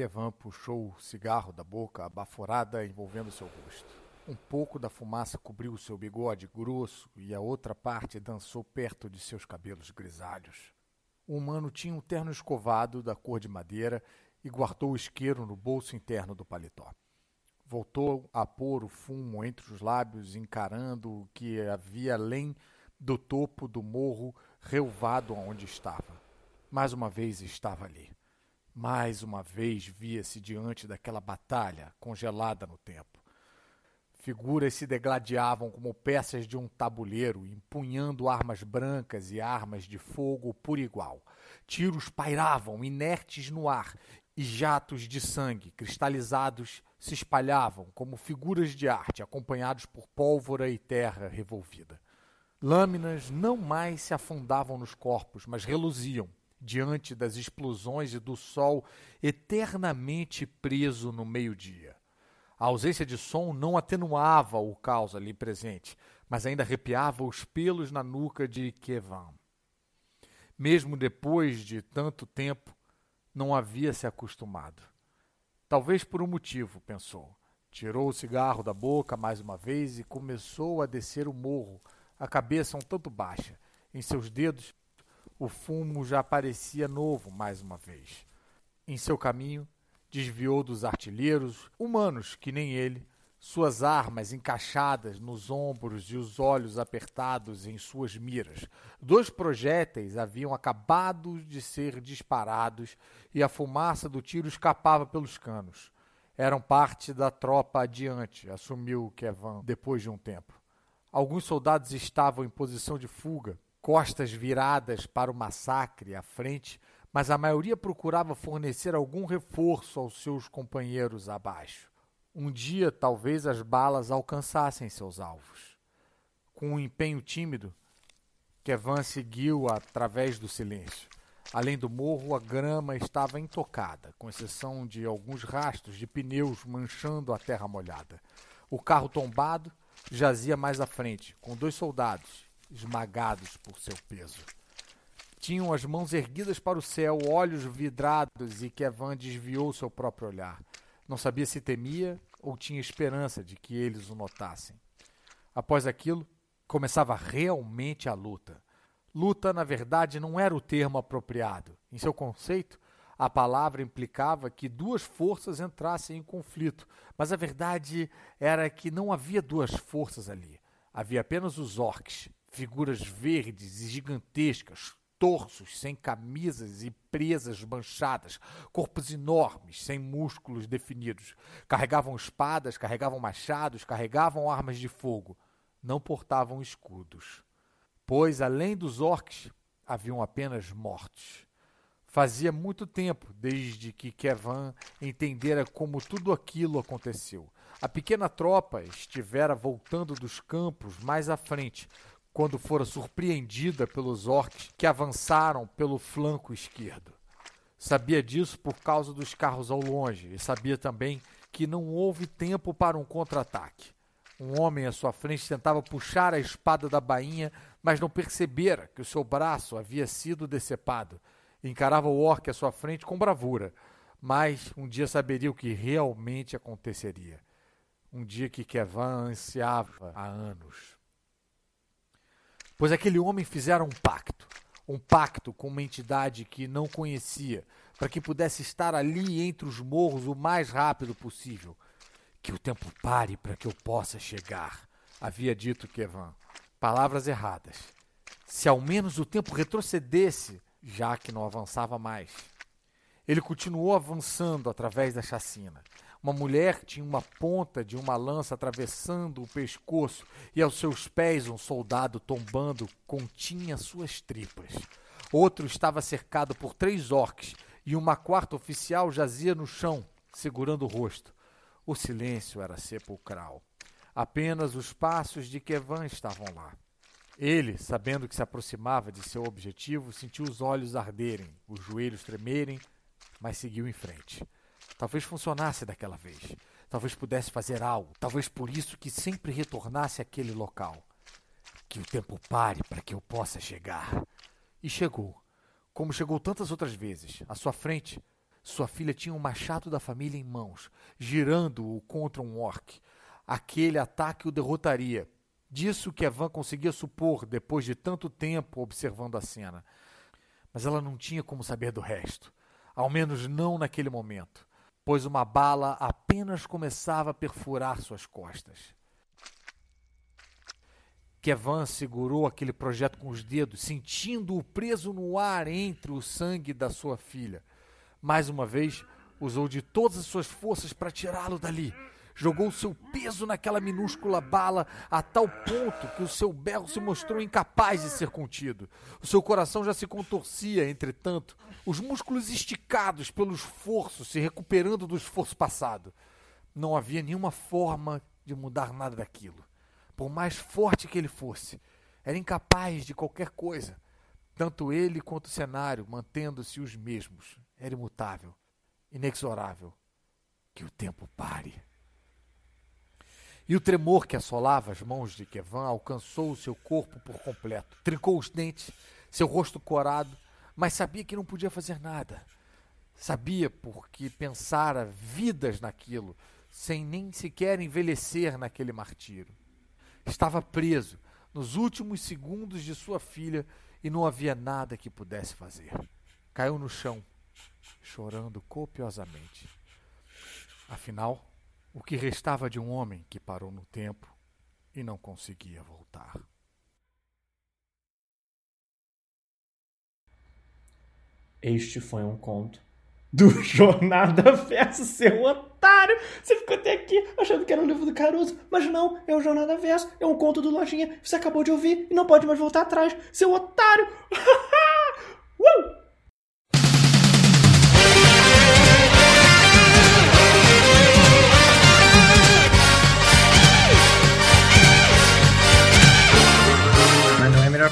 Kevan puxou o cigarro da boca, abaforada envolvendo seu rosto. Um pouco da fumaça cobriu seu bigode grosso e a outra parte dançou perto de seus cabelos grisalhos. O humano tinha um terno escovado da cor de madeira e guardou o isqueiro no bolso interno do paletó. Voltou a pôr o fumo entre os lábios, encarando o que havia além do topo do morro relvado onde estava. Mais uma vez estava ali. Mais uma vez via-se diante daquela batalha congelada no tempo. Figuras se degladiavam como peças de um tabuleiro, empunhando armas brancas e armas de fogo por igual. Tiros pairavam inertes no ar e jatos de sangue cristalizados se espalhavam como figuras de arte, acompanhados por pólvora e terra revolvida. Lâminas não mais se afundavam nos corpos, mas reluziam diante das explosões e do sol eternamente preso no meio-dia. A ausência de som não atenuava o caos ali presente, mas ainda arrepiava os pelos na nuca de Kevan. Mesmo depois de tanto tempo, não havia se acostumado. Talvez por um motivo, pensou. Tirou o cigarro da boca mais uma vez e começou a descer o morro, a cabeça um tanto baixa. Em seus dedos, o fumo já parecia novo mais uma vez. Em seu caminho, desviou dos artilheiros, humanos que nem ele, suas armas encaixadas nos ombros e os olhos apertados em suas miras. Dois projéteis haviam acabado de ser disparados e a fumaça do tiro escapava pelos canos. Eram parte da tropa adiante, assumiu Kevan depois de um tempo. Alguns soldados estavam em posição de fuga, costas viradas para o massacre à frente, mas a maioria procurava fornecer algum reforço aos seus companheiros abaixo. Um dia, talvez as balas alcançassem seus alvos. Com um empenho tímido, Kevan seguiu através do silêncio. Além do morro, a grama estava intocada, com exceção de alguns rastros de pneus manchando a terra molhada. O carro tombado jazia mais à frente, com dois soldados esmagados por seu peso. Tinham as mãos erguidas para o céu, olhos vidrados, e Kevan desviou seu próprio olhar. Não sabia se temia ou tinha esperança de que eles o notassem. Após aquilo, começava realmente a luta. Luta, na verdade, não era o termo apropriado. Em seu conceito, a palavra implicava que duas forças entrassem em conflito, mas a verdade era que não havia duas forças ali. Havia apenas os orcs, figuras verdes e gigantescas, torsos sem camisas e presas manchadas, corpos enormes, sem músculos definidos. Carregavam espadas, carregavam machados, carregavam armas de fogo. Não portavam escudos. Pois, além dos orcs, haviam apenas mortos. Fazia muito tempo desde que Kevan entendera como tudo aquilo aconteceu. A pequena tropa estivera voltando dos campos mais à frente, quando fora surpreendida pelos orcs que avançaram pelo flanco esquerdo. Sabia disso por causa dos carros ao longe e sabia também que não houve tempo para um contra-ataque. Um homem à sua frente tentava puxar a espada da bainha, mas não percebera que o seu braço havia sido decepado. Encarava o orc à sua frente com bravura, mas um dia saberia o que realmente aconteceria. Um dia que Kevan ansiava há anos. Pois aquele homem fizera um pacto, um pacto com uma entidade que não conhecia, para que pudesse estar ali entre os morros o mais rápido possível. Que o tempo pare para que eu possa chegar, havia dito Kevan. Palavras erradas. Se ao menos o tempo retrocedesse, já que não avançava mais. Ele continuou avançando através da chacina. Uma mulher tinha uma ponta de uma lança atravessando o pescoço e aos seus pés um soldado tombando continha suas tripas. Outro estava cercado por três orques e uma quarta oficial jazia no chão, segurando o rosto. O silêncio era sepulcral. Apenas os passos de Kevan estavam lá. Ele, sabendo que se aproximava de seu objetivo, sentiu os olhos arderem, os joelhos tremerem, mas seguiu em frente. Talvez funcionasse daquela vez. Talvez pudesse fazer algo. Talvez por isso que sempre retornasse àquele local. Que o tempo pare para que eu possa chegar. E chegou. Como chegou tantas outras vezes. À sua frente, Sua filha tinha um machado da família em mãos, girando-o contra um orc. Aquele ataque o derrotaria. Disso que Evan conseguia supor depois de tanto tempo observando a cena. Mas ela não tinha como saber do resto. Ao menos não naquele momento, pois uma bala apenas começava a perfurar suas costas. Kevan segurou aquele projeto com os dedos, sentindo-o preso no ar entre o sangue da sua filha. Mais uma vez, usou de todas as suas forças para tirá-lo dali. Jogou seu peso naquela minúscula bala a tal ponto que o seu berro se mostrou incapaz de ser contido. O seu coração já se contorcia, entretanto, os músculos esticados pelo esforço, se recuperando do esforço passado. Não havia nenhuma forma de mudar nada daquilo por mais forte que ele fosse, era incapaz de qualquer coisa. Tanto ele quanto o cenário mantendo-se os mesmos. Era imutável, inexorável. Que o tempo pare. E o tremor que assolava as mãos de Kevan alcançou o seu corpo por completo. Trincou os dentes, seu rosto corado, mas sabia que não podia fazer nada. Sabia porque pensara vidas naquilo, sem nem sequer envelhecer naquele martírio. Estava preso nos últimos segundos de sua filha e não havia nada que pudesse fazer. Caiu no chão, chorando copiosamente. Afinal, o que restava de um homem que parou no tempo e não conseguia voltar. Este foi um conto do Jornada Verso, seu otário. Você ficou até aqui achando que era um livro do Caruso, mas não, é o Jornada Verso, é um conto do Lojinha. Você acabou de ouvir e não pode mais voltar atrás, seu otário. uh!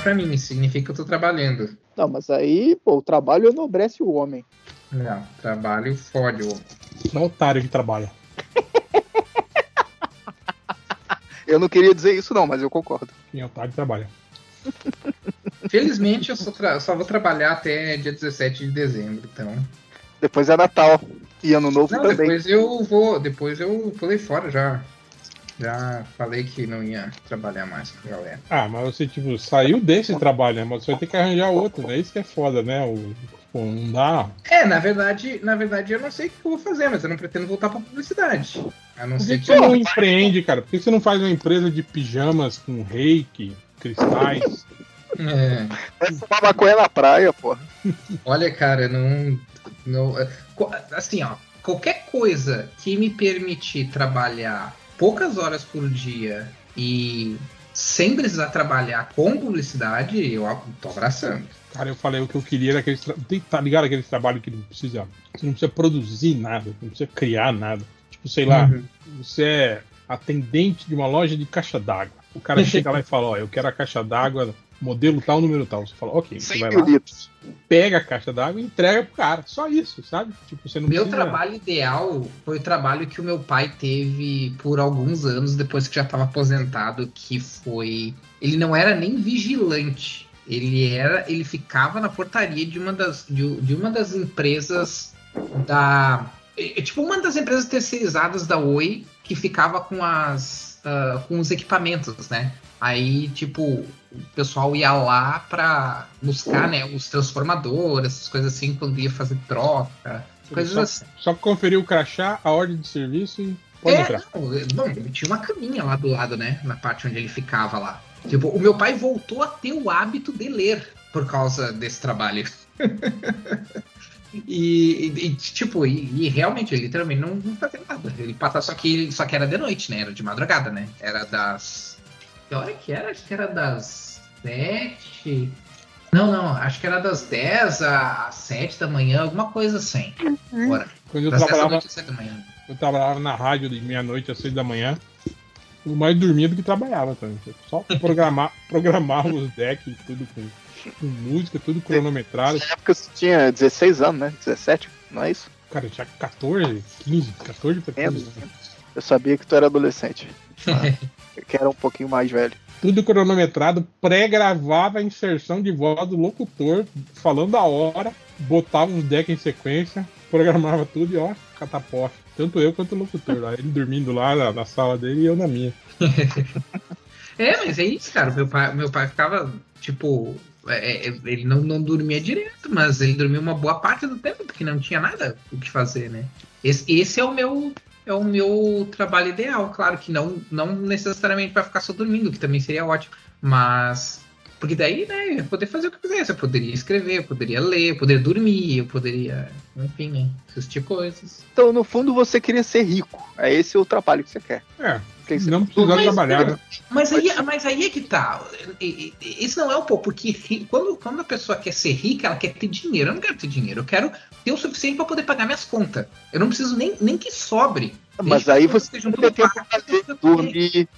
Pra mim, significa que eu tô trabalhando. Não, mas aí, pô, o trabalho enobrece o homem. Não, trabalho fode o Não é otário que trabalha. Eu não queria dizer isso, não, mas eu concordo. Quem é otário trabalha. Felizmente eu só, tra- só vou trabalhar até dia 17 de dezembro, então. Depois é Natal. E Ano Novo Não, também. depois eu vou. Depois eu pulei fora já. Já falei que não ia trabalhar mais com a galera. Ah, mas você, tipo, saiu desse trabalho, né? Mas você vai ter que arranjar outro, né? Isso que é foda, né? O, pô, não dá. É, na verdade, na verdade eu não sei o que eu vou fazer, mas eu não pretendo voltar pra publicidade. A não Por ser que, que que você não empreende, cara? Por que você não faz uma empresa de pijamas com reiki, cristais? É. Vai fumar maconha na praia, porra. Olha, cara, não. não assim, ó. Qualquer coisa que me permitir trabalhar poucas horas por dia e sem precisar trabalhar com publicidade, eu tô abraçando. Cara, eu falei o que eu queria era aquele. Tra... Tá ligado aquele trabalho que não precisa. Você não precisa produzir nada, não precisa criar nada. Tipo, sei lá, Uhum. você é atendente de uma loja de caixa d'água. O cara chega lá e fala, ó, eu quero a caixa d'água, modelo tal, número tal. Você fala, ok, você 100 vai lá, litros. pega a caixa d'água e entrega pro cara. Só isso, sabe? Tipo, você não Meu precisa... trabalho ideal foi o trabalho que o meu pai teve por alguns anos depois que já estava aposentado, que foi. Ele não era nem vigilante. Ele era. Ele ficava na portaria de uma das, de, de uma das empresas da. é, é tipo uma das empresas terceirizadas da Oi que ficava com as. Ah, com os equipamentos, né? Aí, tipo, o pessoal ia lá pra buscar, né, os transformadores, essas coisas assim, quando ia fazer troca. Coisas só, assim. só conferir o crachá, a ordem de serviço e pode É, entrar. não, ele tinha uma caminha lá do lado, né? Na parte onde ele ficava lá. Tipo, o meu pai voltou a ter o hábito de ler por causa desse trabalho. e, e- e, tipo, e, e realmente, ele literalmente não, não fazia nada. Ele passava, só que, só que era de noite, né? Era de madrugada, né? Era das. Que hora que era? Acho que era das sete. Não, não, acho que era das 10 às 7 da manhã, alguma coisa assim. Bora. Quando eu Das 10 da trabalhava, noite às 7 da manhã. eu trabalhava na rádio de meia-noite às seis da manhã, eu mais dormia do que trabalhava também. Só programar, programava os decks e tudo com, com música, tudo cronometrado. Na época você tinha 16 anos, né? 17, não é isso? Cara, eu tinha 14, 15, 14 pra 15 Menos. anos. Eu sabia que tu era adolescente. Ah, que era um pouquinho mais velho. Tudo cronometrado, pré-gravava a inserção de voz do locutor, falando a hora, botava os decks em sequência. programava tudo e ó, catapó. Tanto eu quanto o locutor lá. Ele dormindo lá na, na sala dele e eu na minha. É, mas é isso, cara. Meu pai, meu pai ficava, tipo, é, é, ele não, não dormia direto, mas ele dormia uma boa parte do tempo, porque não tinha nada o que fazer, né? Esse, esse é o meu é o meu trabalho ideal, claro que não não necessariamente para ficar só dormindo, que também seria ótimo, mas porque daí, né, eu ia poder fazer o que eu quisesse. Eu poderia escrever, eu poderia ler, eu poderia dormir, eu poderia, enfim, né, assistir coisas. Então, no fundo, você queria ser rico. É esse o trabalho que você quer. É, Porque não precisar Mas- trabalhar, né? Mas aí, mas aí é que tá. Esse não é o ponto, porque quando, quando a pessoa quer ser rica, ela quer ter dinheiro. Eu não quero ter dinheiro, eu quero ter o suficiente para poder pagar minhas contas. Eu não preciso nem, nem que sobre. Mas Desde aí você um tem tempo tenho- dormir.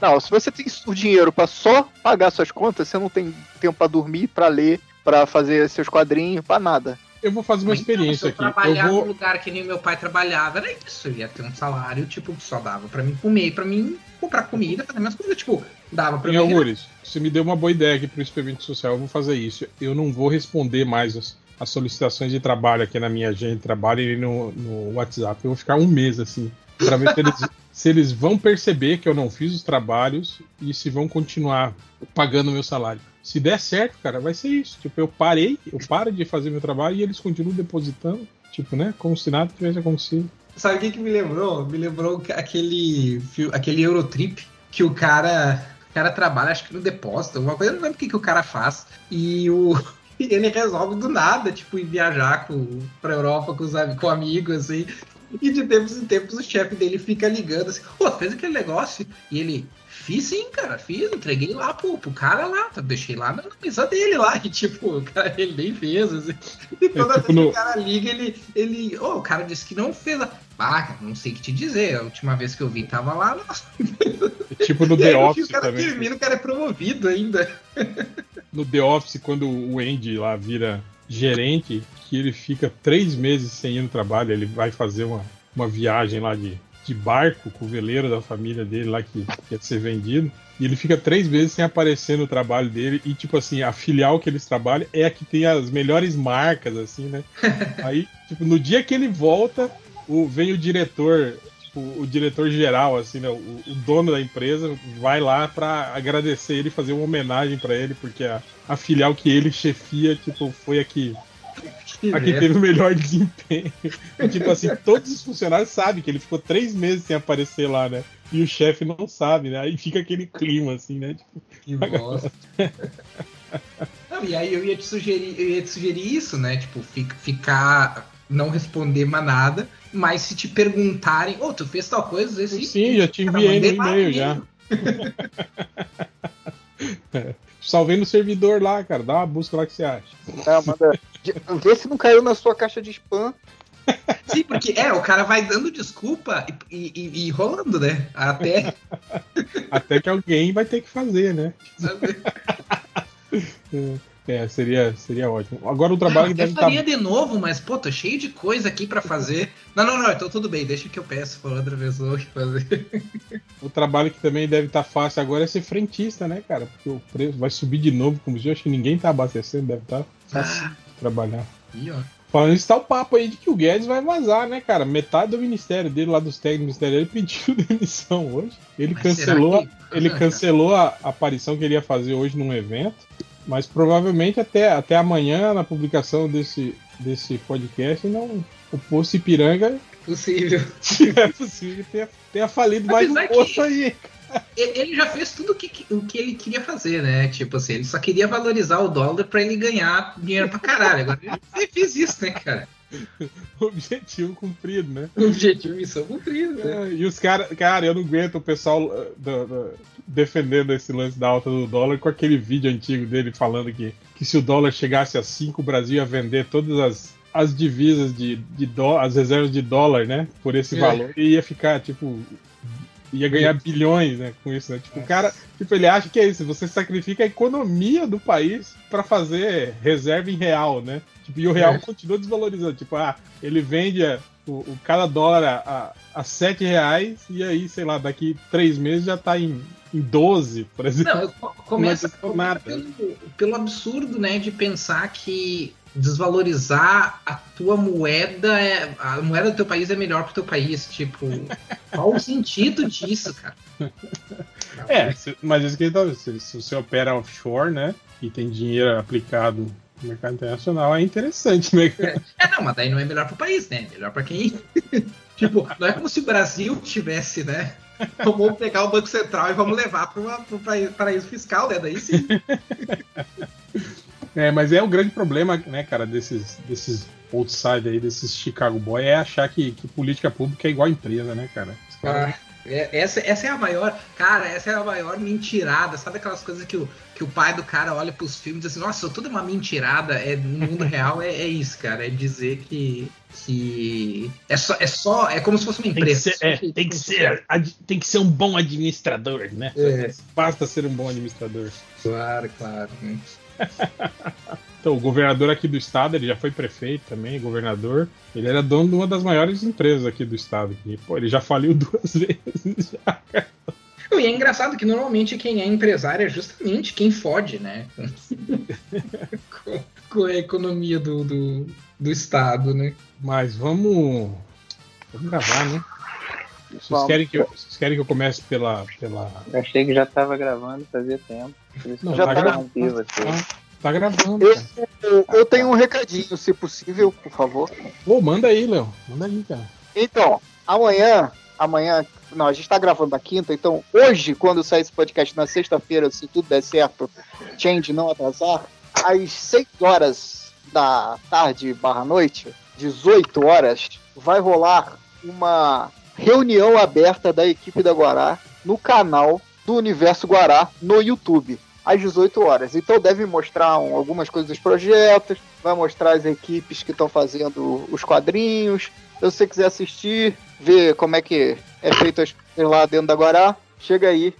Não, se você tem o dinheiro pra só pagar suas contas, você não tem tempo pra dormir, pra ler, pra fazer seus quadrinhos, pra nada. Eu vou fazer uma então, experiência se eu aqui. Eu trabalhar vou, num lugar que nem meu pai trabalhava, era isso. Eu ia ter um salário, tipo, que só dava pra mim comer, pra mim comprar comida, fazer minhas coisas. Tipo, dava pra mim. Algures, você me deu uma boa ideia aqui para o experimento social. Eu vou fazer isso. Eu não vou responder mais as, as solicitações de trabalho aqui na minha agenda de trabalho e no, no WhatsApp. Eu vou ficar um mês assim, para ver se eles, se eles vão perceber que eu não fiz os trabalhos e se vão continuar pagando o meu salário. Se der certo, cara, vai ser isso. Tipo, eu parei, eu paro de fazer meu trabalho e eles continuam depositando. Tipo, né? Como se nada tivesse acontecido. Sabe o que, que me lembrou? Me lembrou aquele, aquele Eurotrip que o cara, o cara trabalha, acho que no depósito, alguma coisa, eu não lembro o que, que o cara faz. E o. ele resolve do nada, tipo, ir viajar com, pra Europa com, os, com amigos, assim. E de tempos em tempos o chefe dele fica ligando assim, pô, fez aquele negócio? E ele, fiz sim, cara, fiz, entreguei lá pro, pro cara lá, tá, deixei lá na mesa dele lá, e tipo, o cara, ele nem fez, assim. E toda tipo vez no- que o cara liga, ele, ele, ô, o cara disse que não fez. a- Ah, cara, não sei o que te dizer, a última vez que eu vi tava lá, nossa. É tipo no The Office o cara também. termina, o cara é promovido ainda. no The Office, quando o Andy lá vira gerente, que ele fica três meses sem ir no trabalho, ele vai fazer uma, uma viagem lá de, de barco com o veleiro da família dele lá que ia ser vendido. E ele fica três meses sem aparecer no trabalho dele. E, tipo assim, a filial que eles trabalham é a que tem as melhores marcas, assim, né? Aí, tipo, no dia que ele volta, o, vem o diretor, tipo, o diretor geral, assim, né? O, o dono da empresa vai lá pra agradecer ele, fazer uma homenagem pra ele, porque a, a filial que ele chefia, tipo, foi a que, a que teve o melhor desempenho. Tipo assim, todos os funcionários sabem que ele ficou três meses sem aparecer lá, né? E o chefe não sabe, né? Aí fica aquele clima, assim, né? Tipo, Que bosta. Não, e aí eu ia te sugerir, eu ia te sugerir isso, né? Tipo, fi- ficar. Não responder mais nada, mas se te perguntarem, ô, tu fez tal coisa, às vezes, sim, já te enviei no e-mail já. Salvei no servidor lá, cara. Dá uma busca lá que você acha. Tá, manda... Vê se não caiu na sua caixa de spam. Sim, porque é, o cara vai dando desculpa e, e, e rolando, né? Até. Até que alguém vai ter que fazer, né? É, seria, seria ótimo. Agora o trabalho Não, que eu deve tá faria estar. de novo, mas, pô, tô cheio de coisa aqui pra fazer. Não, não, não, então tudo bem, deixa que eu peço pra outra pessoa que fazer. O trabalho que também deve estar fácil agora é ser frentista, né, cara? Porque o preço vai subir de novo, como eu acho que ninguém tá abastecendo, deve estar fácil de trabalhar. Ó. Falando isso, tá o papo aí de que o Guedes vai vazar, né, cara? Metade do ministério dele, lá dos técnicos dele, ele pediu demissão hoje. Ele Mas cancelou, que- ele Ah, cancelou a aparição que ele ia fazer hoje num evento, mas provavelmente até, até amanhã, na publicação desse, desse podcast, não, o posto Ipiranga Possível. é possível que tenha, tenha falido mais um Apesar que- posto aí. Ele já fez tudo o que, o que ele queria fazer, né? Tipo assim, ele só queria valorizar o dólar pra ele ganhar dinheiro pra caralho. Agora ele fez isso, né, cara? Objetivo cumprido, né? Objetivo, missão cumprida, né? É, e os caras, cara, eu não aguento o pessoal uh, do- do- defendendo esse lance da alta do dólar com aquele vídeo antigo dele falando que, que se o dólar chegasse a 5, o Brasil ia vender todas as, as divisas de, de dólar, as reservas de dólar, né? Por esse É. valor. E ia ficar, tipo. Ia ganhar bilhões, né? Com isso, né? Tipo, o cara, tipo, ele acha que é isso. Você sacrifica a economia do país pra fazer reserva em real, né? Tipo, e o real É. continua desvalorizando. Tipo, ah, ele vende a- o, o cada dólar a, a, a 7 reais e aí, sei lá, daqui três meses já tá em, em 12, por exemplo. Não, co- começa, começa pelo, pelo absurdo, né, de pensar que desvalorizar a tua moeda, é, a moeda do teu país é melhor pro teu país. Tipo, qual o sentido disso, cara? É, mas isso que ele tá, se, se você opera offshore, né? E tem dinheiro aplicado no mercado internacional, é interessante, né? cara? É, não, mas daí não é melhor pro país, né? É melhor pra quem. tipo, não é como se o Brasil tivesse, né? Vamos pegar o Banco Central e vamos levar para o paraíso fiscal, né? Daí sim. É, mas é o grande problema, né, cara, desses, desses outside aí, desses Chicago Boy, é achar que, que política pública é igual a empresa, né, cara? Os caras- Ah, é- essa, essa é a maior, cara, essa é a maior mentirada. Sabe aquelas coisas que o, que o pai do cara olha pros filmes e diz assim, nossa, tudo é uma mentirada. É, no mundo real é, é isso, cara. É dizer que. que é, só, é só. É como se fosse uma Tem que, empresa. ser, é, tem, que ser, ad- tem que ser um bom administrador, né? É. Basta ser um bom administrador. Claro, claro. né? Então, o governador aqui do estado, ele já foi prefeito também, governador. Ele era dono de uma das maiores empresas aqui do estado. E, pô, ele já faliu duas vezes. Já. E é engraçado que normalmente quem é empresário é justamente quem fode, né? com, com a economia do, do, do Estado, né? Mas vamos. Vamos gravar, né? Vocês Vamos. querem, que eu, vocês querem que eu comece pela. pela... Eu achei que já tava gravando fazia tempo. Não, já tá você. Ah, tá gravando. Eu, eu- eu tenho um recadinho, se possível, por favor. Pô, manda aí, Léo. Manda aí, cara. Então, amanhã, amanhã, não, a gente tá gravando na quinta, então hoje, quando sair esse podcast na sexta-feira, se tudo der certo, change não atrasar, às 6 horas da tarde barra noite, 18 horas, vai rolar uma reunião aberta da equipe da Guará no canal do Universo Guará no YouTube. Às 18 horas. Então deve mostrar um- algumas coisas dos projetos, vai mostrar as equipes que estão fazendo os quadrinhos, se você quiser assistir, ver como é que é feito as coisas lá dentro da Guará, chega aí,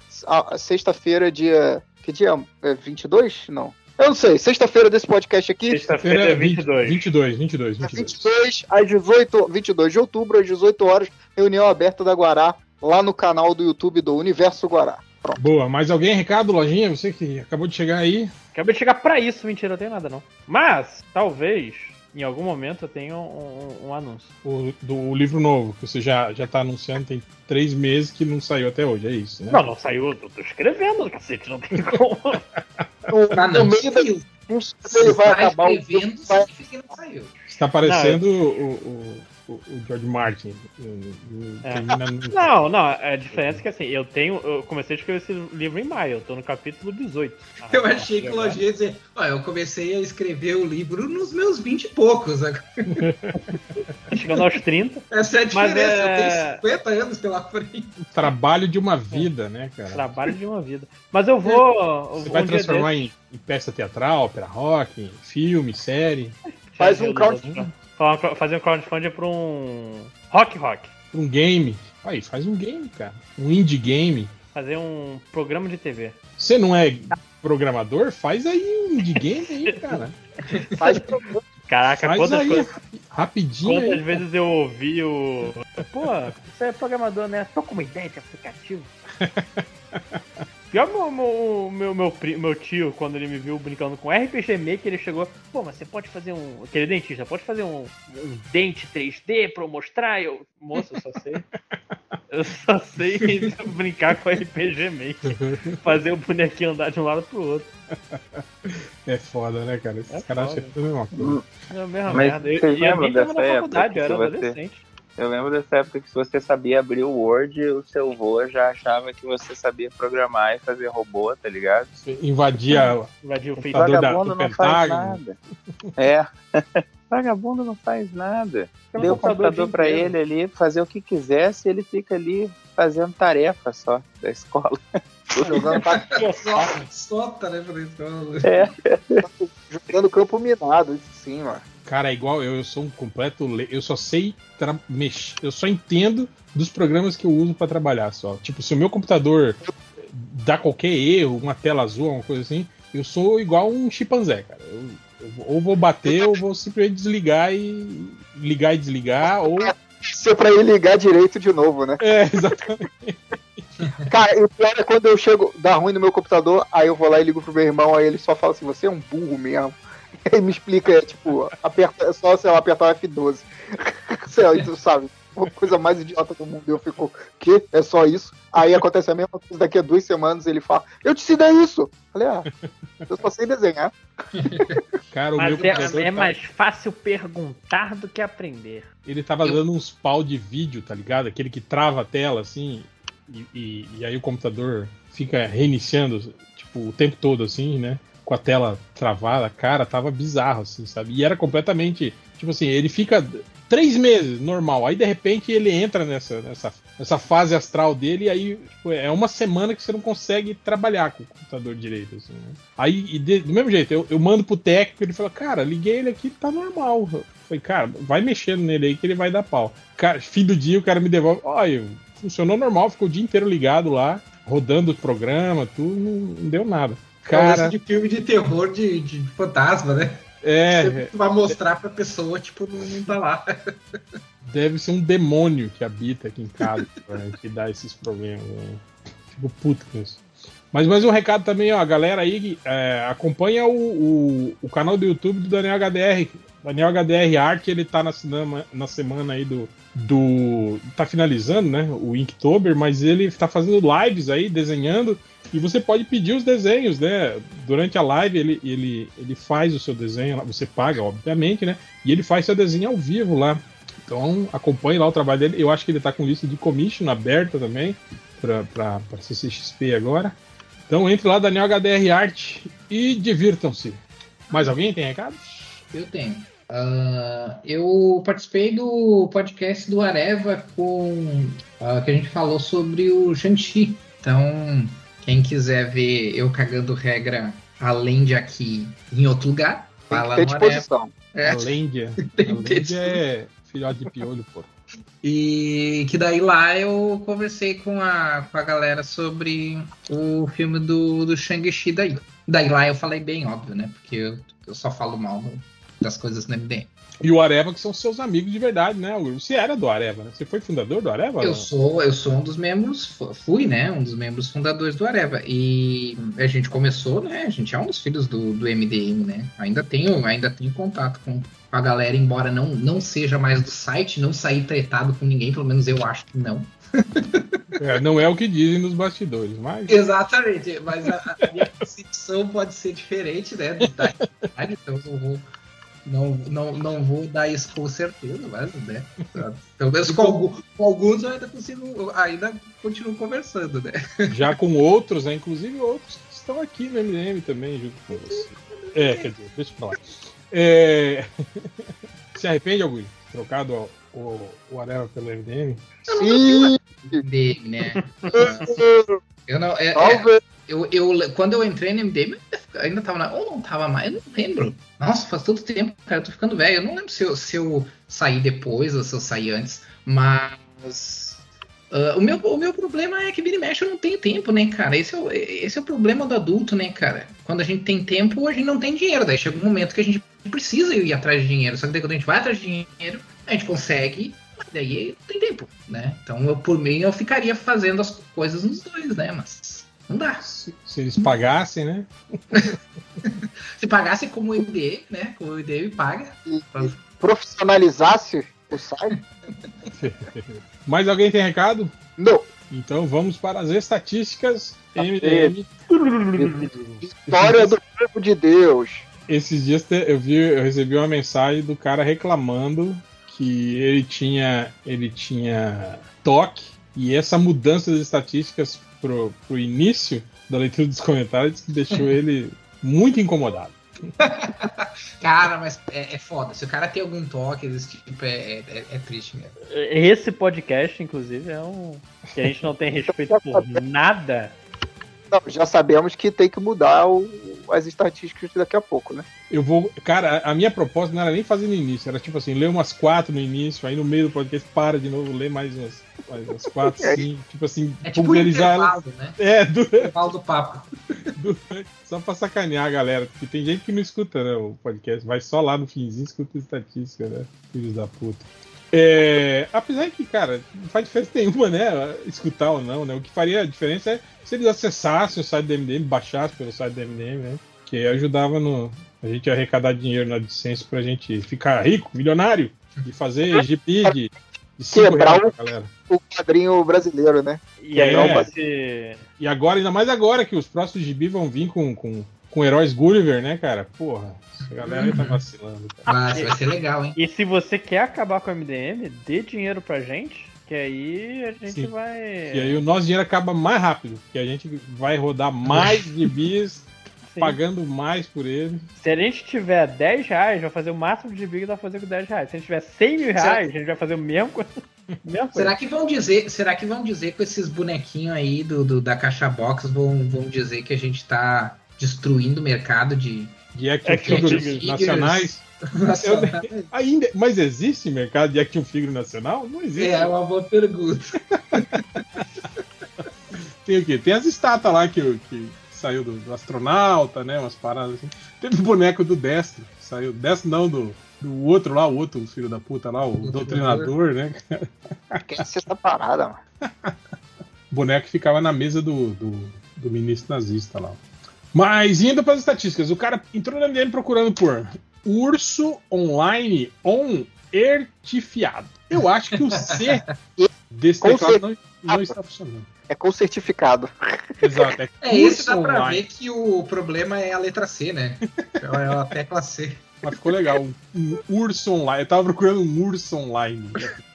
sexta-feira, dia. Que dia? É 22? Não. Eu não sei, sexta-feira desse podcast aqui, Sexta-feira é 22. 22, 22, dia 22. 22, às 18, 22 de outubro, às 18 horas, reunião aberta da Guará, lá no canal do YouTube do Universo Guará. Boa, mais alguém? Recado, Lojinha? Você que acabou de chegar aí. Acabei de chegar pra isso, mentira, eu tenho nada não. Mas, talvez, em algum momento eu tenha um, um- um anúncio. O, do livro novo, que você já, já tá anunciando, tem três meses que não saiu até hoje, é isso, né? Não, não saiu, eu tô escrevendo, cacete, não tem como. Ah, no não, meio da saiu. ele vai Tá acabar o escrevendo, vai- significa que não saiu. Está parecendo o, o, o, o George Martin. É. Não, não, a diferença é que assim, eu tenho. Eu comecei a escrever esse livro em maio, eu tô no capítulo 18. Eu achei que o Lojinha ia dizer, ó, eu comecei a escrever o livro nos meus 20 e poucos. agora. Chegando aos 30, Essa é a diferença, é- eu tenho 50 anos pela frente. o trabalho de uma vida, né, cara? trabalho de uma vida. Mas eu vou. Você vou vai um dia transformar em, em peça teatral, ópera rock, em filme, série, Faz um crowdfunding. Fa- Fazer um crowdfunding pra um. Rock Rock. um game. Aí, faz um game, cara. Um indie game. Fazer um programa de TV. Você não é programador? Faz aí um indie game aí, cara. faz problema. Caraca, Faz quantas, aí, coisas- rapidinho quantas aí. vezes eu ouvi o. Pô, você é programador, né? Tô com uma ideia de aplicativo. Pior meu, meu, meu, meu, meu tio, quando ele me viu brincando com RPG Maker, ele chegou, pô, mas você pode fazer um. Aquele dentista, pode fazer um, um dente 3D pra eu mostrar? Eu, moço, eu só sei. Eu só sei brincar com RPG Maker. Fazer o bonequinho andar de um lado pro outro. É foda, né, cara? Esses É caras acham tudo a mesma coisa. É a mesma Mas merda. Eu, e eu lembram nem tava na dessa faculdade, eu era adolescente. Eu lembro dessa época que se você sabia abrir o Word, o seu vô já achava que você sabia programar e fazer robô, tá ligado? Você invadia Invadiu o. Computador da- Vagabundo do não Pentágono. nada. É. Vagabundo não faz nada. Tem um Deu o computador inteiro. ele ali, fazer o que quisesse, ele fica ali fazendo tarefa só da escola. Jogando, Só, sota, né, pra escola. É. jogando campo minado, isso sim, mano. Cara, é igual eu, eu sou um completo. le- Eu só sei tra- mexer. Eu só entendo dos programas que eu uso pra trabalhar só. Tipo, se o meu computador dá qualquer erro, uma tela azul, uma coisa assim, eu sou igual um chimpanzé, cara. Eu, eu ou vou bater, ou vou simplesmente desligar e. ligar e desligar, ou. Isso é pra ele ligar direito de novo, né? É, exatamente. Cara, e o pior é quando eu chego, dá ruim no meu computador, aí eu vou lá e ligo pro meu irmão, aí ele só fala assim, você é um burro mesmo. Ele me explica, é tipo, aperta, é só, sei lá, apertar o F12. sei lá, tu sabe? Uma coisa mais idiota do mundo. Eu fico, que? É só isso? Aí acontece a mesma coisa daqui a duas semanas. Ele fala, eu te ensinei isso. Falei, ah, eu só sei desenhar. Cara, o Mas meu é, computador é tá- mais fácil perguntar do que aprender. ele tava Eu- dando uns pau de vídeo, tá ligado? Aquele que trava a tela assim, e, e- e aí o computador fica reiniciando, tipo, o tempo todo, assim, né? Com a tela travada, cara, tava bizarro, assim, sabe? E era completamente. Tipo assim, ele fica três meses normal, aí de repente ele entra nessa, nessa, nessa fase astral dele, e aí tipo, é uma semana que você não consegue trabalhar com o computador direito, assim, né? Aí, de- do mesmo jeito, eu, eu mando pro técnico, ele fala, cara, liguei ele aqui, tá normal. Falei, cara, vai mexendo nele aí que ele vai dar pau. Cara, fim do dia, o cara me devolve, olha, funcionou normal, ficou o dia inteiro ligado lá, rodando o programa, tudo, não, deu nada. Cara, Cara, de filme de terror de, de fantasma, né? é, Você vai mostrar pra pessoa, tipo, não, não tá lá. deve ser um demônio que habita aqui em casa, né, que dá esses problemas. Né? Fico puto com isso. Mas mais um recado também, ó, a galera aí é, acompanha o, o, o canal do YouTube do Daniel HDR. Daniel HDR Art, ele tá na, na semana aí do, do. tá finalizando, né? O Inktober, mas ele tá fazendo lives aí, desenhando. E você pode pedir os desenhos, né? Durante a live ele, ele, ele faz o seu desenho, você paga, obviamente, né? E ele faz seu desenho ao vivo lá. Então acompanhe lá o trabalho dele. Eu acho que ele tá com lista de commission aberta também pra CCXP agora. Então entre lá, Daniel HDR Art e divirtam-se. Mais alguém tem recado? Eu tenho. Ah, eu participei do podcast do Areva com ah, que a gente falou sobre o Shang-Chi. Então, quem quiser ver eu cagando regra além de aqui em outro lugar, Tem lá que ter no Areva. disposição. É. A Lândia. Tem que ter é filhote de piolho, pô. E que daí lá eu conversei com a, com a galera sobre o filme do, do Shang-Chi daí. Daí lá eu falei bem, óbvio, né? Porque eu, eu só falo mal das coisas no MDM. E o Areva, que são seus amigos de verdade, né? Você era do Areva, né? Você foi fundador do Areva? Eu sou, eu sou um dos membros, fu- fui, né? Um dos membros fundadores do Areva. E a gente começou, né? A gente é um dos filhos do, do MDM, né? Ainda tenho, ainda tenho contato com a galera, embora não, não seja mais do site, não sair tretado com ninguém, pelo menos eu acho que não. É, não é o que dizem nos bastidores, mas. Exatamente, mas a, a minha concepção pode ser diferente, né? Da realidade, então eu vou, não, não, não vou dar isso com certeza, mas, né? Pelo menos com, algum- com alguns eu ainda consigo, eu ainda continuo conversando, né? Já com outros, né? Inclusive outros que estão aqui no MDM também, junto com você. É, quer dizer, deixa pra lá. É... Se arrepende, Augusto? Trocado o, o, o Areva pelo MDM? Sim, MDM, né? Eu não, é, é. Eu, eu, quando eu entrei no MDM, ainda tava na. Ou não tava mais, eu não lembro. Nossa, faz tanto tempo, cara, eu tô ficando velho. Eu não lembro se eu, se eu saí depois ou se eu saí antes, mas. ah, o, meu, o meu problema é que vira e mexe eu não tenho tempo, né, cara? Esse é, o, esse é o problema do adulto, né, cara? Quando a gente tem tempo, a gente não tem dinheiro. Daí chega um momento que a gente precisa ir atrás de dinheiro. Só que daí quando a gente vai atrás de dinheiro, a gente consegue, mas daí não tem tempo, né? Então, eu, por mim, eu ficaria fazendo as coisas nos dois, né? Mas não dá. Se, se eles pagassem, né? Se pagasse como o MDM, né? Como o MDM paga. E, e profissionalizasse o site? Mais alguém tem recado? Não. Então vamos para as estatísticas MDM. História do povo de Deus. Esses dias eu vi, eu recebi uma mensagem do cara reclamando que ele tinha, ele tinha toque e essa mudança das estatísticas pro, pro início da leitura dos comentários que deixou ele muito incomodado. Cara, mas é, é foda. Se o cara tem algum toque desse tipo, é, é, é triste mesmo. Esse podcast, inclusive, é um. que a gente não tem respeito por nada. Não, já sabemos que tem que mudar o- as estatísticas daqui a pouco, né? Eu vou. Cara, a minha proposta não era nem fazer no início, era tipo assim, ler umas quatro no início, aí no meio do podcast para de novo, lê mais umas, mais umas quatro, É. cinco, tipo assim, É tipo um pulverizar né? É, du- Intervalo do papo. durante- só pra sacanear a galera, porque tem gente que não escuta né, o podcast, vai só lá no finzinho e escuta estatística, né? Filhos da puta. É, apesar que, cara, não faz diferença nenhuma, né? Escutar ou não, né? O que faria a diferença é se eles acessassem o site do MDM, baixassem pelo site do MDM, né? Que aí ajudava no, a gente a arrecadar dinheiro na licença pra gente ficar rico, milionário, e fazer gibi de, de cinco Quebrar reais o-. O quadrinho brasileiro, né? E aí, É. E agora, ainda mais agora que os próximos gibi vão vir com, com, com heróis Gulliver, né, cara? Porra, essa galera aí tá vacilando, cara. Mas vai ser legal, hein? E se você quer acabar com o MDM, dê dinheiro pra gente, que aí a gente Sim. vai. E aí o nosso dinheiro acaba mais rápido, que a gente vai rodar mais gibis, Sim. pagando mais por ele. Se a gente tiver 10 reais, vai fazer o máximo de gibi que dá pra fazer com 10 reais. Se a gente tiver 100 mil reais, a gente vai fazer o mesmo coisa. Será que vão dizer, será que vão dizer com esses bonequinhos aí do, do- da caixa box vão, vão dizer que a gente tá destruindo o mercado de De action Action figures figures. nacionais. Ainda, mas existe mercado de action figure nacional? Não existe. É uma boa pergunta. Tem o quê? Tem as estátuas lá que, que saiu do, do astronauta, né? Umas paradas assim. Teve o boneco do Destro. Saiu. Destro não, do, do outro lá, o outro filho da puta lá, o doutrinador, né? Quer ser essa parada, mano. O boneco que ficava na mesa do, do, do ministro nazista lá. Mas indo para as estatísticas, o cara entrou na MDM procurando por urso online on ertifiado. Eu acho que o C desse teclado não, não está funcionando. É com certificado. Exato, é, É, esse dá pra online. ver que o problema é a letra C, né? É a tecla C. Mas ficou legal. Um urso online. Eu tava procurando um urso online.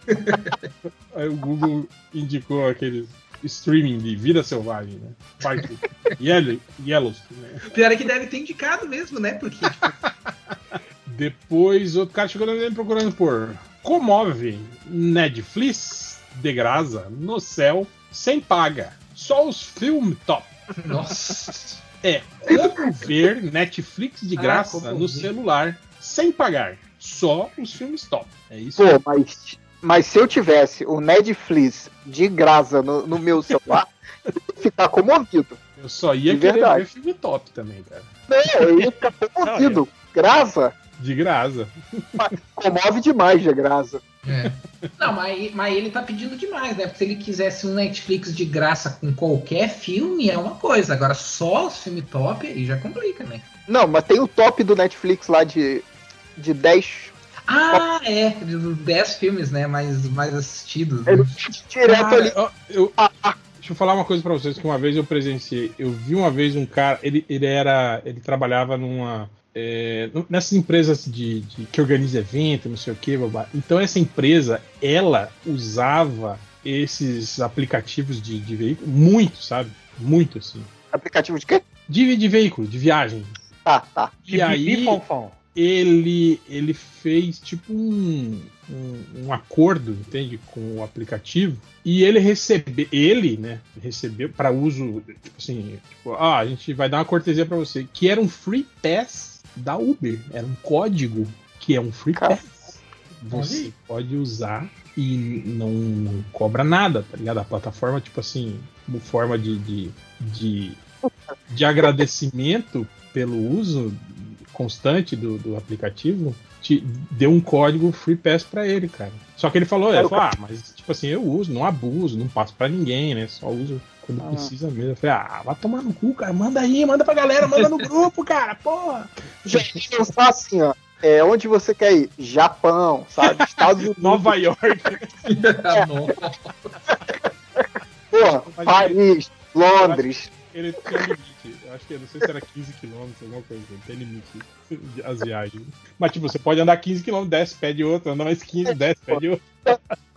Aí o Google indicou aquele streaming de vida selvagem, né? Parte Yellow, Yellowstone, né? Pior é que deve ter indicado mesmo, né? Porque tipo, Depois outro cara chegou nele procurando por Comove Netflix de graça no céu sem paga. Só os filmes top. nossa. É como ver Netflix de Ah, graça como no ver. celular sem pagar. Só os filmes top. É isso. Pô, mas, mas se eu tivesse o Netflix de graça no, no meu celular, eu ia ficar comovido. Eu só ia De querer verdade. ver filme top também, cara. Não, eu ia ficar comovido. Graça, De graça. comove demais de graça. É. Não, mas, mas ele tá pedindo demais, né? Porque se ele quisesse um Netflix de graça com qualquer filme, é uma coisa. Agora, só os filmes top, aí já complica, né? Não, mas tem o top do Netflix lá de, de 10 Ah, é. de 10 filmes, né? Mais, mais assistidos. Né? direto Cara, ali. ó, eu, deixa eu falar uma coisa pra vocês que uma vez eu presenciei. Eu vi uma vez um cara, ele, ele era, ele trabalhava numa é, nessas empresas de, de- que organizam evento, não sei o que, então essa empresa ela usava esses aplicativos de, de veículo muito, sabe? Muito assim. Aplicativo de quê? De, de veículo, de viagem. Tá, tá. E aí Fonfon. Ele ele fez tipo um, um, um acordo, entende, com o aplicativo e ele recebeu ele, né, recebeu para uso tipo assim, tipo, ah, a gente vai dar uma cortesia para você, que era um free pass da Uber, era um código que é um free Cara. pass. Você pode usar e não, não cobra nada, tá ligado? A plataforma, tipo assim, como forma de, de, de, de agradecimento pelo uso constante do, do aplicativo, te deu um código free pass pra ele, cara. Só que ele falou, ele falou, ah, mas tipo assim, eu uso, não abuso, não passo pra ninguém, né? Só uso quando Ah. precisa mesmo. Eu falei, ah, vai tomar no cu, cara, manda aí, manda pra galera, manda no grupo, cara, porra. Gente, pensar assim, ó. É, onde você quer ir? Japão, sabe? Estados Unidos. Nova York. Porra, Paris, Londres. Ele tem limite. Eu acho que eu não sei se era 15 km, alguma coisa. Ele tem limite as viagens. Mas tipo, você pode andar 15 km, desce, pede outro, anda mais 15, desce, pede outro.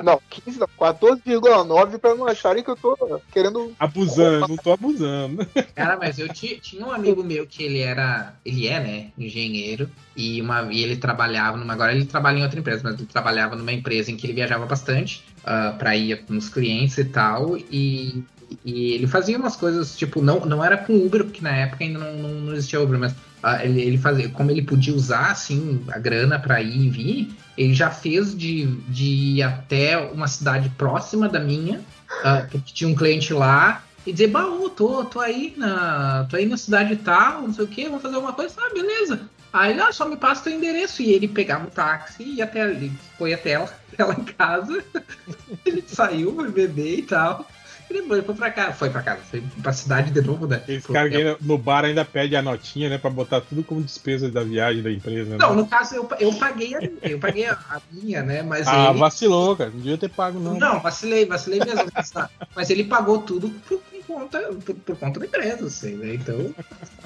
Não, 15 não, 14,9 pra não acharem que eu tô querendo. Abusando, não tô abusando. Cara, mas eu ti- tinha um amigo meu que ele era. Ele é, né? Engenheiro. E, uma, e ele trabalhava numa. Agora ele trabalha em outra empresa, mas ele trabalhava numa empresa em que ele viajava bastante ah, pra ir nos clientes e tal. E, e ele fazia umas coisas, tipo, não, não era com Uber, porque na época ainda não, não, não existia Uber, mas ah, ele, ele fazia. Como ele podia usar, assim, a grana pra ir e vir, ele já fez de, de ir até uma cidade próxima da minha, ah, porque tinha um cliente lá e dizer, baú, tô, tô aí na. tô aí na cidade tal, não sei o que, vamos fazer alguma coisa, ah, beleza. Aí ele, ah, só me passa teu endereço. E ele pegava um táxi e até ali, foi até ela, lá em casa. ele saiu, foi beber e tal. Ele foi pra casa, foi pra casa, foi pra cidade de novo, né? Esse cara que no bar ainda pede a notinha, né? Pra botar tudo como despesa da viagem da empresa. Né? Não, no caso eu, eu paguei a minha, eu paguei a, minha, né? Mas ah, ele. vacilou, cara. Não devia ter pago, não. Não, vacilei, vacilei mesmo. Mas ele pagou tudo por, por conta, por, por conta da empresa, assim, né? Então.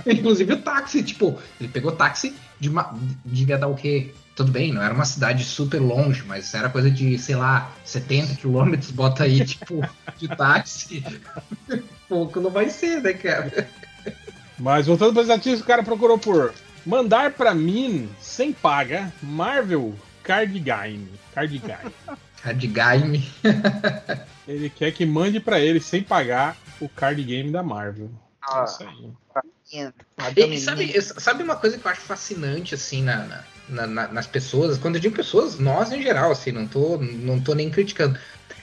Inclusive o táxi, tipo, ele pegou táxi de uma. Devia dar o quê? Tudo bem, não era uma cidade super longe, mas era coisa de, sei lá, 70 quilômetros, bota aí, tipo, de táxi. Pouco não vai ser, né, cara? Mas voltando para as notícias, o cara procurou por mandar pra mim, sem paga, Marvel Card Game. Card Game. Card game. ele quer que mande pra ele, sem pagar, o card game da Marvel. É isso aí. E sabe, sabe uma coisa que eu acho fascinante, assim, na, na- na- na- nas pessoas? Quando eu digo pessoas, nós em geral, assim, não tô, não tô nem criticando.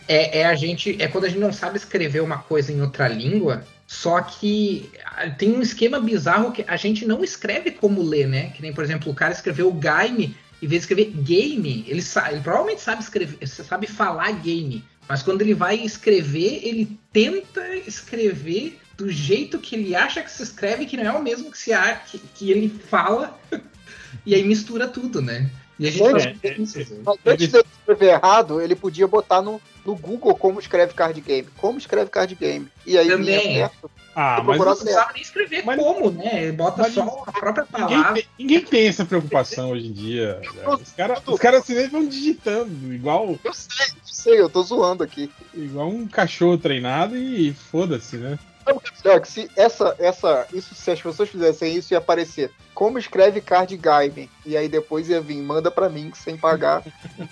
É, é a gente. É quando a gente não sabe escrever uma coisa em outra língua, só que tem um esquema bizarro que a gente não escreve como lê, né? Que nem, por exemplo, o cara escreveu game, em vez de escrever game, ele, sa- ele provavelmente sabe escrever, sabe falar game. Mas quando ele vai escrever, ele tenta escrever do jeito que ele acha que se escreve, que não é o mesmo que, se que, que ele fala, e aí mistura tudo, né? E a gente É, faz é, isso. Mas antes de escrever errado, ele podia botar no, no Google como escreve card game. Como escreve card game. E aí Também. certo. Ah, mas Não sabe nem escrever Mas- como, né? Bota Mas só a própria ninguém, palavra. tem, ninguém tem essa preocupação hoje em dia. velho. Os caras os caras assim, vão digitando, igual, Eu sei, eu sei, eu tô zoando aqui. igual um cachorro treinado e foda-se, né? Sabe o que é se essa, essa, isso, se as pessoas fizessem isso, ia aparecer como escreve card game. E aí depois ia vir, manda pra mim sem pagar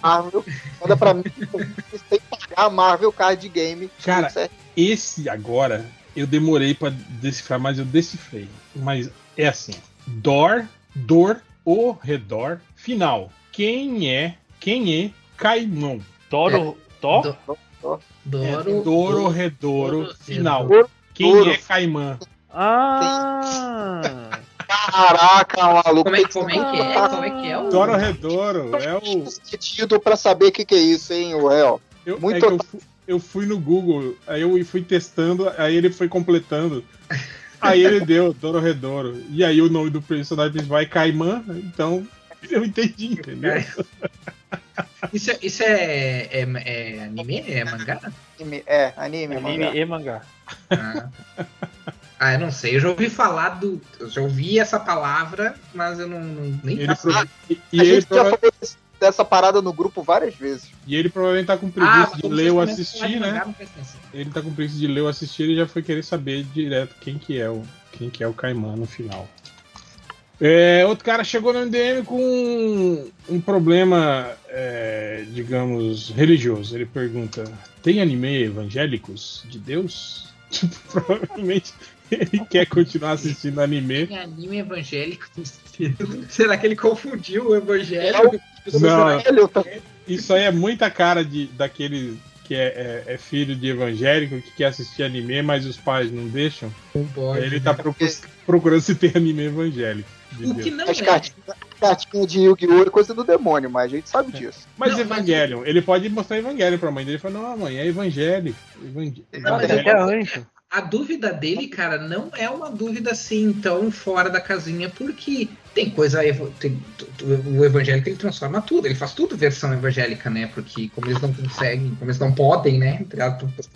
Marvel. Manda pra mim sem pagar Marvel Card Game. Cara? Esse agora, eu demorei pra decifrar, mas eu decifrei. Mas é assim: Dor, dor, o redor, final. Quem é, quem é Caimão? Toro. Tó? Do- Ó. Doro. Doro, redouro, Doro, final. Doro, Quem Doro. é Caimã? Ah! Caraca, maluco. Como é, como é que é? Como é que é o. Doro, redouro é o. sentido pra saber o que, que é isso, hein, o réu. Eu, Muito é eu, fu- eu fui no Google, aí eu fui testando, aí ele foi completando. Aí ele deu Doro Redouro. E aí o nome do personagem é Caimã, então eu entendi, entendeu? Isso, é, isso é, é, é anime? É mangá? Anime, é, anime, Anime mangá. e mangá. Ah. Ah, eu não sei. Eu já ouvi falar do. Eu já ouvi essa palavra, mas eu não, não- nem Ele pro- e, e A ele gente já prova- falou desse- dessa parada no grupo várias vezes. e ele provavelmente tá com Ah, preguiça mas de ler ou assistir, né? mangá. Ele tá com preguiça de ler ou assistir e já foi querer saber direto quem que é o, quem que é o Caimã no final. É, outro cara chegou no MDM com um, um problema, é, digamos, religioso. Ele pergunta: tem anime evangélicos de Deus? Tipo, provavelmente ele quer continuar assistindo anime. Tem anime evangélico. Será que ele confundiu o evangélico? Não. Isso aí é muita cara de, daquele que é, é- é filho de evangélico que quer assistir anime, mas os pais não deixam. Não pode. Ele tá procu- procurando se tem anime evangélico. De O Deus. que não As é. cartinhas, cartinha de Yu-Gi-Oh! é coisa do demônio, mas a gente sabe disso. Mas Não, Evangelion, ele pode mostrar Evangelion pra mãe dele e falar, não, mãe, é evangélico. Evangé- Não, mas Mas. A dúvida dele, cara, não é uma dúvida assim tão fora da casinha, porque tem coisa. tem- o evangélico ele transforma tudo, ele faz tudo versão evangélica, né? Porque como eles não conseguem, como eles não podem, né?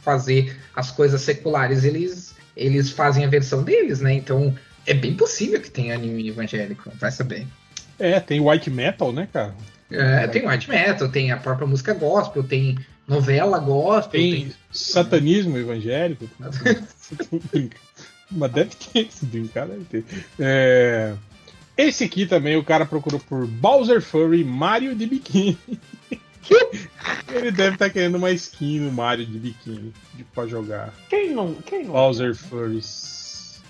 Fazer as coisas seculares, eles, eles fazem a versão deles, né? Então é bem possível que tenha anime evangélico, vai saber. É, tem white metal, né, cara? É, tem white metal, tem a própria música gospel, tem novela gospel, Tem satanismo evangélico. Mas deve ter, se brincar, deve ter. É, Esse aqui também o cara procurou por Bowser Furry Mario de biquíni. Ele deve estar querendo uma skin no Mario de biquíni de, pra jogar. Quem não. Quem não? Bowser Furries.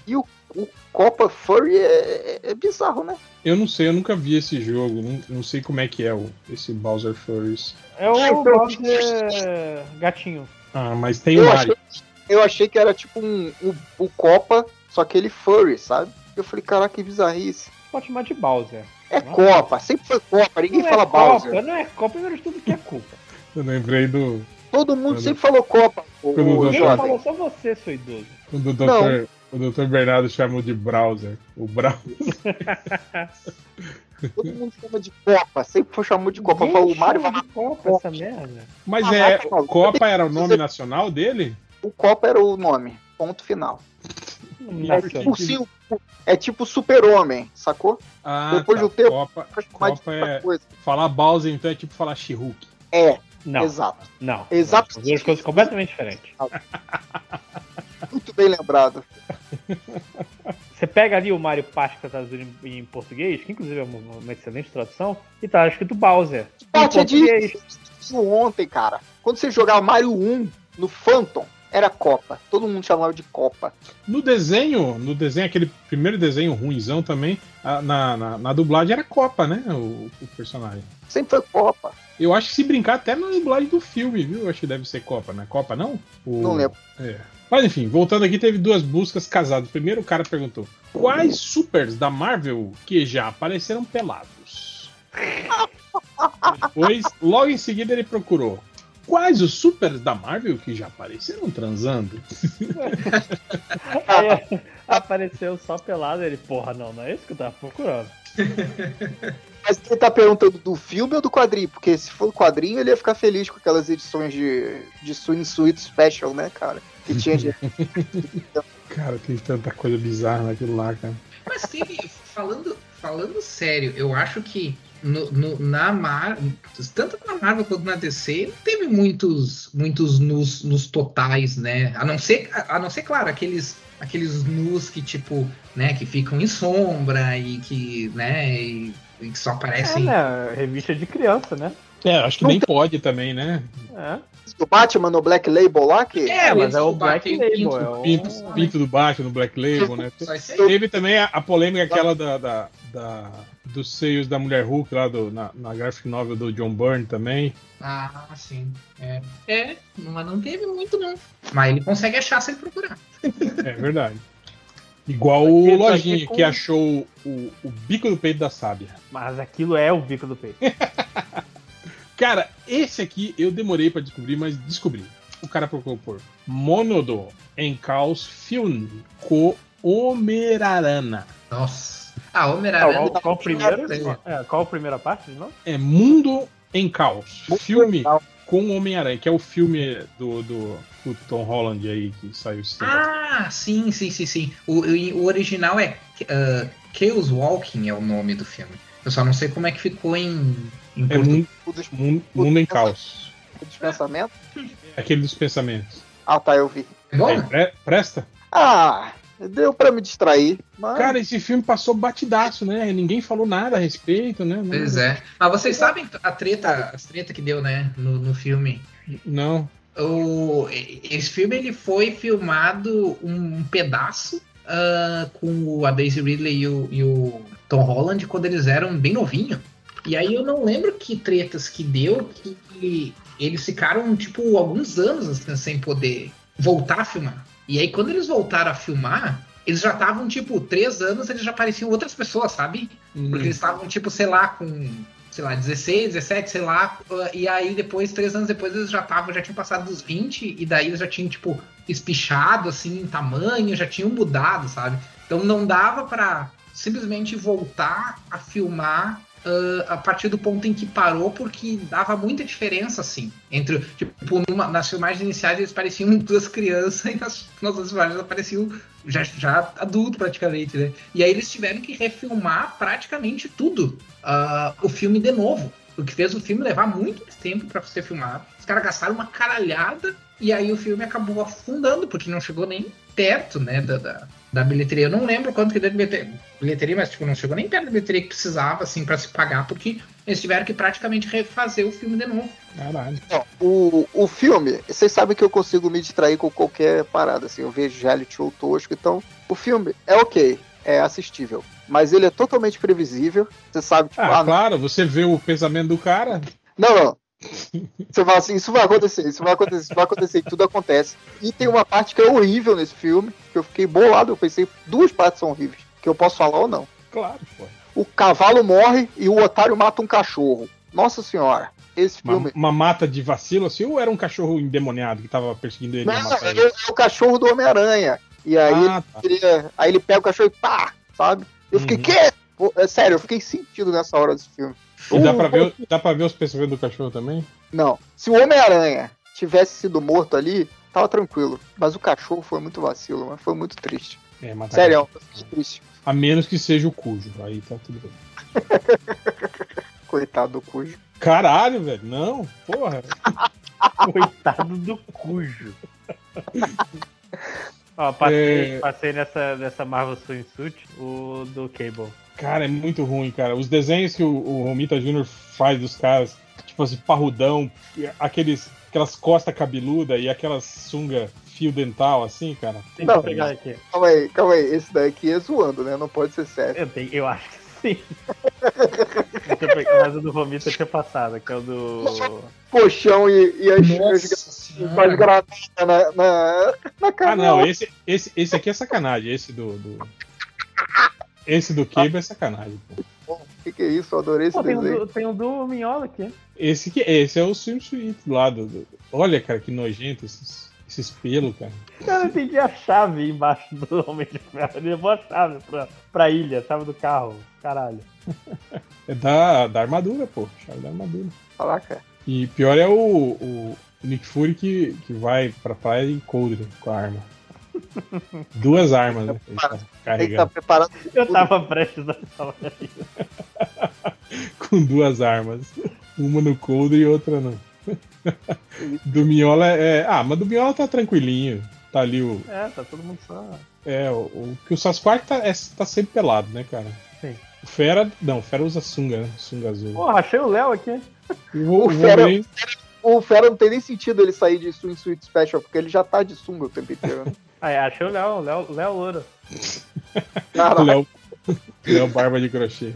O Copa Furry é, é bizarro, né? Eu não sei, eu nunca vi esse jogo, não, não sei como é que é o, esse Bowser Furries. É o Bowser gatinho. Ah, mas tem o Eu Mario. achei, eu achei que era tipo um, um, o Copa, só que ele furry, sabe? Eu falei, caraca, que bizarrice. Pode chamar de Bowser. É Não. Copa, sempre foi Copa, ninguém não fala é Bowser. Copa, não é Copa, primeiro de tudo que é culpa. Eu lembrei do. Todo mundo Uhum. sempre falou Copa. O, Quando o o falou, só você, seu idoso. Quando o doutor, o doutor Bernardo chamou de browser. O browser. Todo mundo chama de Copa, sempre foi chamado de Copa. Ninguém O Mário chama vai de Copa essa merda. Mas Ah, é. Copa era o nome nacional dele? O Copa era o nome. Ponto final. É tipo, sim, é tipo super-homem, sacou? Ah, Depois tá. do tempo, Copa, Copa é. coisa. Falar Bowser então é tipo falar She-Hulk. É, não, exato. não. Exato. São duas coisas completamente diferentes. Bem lembrado. Você pega ali o Mario Party que tá traduzido em, em português, que inclusive é uma, uma excelente tradução, e tá escrito Bowser. Em Parte é ontem, cara. Quando você jogava Mario 1 no Phantom, era Copa. Todo mundo chamava de Copa. No desenho, no desenho, aquele primeiro desenho ruimzão também, na, na, na dublagem era Copa, né? O, o personagem. Sempre foi Copa. Eu acho que se brincar até na dublagem do filme, viu? Eu acho que deve ser Copa, né? Copa não? O- Não lembro. É. Mas enfim, voltando aqui, teve duas buscas casadas. Primeiro o cara perguntou: quais supers da Marvel que já apareceram pelados? Depois, logo em seguida, ele procurou. Quais os supers da Marvel que já apareceram transando? Aí apareceu só pelado, ele, porra, não, não é isso que eu tava procurando. Mas ele tá perguntando do filme ou do quadrinho? Porque se for o quadrinho, ele ia ficar feliz com aquelas edições de, de Swing Suite Special, né, cara? Que tinha de. Cara, tem tanta coisa bizarra naquilo lá, cara. Mas teve, falando, falando sério, eu acho que no, no- na Marvel, tanto na Marvel quanto na DC, não teve muitos, muitos nus, nos totais, né? A não ser, a não ser, claro, aqueles, aqueles nus que, tipo, né, que ficam em sombra e que, né, e, e que só É, aparecem. né? Revista de criança, né? É, acho que nem pode também, né? É, Do Batman no Black Label lá, que. É, mas é o Black Label, pinto. é o... Pinto, pinto do baixo no Black Label, né? Teve também a, a polêmica aquela da, da, da- dos seios da Mulher Hulk lá do, na, na graphic novel do John Byrne também. Ah, sim. É, é, mas não teve muito, não. Mas ele consegue achar se ele procurar. É verdade. Igual o aqui Lojinha, com- que achou o, o bico do peito da sábia. Mas aquilo é o bico do peito. Cara, esse aqui eu demorei pra descobrir, mas descobri. O cara procurou por Monodo em Caos Film co Omerarana. Nossa. Ah, Qual, Homem-Aranha. qual, qual o primeiro? Tem. É, qual a primeira parte de novo? É Mundo em Caos. Muito filme legal. com Homem-Aranha, que é o filme do, do, do Tom Holland aí que saiu. Ah, sim, sim, sim, sim. O, o, o original é uh, Chaos Walking é o nome do filme. Eu só não sei como é que ficou em, em É mundo, O mundo, mundo em Caos. dos pensamentos. Aquele dos pensamentos. Ah, tá, eu vi. É bom? É, pre- presta? Ah, deu pra me distrair. Mas... Cara, esse filme passou batidaço, né? Ninguém falou nada a respeito, né? Não- Pois é. Mas vocês sabem a treta, as treta que deu, né, no, no filme? Não. O, esse filme ele foi filmado um, pedaço ah, com a Daisy Ridley e o, e o Tom Holland quando eles eram bem novinhos. E aí eu não lembro que tretas que deu que eles ficaram, tipo, alguns anos assim, sem poder voltar a filmar. E aí quando eles voltaram a filmar, eles já estavam, tipo, três anos, eles já pareciam outras pessoas, sabe? Porque eles estavam, tipo, sei lá, com, sei lá, 16, 17, sei lá. uh, E aí depois, três anos depois, eles já estavam, já tinham passado dos 20, e daí eles já tinham, tipo, espichado, assim, em tamanho, já tinham mudado, sabe? Então não dava pra simplesmente voltar a filmar uh, a partir do ponto em que parou, porque dava muita diferença, assim. Entre, tipo, numa- nas filmagens iniciais eles pareciam duas crianças, e nas, nas outras filmagens eles pareciam já, já adulto praticamente, né? E aí eles tiveram que refilmar praticamente tudo, ah, o filme de novo. O que fez o filme levar muito tempo para ser filmado. Os caras gastaram uma caralhada e aí o filme acabou afundando, porque não chegou nem perto, né, da, da, da bilheteria. Eu não lembro quanto que deu de bilhete- bilheteria, mas tipo, não chegou nem perto da bilheteria que precisava, assim, para se pagar, porque eles tiveram que praticamente refazer o filme de novo. Caralho. O, o filme, vocês sabem que eu consigo me distrair com qualquer parada, assim, eu vejo reality show tosco, então o filme é ok, é assistível, mas ele é totalmente previsível, você sabe, tipo, Ah, ah, claro, você vê o pensamento do cara. não, não, você fala assim, isso vai acontecer, isso vai acontecer, isso vai acontecer, e tudo acontece, e tem uma parte que é horrível nesse filme, que eu fiquei bolado, eu pensei, duas partes são horríveis, que eu posso falar ou não. Claro, pô. O cavalo morre e o otário mata um cachorro, nossa senhora. esse Uma, filme. uma mata de vacilo assim, ou era um cachorro endemoniado que tava perseguindo ele? Não, ele ele? é o cachorro do Homem-Aranha. E aí, Ah, tá. ele queria- aí ele pega o cachorro e pá, sabe? Eu fiquei, Uhum. Pô, é sério, eu fiquei sentido nessa hora desse filme. E dá pra, ver, dá pra ver os pensamentos do cachorro também? Não. Se o Homem-Aranha tivesse sido morto ali, tava tranquilo. Mas o cachorro foi muito vacilo, mano. Foi muito triste. É, matar Sério, fiquei triste. A menos que seja o cujo. Aí tá tudo bem. Coitado do cujo. Caralho, velho. Não, porra. Coitado do cujo. Ó, passei, É. passei nessa, nessa Marvel Swimsuit, o do Cable. Cara, é muito ruim, cara. Os desenhos que o, o Romita Jr. faz dos caras, tipo assim, parrudão, aqueles, aquelas costas cabeludas e aquelas sunga fio dental, assim, cara. Tem Não, que pegar aqui. Calma aí, calma aí. Esse daqui é zoando, né? Não pode ser sério. Eu, tenho, eu acho que sim. Mas o do Romita tinha passado, que é o do. Colchão e, e as, as granadas na, na, na cara. Ah, não, esse, esse, esse aqui é sacanagem. Esse do. do- Esse do Cable é sacanagem, pô. O que, que é isso? Eu adorei esse Pô, tem, um desenho. do, tem um do Minhola aqui. Esse, que, esse é o swimsuit lá do, do- Olha, cara, que nojento esses, esses pelos, cara. Cara, eu entendi a chave embaixo do Homem de Ferro. Ele levou a chave pra, pra ilha, chave do carro. Caralho. É da, da armadura, pô. Chave da armadura. Caraca. E pior é o, o Nick Fury que, que vai pra praia em coldre com a arma. Duas armas, né? Ele tá Tem que estar carregando preparado. Eu tava prestes a falar isso. com duas armas. Uma no coldre e outra não. Do Miola é. Ah, mas do Miola tá tranquilinho. Tá ali o. É, tá todo mundo só. É, o, o que o Sasquatch tá, é- tá sempre pelado, né, cara? Sim. O Fera. Não, o Fera usa sunga, né? Sunga azul. Porra, achei o Léo aqui. O, o o Fera- Wolverine- O Fera não tem nem sentido ele sair de Swing Suit Special, porque ele já tá de sunga o tempo inteiro. né? Aí, achei o Léo, Léo, Léo Louro. o Léo. Léo Barba de Crochê.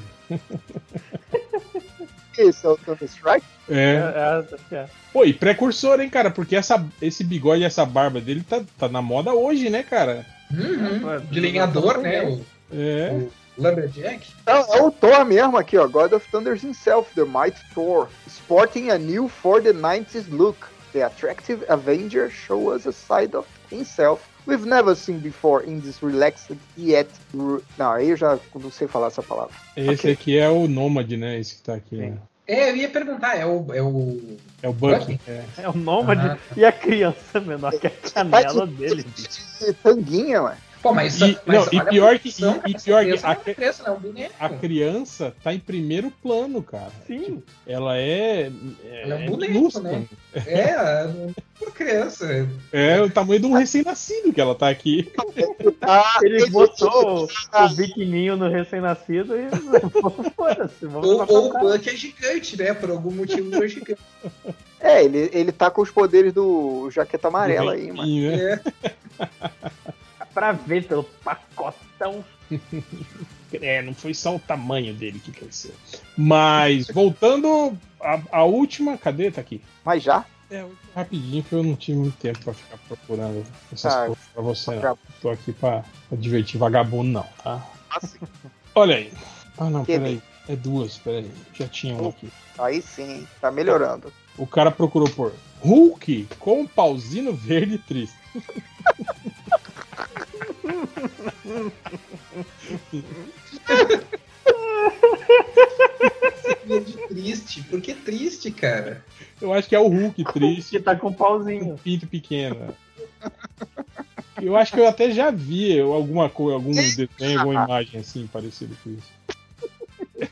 esse é o Thunder Strike? É, É. é, é. Pô, e precursor, hein, cara? Porque essa, esse bigode e essa barba dele tá, tá na moda hoje, né, cara? Uhum. De lenhador, né? O É. Lumberjack. Não, é o Thor mesmo aqui, ó. God of Thunders himself, the Mighty Thor. Sporting a new for the 90s look. The attractive Avenger show us a side of himself we've never seen before in this relaxed yet... Não, aí eu já não sei falar essa palavra. Esse aqui é o Nômade, né? Esse que tá aqui. Né? É, eu ia perguntar, é o. É o... É o Bucky. Bucky? É. É o Nômade Ah. e a criança menor que a canela dele. De tanguinha, ué. Pô, mas, E- mas não, e pior que- e- cara, e pior que criança a não é cri- criança, não, é boneco. A criança tá em primeiro plano, cara. Sim. Ela é. Ela é um boneco, minúscula. né? É, uma criança. É o tamanho de um recém-nascido que ela tá aqui. Ah, Ele botou o biquininho no recém-nascido e foda-se. Ou, o. Buck é gigante, né? Por algum motivo ele é gigante. É, ele, ele tá com os poderes do jaqueta amarela aí, mano. Né? É. Pra ver pelo pacotão. É, não foi só o tamanho dele que cresceu. Mas, voltando à, à última. Cadê? Tá aqui. Mas já? É, rapidinho, que eu não tive muito tempo pra ficar procurando essas Ah, coisas pra você. Não. Tô aqui pra, pra divertir vagabundo, não, tá? Assim, Olha aí. Ah, não, Que peraí. É duas, peraí. Já tinha um aqui. aí sim, tá melhorando. O cara procurou por Hulk com um pauzinho verde triste. de triste. Por que triste, cara? Eu acho que é o Hulk triste Que tá com um pauzinho. um pinto pequeno. Eu acho que eu até já vi alguma coisa, algum desenho, alguma imagem assim parecida com isso.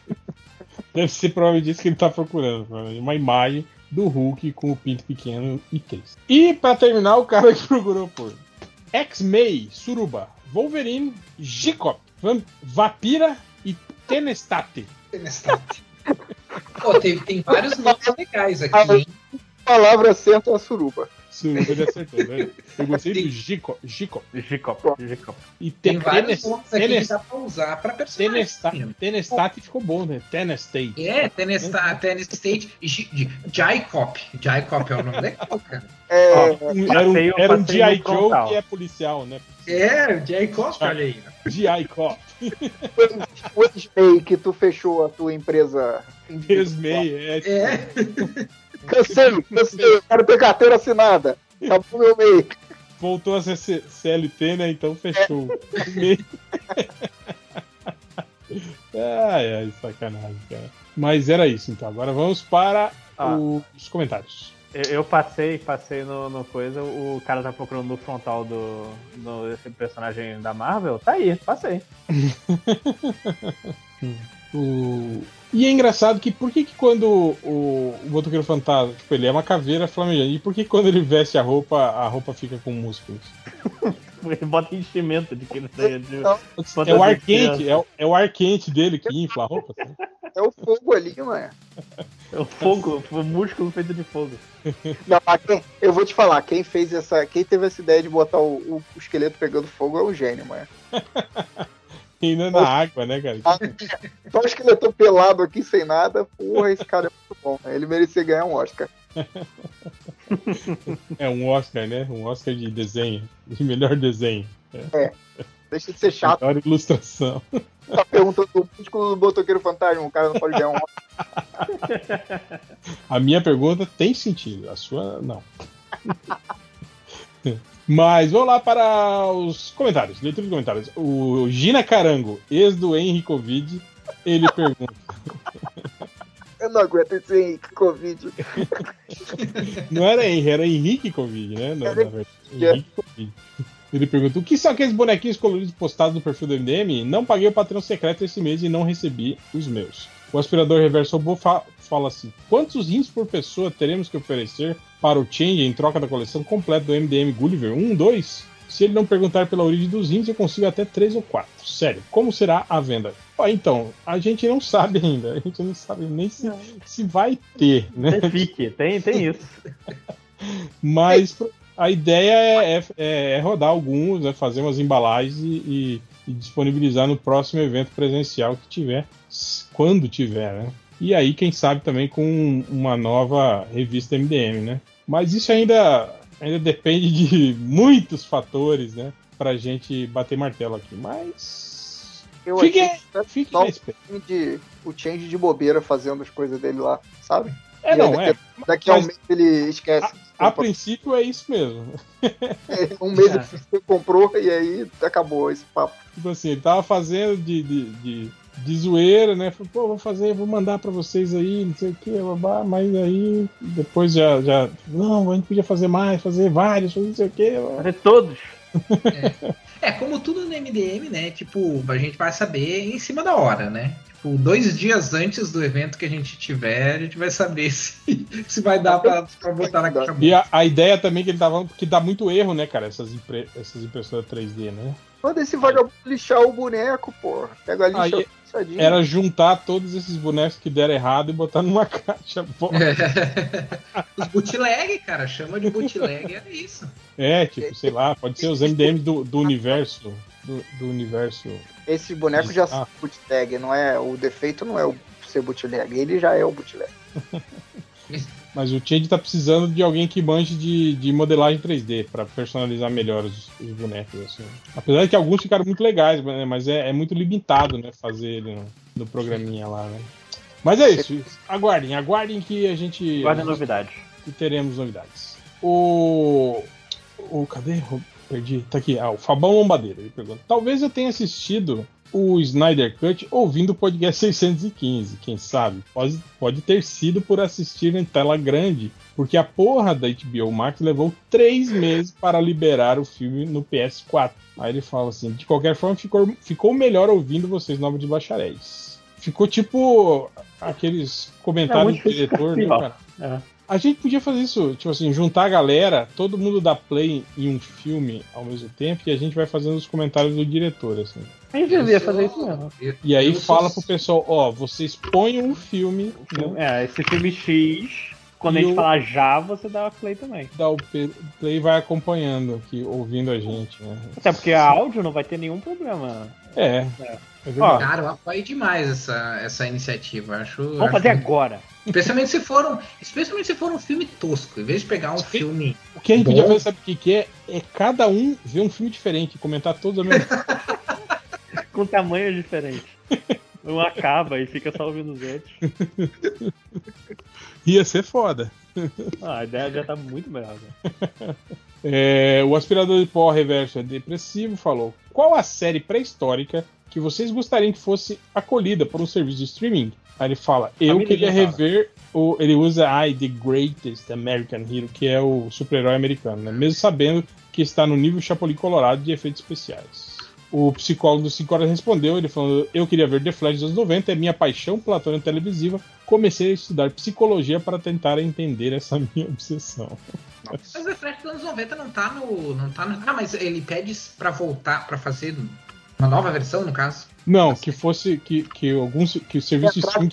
Deve ser provavelmente isso que ele tá procurando. Uma imagem do Hulk com o pinto pequeno e triste. E pra terminar, o cara que procurou por X-May, Suruba, Wolverine, Gicop, Vam- Vapira e Tenestate. Pô, tem, tem vários nomes legais aqui, hein? Palavra certa é a suruba. Suruba ele acertou, né? Eu gostei do Gicop. Gicop. Gicop, Gicop. E Tem te- vários Tenes- nomes aqui que Tenes- dá pra usar pra personagem. Tenestate, Tenestate ficou bom, né? Tenestate. É, Tennessee Tennis State, J- J- Jaicop. Jaicop é o nome legal, cara. É, Um- era um, Passeio- era um G.I. Joe que é policial, né? É, o Jaicop, olha aí. G.I. Cop. o Disney que tu fechou a tua empresa Resmei, é. É. Cansei, cansei. Eu quero ter carteira assinada. Acabou meu MEI. Voltou a ser C- CLT, né? Então fechou. Ai, ai, sacanagem, cara. Mas era isso, então. Agora vamos para Ah. o- os comentários. Eu, passei, passei no, no coisa, o cara tá procurando no frontal do, esse personagem da Marvel. Tá aí, passei. O... E é engraçado que por que, que quando o, o motoqueiro fantasma, tipo, ele é uma caveira flamejante, e por que quando ele veste a roupa, a roupa fica com músculos? Ele bota enchimento de que ele tem de Não, É o ar quente, é o, é o ar quente dele que infla a roupa. assim. É o fogo ali, mano. É o fogo, o músculo feito de fogo. Não, mas quem- eu vou te falar, quem fez essa. Quem teve essa ideia de botar o, o- o esqueleto pegando fogo é o gênio, mano. Ainda na água, né, cara? Ah, Só o esqueleto pelado aqui sem nada, porra, esse cara é muito bom. né? Ele merecia ganhar um Oscar. É um Oscar, né? Um Oscar de desenho, de melhor desenho, Deixa de ser chato, melhor ilustração. tá perguntando o músculo do motoqueiro fantasma, o cara não pode ganhar um Oscar. A minha pergunta tem sentido, a sua não. Mas vamos lá para os comentários, leitura de comentários. O Gina Carango, ex do Henry Covid, ele pergunta. Eu não aguento esse Henrique Covid. Não era Henry, era Henrique Covid, né? Na, na verdade. Henrique Covid. Ele pergunta: o que são aqueles bonequinhos coloridos postados no perfil do MDM? Não paguei o patrão secreto esse mês e não recebi os meus. O aspirador reverso robô fa- fala assim: quantos rins por pessoa teremos que oferecer para o Change em troca da coleção completa do MDM Gulliver? Um, dois? Se ele não perguntar pela origem dos rins, eu consigo até três ou quatro. Sério, como será a venda? Ó, então, a gente não sabe ainda. A gente não sabe nem se, se vai ter, né? Tem fique, tem, tem isso. Mas a ideia é, é- é- é rodar alguns, né, fazer umas embalagens e, e- e disponibilizar no próximo evento presencial que tiver, quando tiver, né? E aí, quem sabe também com uma nova revista MDM, né? Mas isso ainda, ainda depende de muitos fatores, né? Pra gente bater martelo aqui. Mas. Eu Fique, era fique só o de, o change de bobeira fazendo as coisas dele lá, sabe? É, E não, aí é. Daqui a um mês ele esquece. A princípio é isso mesmo. Um mês você comprou e aí acabou esse papo. Tipo assim, ele tava fazendo de, de, de, de zoeira, né? Falou, pô, vou fazer, vou mandar pra vocês aí, não sei o que, babá, mas aí depois já, já. Não, a gente podia fazer mais, fazer vários, fazer não sei o que. Fazer todos. É, como tudo no MDM, né? Tipo, a gente vai saber em cima da hora, né? Tipo, dois dias antes do evento que a gente tiver, a gente vai saber se, se vai dar pra, pra botar na caixa E a, a ideia também que ele tava. que dá muito erro, né, cara, essas, impre, essas impressoras 3D, né? Manda esse vagabundo lixar o boneco, pô. Pega a lixa Aí, lixadinha. Era juntar todos esses bonecos que deram errado e botar numa caixa. Pô. Os bootleg, cara, chama de bootleg, é isso. É, tipo, sei lá, pode ser os MDMs do, do universo. Do, do universo. Esse boneco já Ah. são bootleg, não é? O defeito não é o ser bootleg, ele já é o bootleg. Mas o Change tá precisando de alguém que manje de, de modelagem 3D pra personalizar melhor os, os bonecos. Assim. Apesar de que alguns ficaram muito legais, né, mas é, é muito limitado, né? Fazer ele no, no programinha lá, né? Mas é isso. Aguardem, aguardem que a gente. Guarda a gente- novidades. que teremos novidades. O. O. Cadê? Perdi. Tá aqui. Ah, o Fabão Lombadeiro. Ele pergunta: Talvez eu tenha assistido o Snyder Cut ouvindo o podcast 615. Quem sabe? Pode, pode ter sido por assistir em tela grande. Porque a porra da HBO Max levou três meses para liberar o filme no PS4. Aí ele fala assim: de qualquer forma, ficou, ficou melhor ouvindo vocês, novos de bacharéis. Ficou tipo aqueles comentários É do diretor, né, cara? É. A gente podia fazer isso, tipo assim, juntar a galera, todo mundo dá play em um filme ao mesmo tempo e a gente vai fazendo os comentários do diretor, assim. A gente devia fazer isso mesmo. Eu- E aí eu sou- fala pro pessoal, ó, vocês ponham o filme, né, É, esse filme X, quando a gente o- falar já, você dá play também. dá o play e vai acompanhando aqui, ouvindo a gente, né? Até porque a áudio não vai ter nenhum problema. É. É. é verdade. Cara, eu apoio demais essa, essa iniciativa. Acho, Vamos acho- fazer agora. Especialmente se for um, especialmente se for um filme tosco. Em vez de pegar um filme. O que a gente podia fazer, sabe o que, que é? É cada um ver um filme diferente, comentar todos ao mesmo tempo. Com tamanhos diferentes. um acaba e fica só ouvindo os outros. Ia ser foda. Ah, a ideia já tá muito melhor. Né? É, o aspirador de pó reverso é depressivo falou: Qual a série pré-histórica que vocês gostariam que fosse acolhida por um serviço de streaming? Aí ele fala: Eu Família queria rever. O, ele usa I, The Greatest American Hero, que é o super-herói americano, né? mesmo sabendo que está no nível Chapolin Colorado de efeitos especiais. O psicólogo do 5 horas respondeu, ele falou, eu queria ver The Flash dos anos 90, é minha paixão platônica televisiva, comecei a estudar psicologia para tentar entender essa minha obsessão. Mas o Flash dos anos 90 não tá no. Não tá no... Ah, mas ele pede pra voltar, pra fazer uma nova versão, no caso. Não, que fosse que, que alguns que o serviço de streaming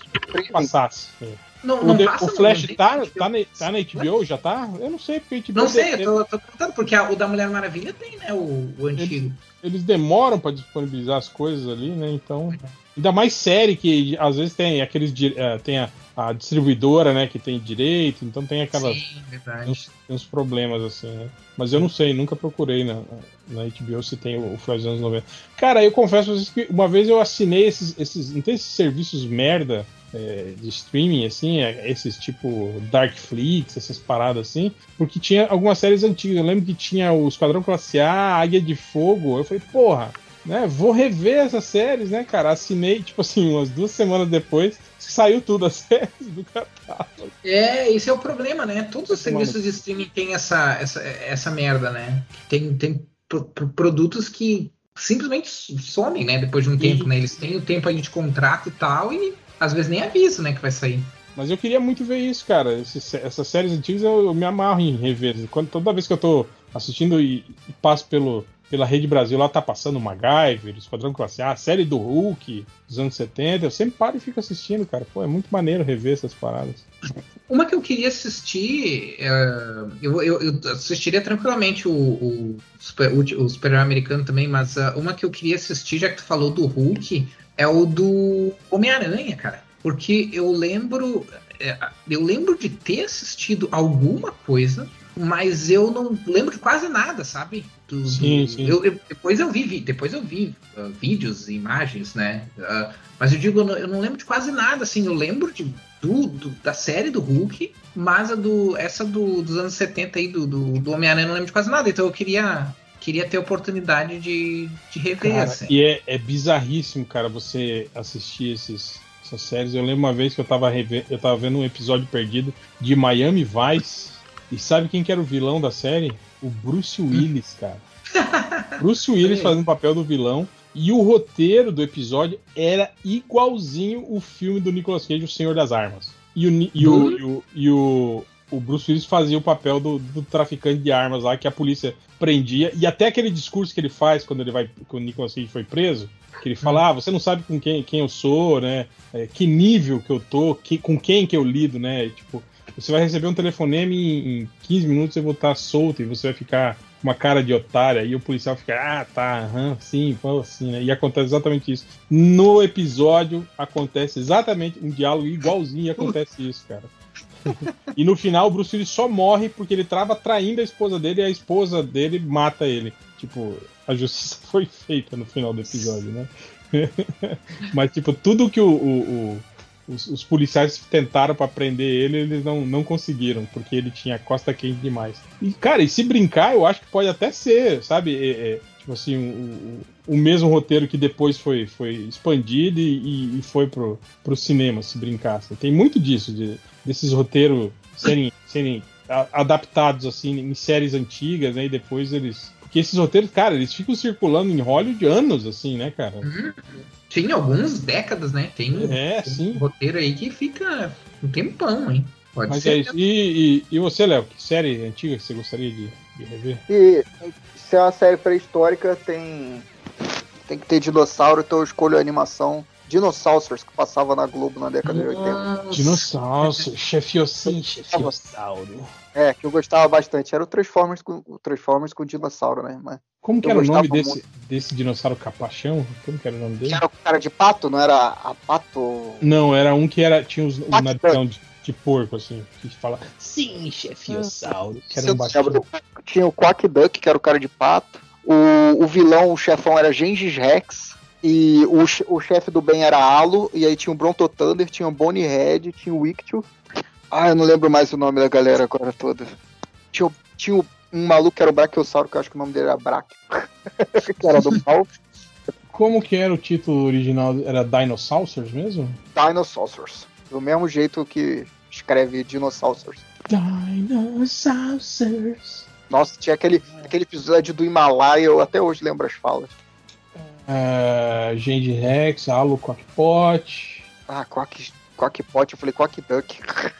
passasse. É. Não, O, não de- passa o Flash não tá, tá, na, tá na HBO? Já tá? Eu não sei, porque a HBO Não sei, de- eu tô, tô perguntando, porque a- o da Mulher Maravilha tem, né? O, o antigo. eles demoram para disponibilizar as coisas ali, né? Então, ainda mais série que às vezes tem aqueles eh, tem a, a distribuidora, né, que tem direito, então tem aquelas Sim, verdade. uns, tem uns problemas assim, né? Mas eu não sei, nunca procurei na, na HBO se tem o, o Flash dos anos 90. Cara, eu confesso pra vocês que uma vez eu assinei esses, esses não tem esses serviços merda é, de streaming, assim, é, esses tipo Darkflix, essas paradas assim, porque tinha algumas séries antigas. Eu lembro que tinha o Esquadrão Classe A, Águia de Fogo. Eu falei, porra, né, vou rever essas séries, né, cara? Assinei, tipo assim, umas duas semanas depois, saiu tudo as séries do catálogo. É, esse é o problema, né? Todos os Esse maluco. serviços de streaming têm essa, essa, essa merda, né? Tem, tem pro- pro- produtos que simplesmente somem, né? Depois de um tempo, né? Eles têm o tempo aí de contrato e tal, e às vezes nem avisam, né, que vai sair. Mas eu queria muito ver isso, cara. Esses- essas séries antigas eu, eu me amarro em rever. Quando, toda vez que eu tô assistindo e, e passo pelo, pela Rede Brasil, lá tá passando o MacGyver, Esquadrão Classe A, a série do Hulk dos anos 70, eu sempre paro e fico assistindo, cara. Pô, é muito maneiro rever essas paradas. Uma que eu queria assistir, é, eu, eu, eu assistiria tranquilamente o, o, super, o, Super-Herói Americano também, mas ah, uma que eu queria assistir, já que tu falou do Hulk, é o do Homem-Aranha, cara. Porque eu lembro. é, eu lembro de ter assistido alguma coisa, mas eu não lembro de quase nada, sabe? Do- Sim, sim. eu- eu- depois eu vi, depois eu vi ah, vídeos e imagens, né? Ah, mas eu digo, eu não, eu não lembro de quase nada, assim. Eu lembro de, do, do- da série do Hulk, mas a do, essa do, dos anos 70 aí, do, do, do Homem-Aranha, eu não lembro de quase nada. Então eu queria, queria ter a oportunidade de, de rever, Cara, assim. e é, é bizarríssimo, cara, você assistir esses, essas séries. Eu lembro uma vez que eu tava, rever, eu tava vendo um episódio perdido de Miami Vice. E sabe quem que era o vilão da série? O Bruce Willis, cara. Bruce Willis fazendo o papel do vilão. E o roteiro do episódio era igualzinho o filme do Nicolas Cage, O Senhor das Armas. E o, e o, e o, e o, o Bruce Willis fazia o papel do, do traficante de armas lá, que a polícia prendia. E até aquele discurso que ele faz quando ele vai. Quando o Nicolas Cage foi preso, que ele fala, ah, você não sabe com quem, quem eu sou, né? É, que nível que eu tô, que, com quem que eu lido, né? E, tipo, você vai receber um telefonema e em 15 minutos eu vou estar solto e você vai ficar com uma cara de otária e o policial fica, ah, tá, aham, sim, pô, assim, né? E acontece exatamente isso. No episódio acontece exatamente um diálogo igualzinho e acontece isso, cara. E no final o Bruce Willis só morre porque ele trava traindo a esposa dele e a esposa dele mata ele. Tipo, a justiça foi feita no final do episódio, né? Mas, tipo, tudo que o, o- o- os, os policiais tentaram pra prender ele, eles não, não conseguiram, porque ele tinha costa quente demais. E, cara, e se brincar, eu acho que pode até ser, sabe? É, é, tipo assim, o, o, mesmo roteiro que depois foi, foi expandido e, e- foi pro, pro cinema, se brincasse. Tem muito disso, de, desses roteiros serem, serem adaptados assim em séries antigas, né? E depois eles. Porque esses roteiros, cara, eles ficam circulando em Hollywood anos, assim, né, cara? Tinha algumas décadas, né? Tem, É, tem sim. um roteiro aí que fica um tempão, hein? Pode Mas ser. é isso. E, e, e você, Léo, que série antiga que você gostaria de, de rever? E se é uma série pré-histórica, tem. Tem que ter dinossauro, então eu escolho a animação Dinosaurs, que passava na Globo na década de 80. Nossa. Dinossauro, chefiosim, chefiosauro. É, que eu gostava bastante. Era o Transformers com, o Transformers com dinossauro, né? Mas, Como que Eu era o nome desse, desse dinossauro capachão? Como que era o nome que dele? era o cara de pato, não era a pato. Não, era um que era, tinha os, o Pato narigão de, de porco, assim, que fala Sim, chefiosauro. Que era um baixinho. Tinha o Quack Duck, que era o cara de pato. O, o vilão, o chefão era Gengis Rex. E o, o chefe do bem era Alo, e aí tinha o Bronto Thunder, tinha o Bonnie Head, tinha o Wictu. Ah, eu não lembro mais o nome da galera agora toda. Tinha, tinha um maluco que era o Brachiosauro, que eu acho que o nome dele era Brachio. que era do mal. Como que era o título original? Era Dinosaurs mesmo? Dinosaurs. Do mesmo jeito que escreve Dinosaurs. Dinosaurs. Nossa, tinha aquele, aquele episódio do Himalaia, eu até hoje lembro as falas. Uh, Gente Rex, Alu Cockpot. Ah, Quack, Quackpot, eu falei Quack Duck.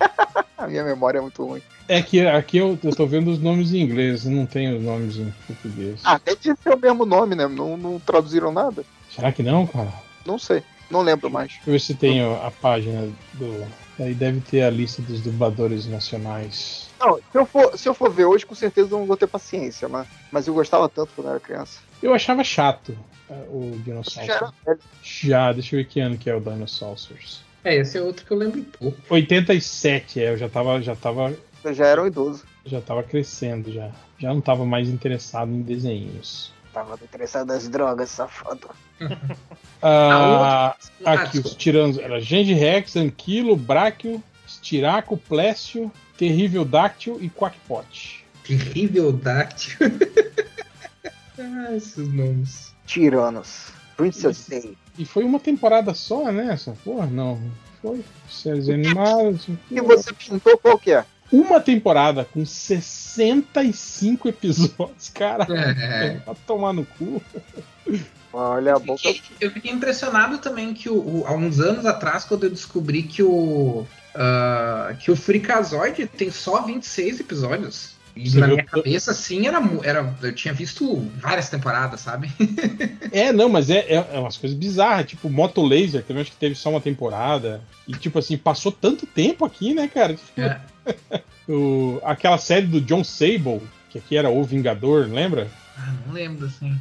A minha memória é muito ruim. É que aqui eu, eu tô vendo os nomes em inglês, não tem os nomes em português. Ah, deve ser o mesmo nome, né? Não, não traduziram nada. Será que não, cara? Não sei. Não lembro mais. Deixa eu ver se tem a página do. Aí deve ter a lista dos dubladores nacionais. Não, se eu for, se eu for ver hoje, com certeza eu não vou ter paciência, mas, mas eu gostava tanto quando eu era criança. Eu achava chato uh, o Dinossauro. já. Já, deixa eu ver que ano que é o Dinosaurs. É, esse é outro que eu lembro pouco. 87, é, eu já tava, já tava, Você já era um idoso. já tava crescendo já. Já não tava mais interessado em desenhos. Tava interessado nas drogas, safado. Ah, Ah, aqui, os tiranos. Era Genji Rex, Anquilo, Bráquio, Stiraco, Plécio, Terrível Dáctil e Quackpot. Terrível Dáctil. ah, esses nomes. Tiranos. Princess Day. E foi uma temporada só, né? Essa porra, não. Foi. Séries animadas. E você pintou qual que é? Uma temporada com 65 episódios, cara. É. Vai tomar no cu. Olha a boca. Fiquei- eu fiquei impressionado também que o, o- há uns anos atrás, quando eu descobri que o ah, que o Freakazoid tem só 26 episódios. Você na minha cabeça, assim, era, era. Eu tinha visto várias temporadas, sabe? É, não, mas é, é, é umas coisas bizarras. Tipo, Moto Laser também acho que teve só uma temporada. E, tipo assim, passou tanto tempo aqui, né, cara? É. o- aquela série do John Sable, que aqui era O Vingador, lembra? Ah, não lembro, assim.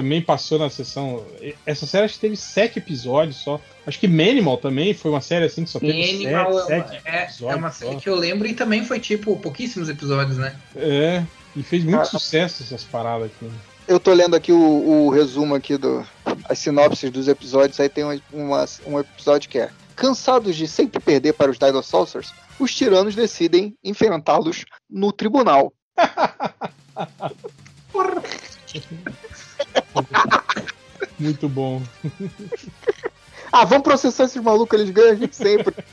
Também passou na sessão. Essa série acho que teve sete episódios só. Acho que Manimal também foi uma série assim que só teve Animal sete, é, uma, sete é, episódios é uma só. série que eu lembro e também foi, tipo, pouquíssimos episódios, né? É, e fez muito Ah, sucesso essas paradas aqui. Eu tô lendo aqui o, o resumo aqui do as sinopses dos episódios. Aí tem um, uma- um episódio que é Cansados de sempre perder para os Dinosaurs, os tiranos decidem enfrentá-los no tribunal. Muito bom. Ah, vamos processar esses malucos, eles ganham a gente sempre.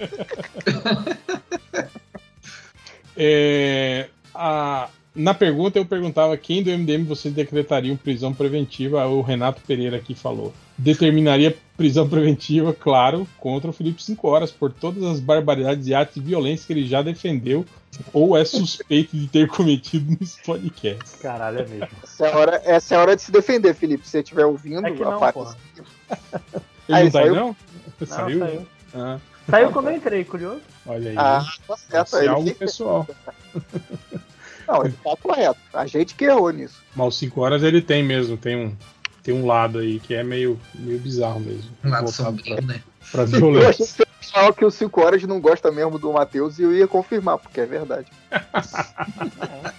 É, a- na pergunta eu perguntava quem do MDM vocês decretariam prisão preventiva. O Renato Pereira aqui falou. Determinaria prisão preventiva, claro, contra o Felipe 5 horas por todas as barbaridades e atos de violência que ele já defendeu ou é suspeito de ter cometido nos podcasts. Caralho, é mesmo. Essa é a hora, essa é a hora de se defender, Felipe. Se você estiver ouvindo, É que não. Ele Aí, não tá aí, saiu? não? Não, Saiu? saiu. Ah, Saiu quando eu entrei, curioso. olha aí. Ah, tá certo. Isso é algo pessoal. Não, ele tá correto. A gente que errou nisso. Mas os 5 horas ele tem mesmo, tem um, tem um lado aí que é meio, meio bizarro mesmo. Um lado sombrio, né? pra, pra Eu achei violência. pessoal que o 5 horas não gosta mesmo do Matheus e eu ia confirmar, porque é verdade.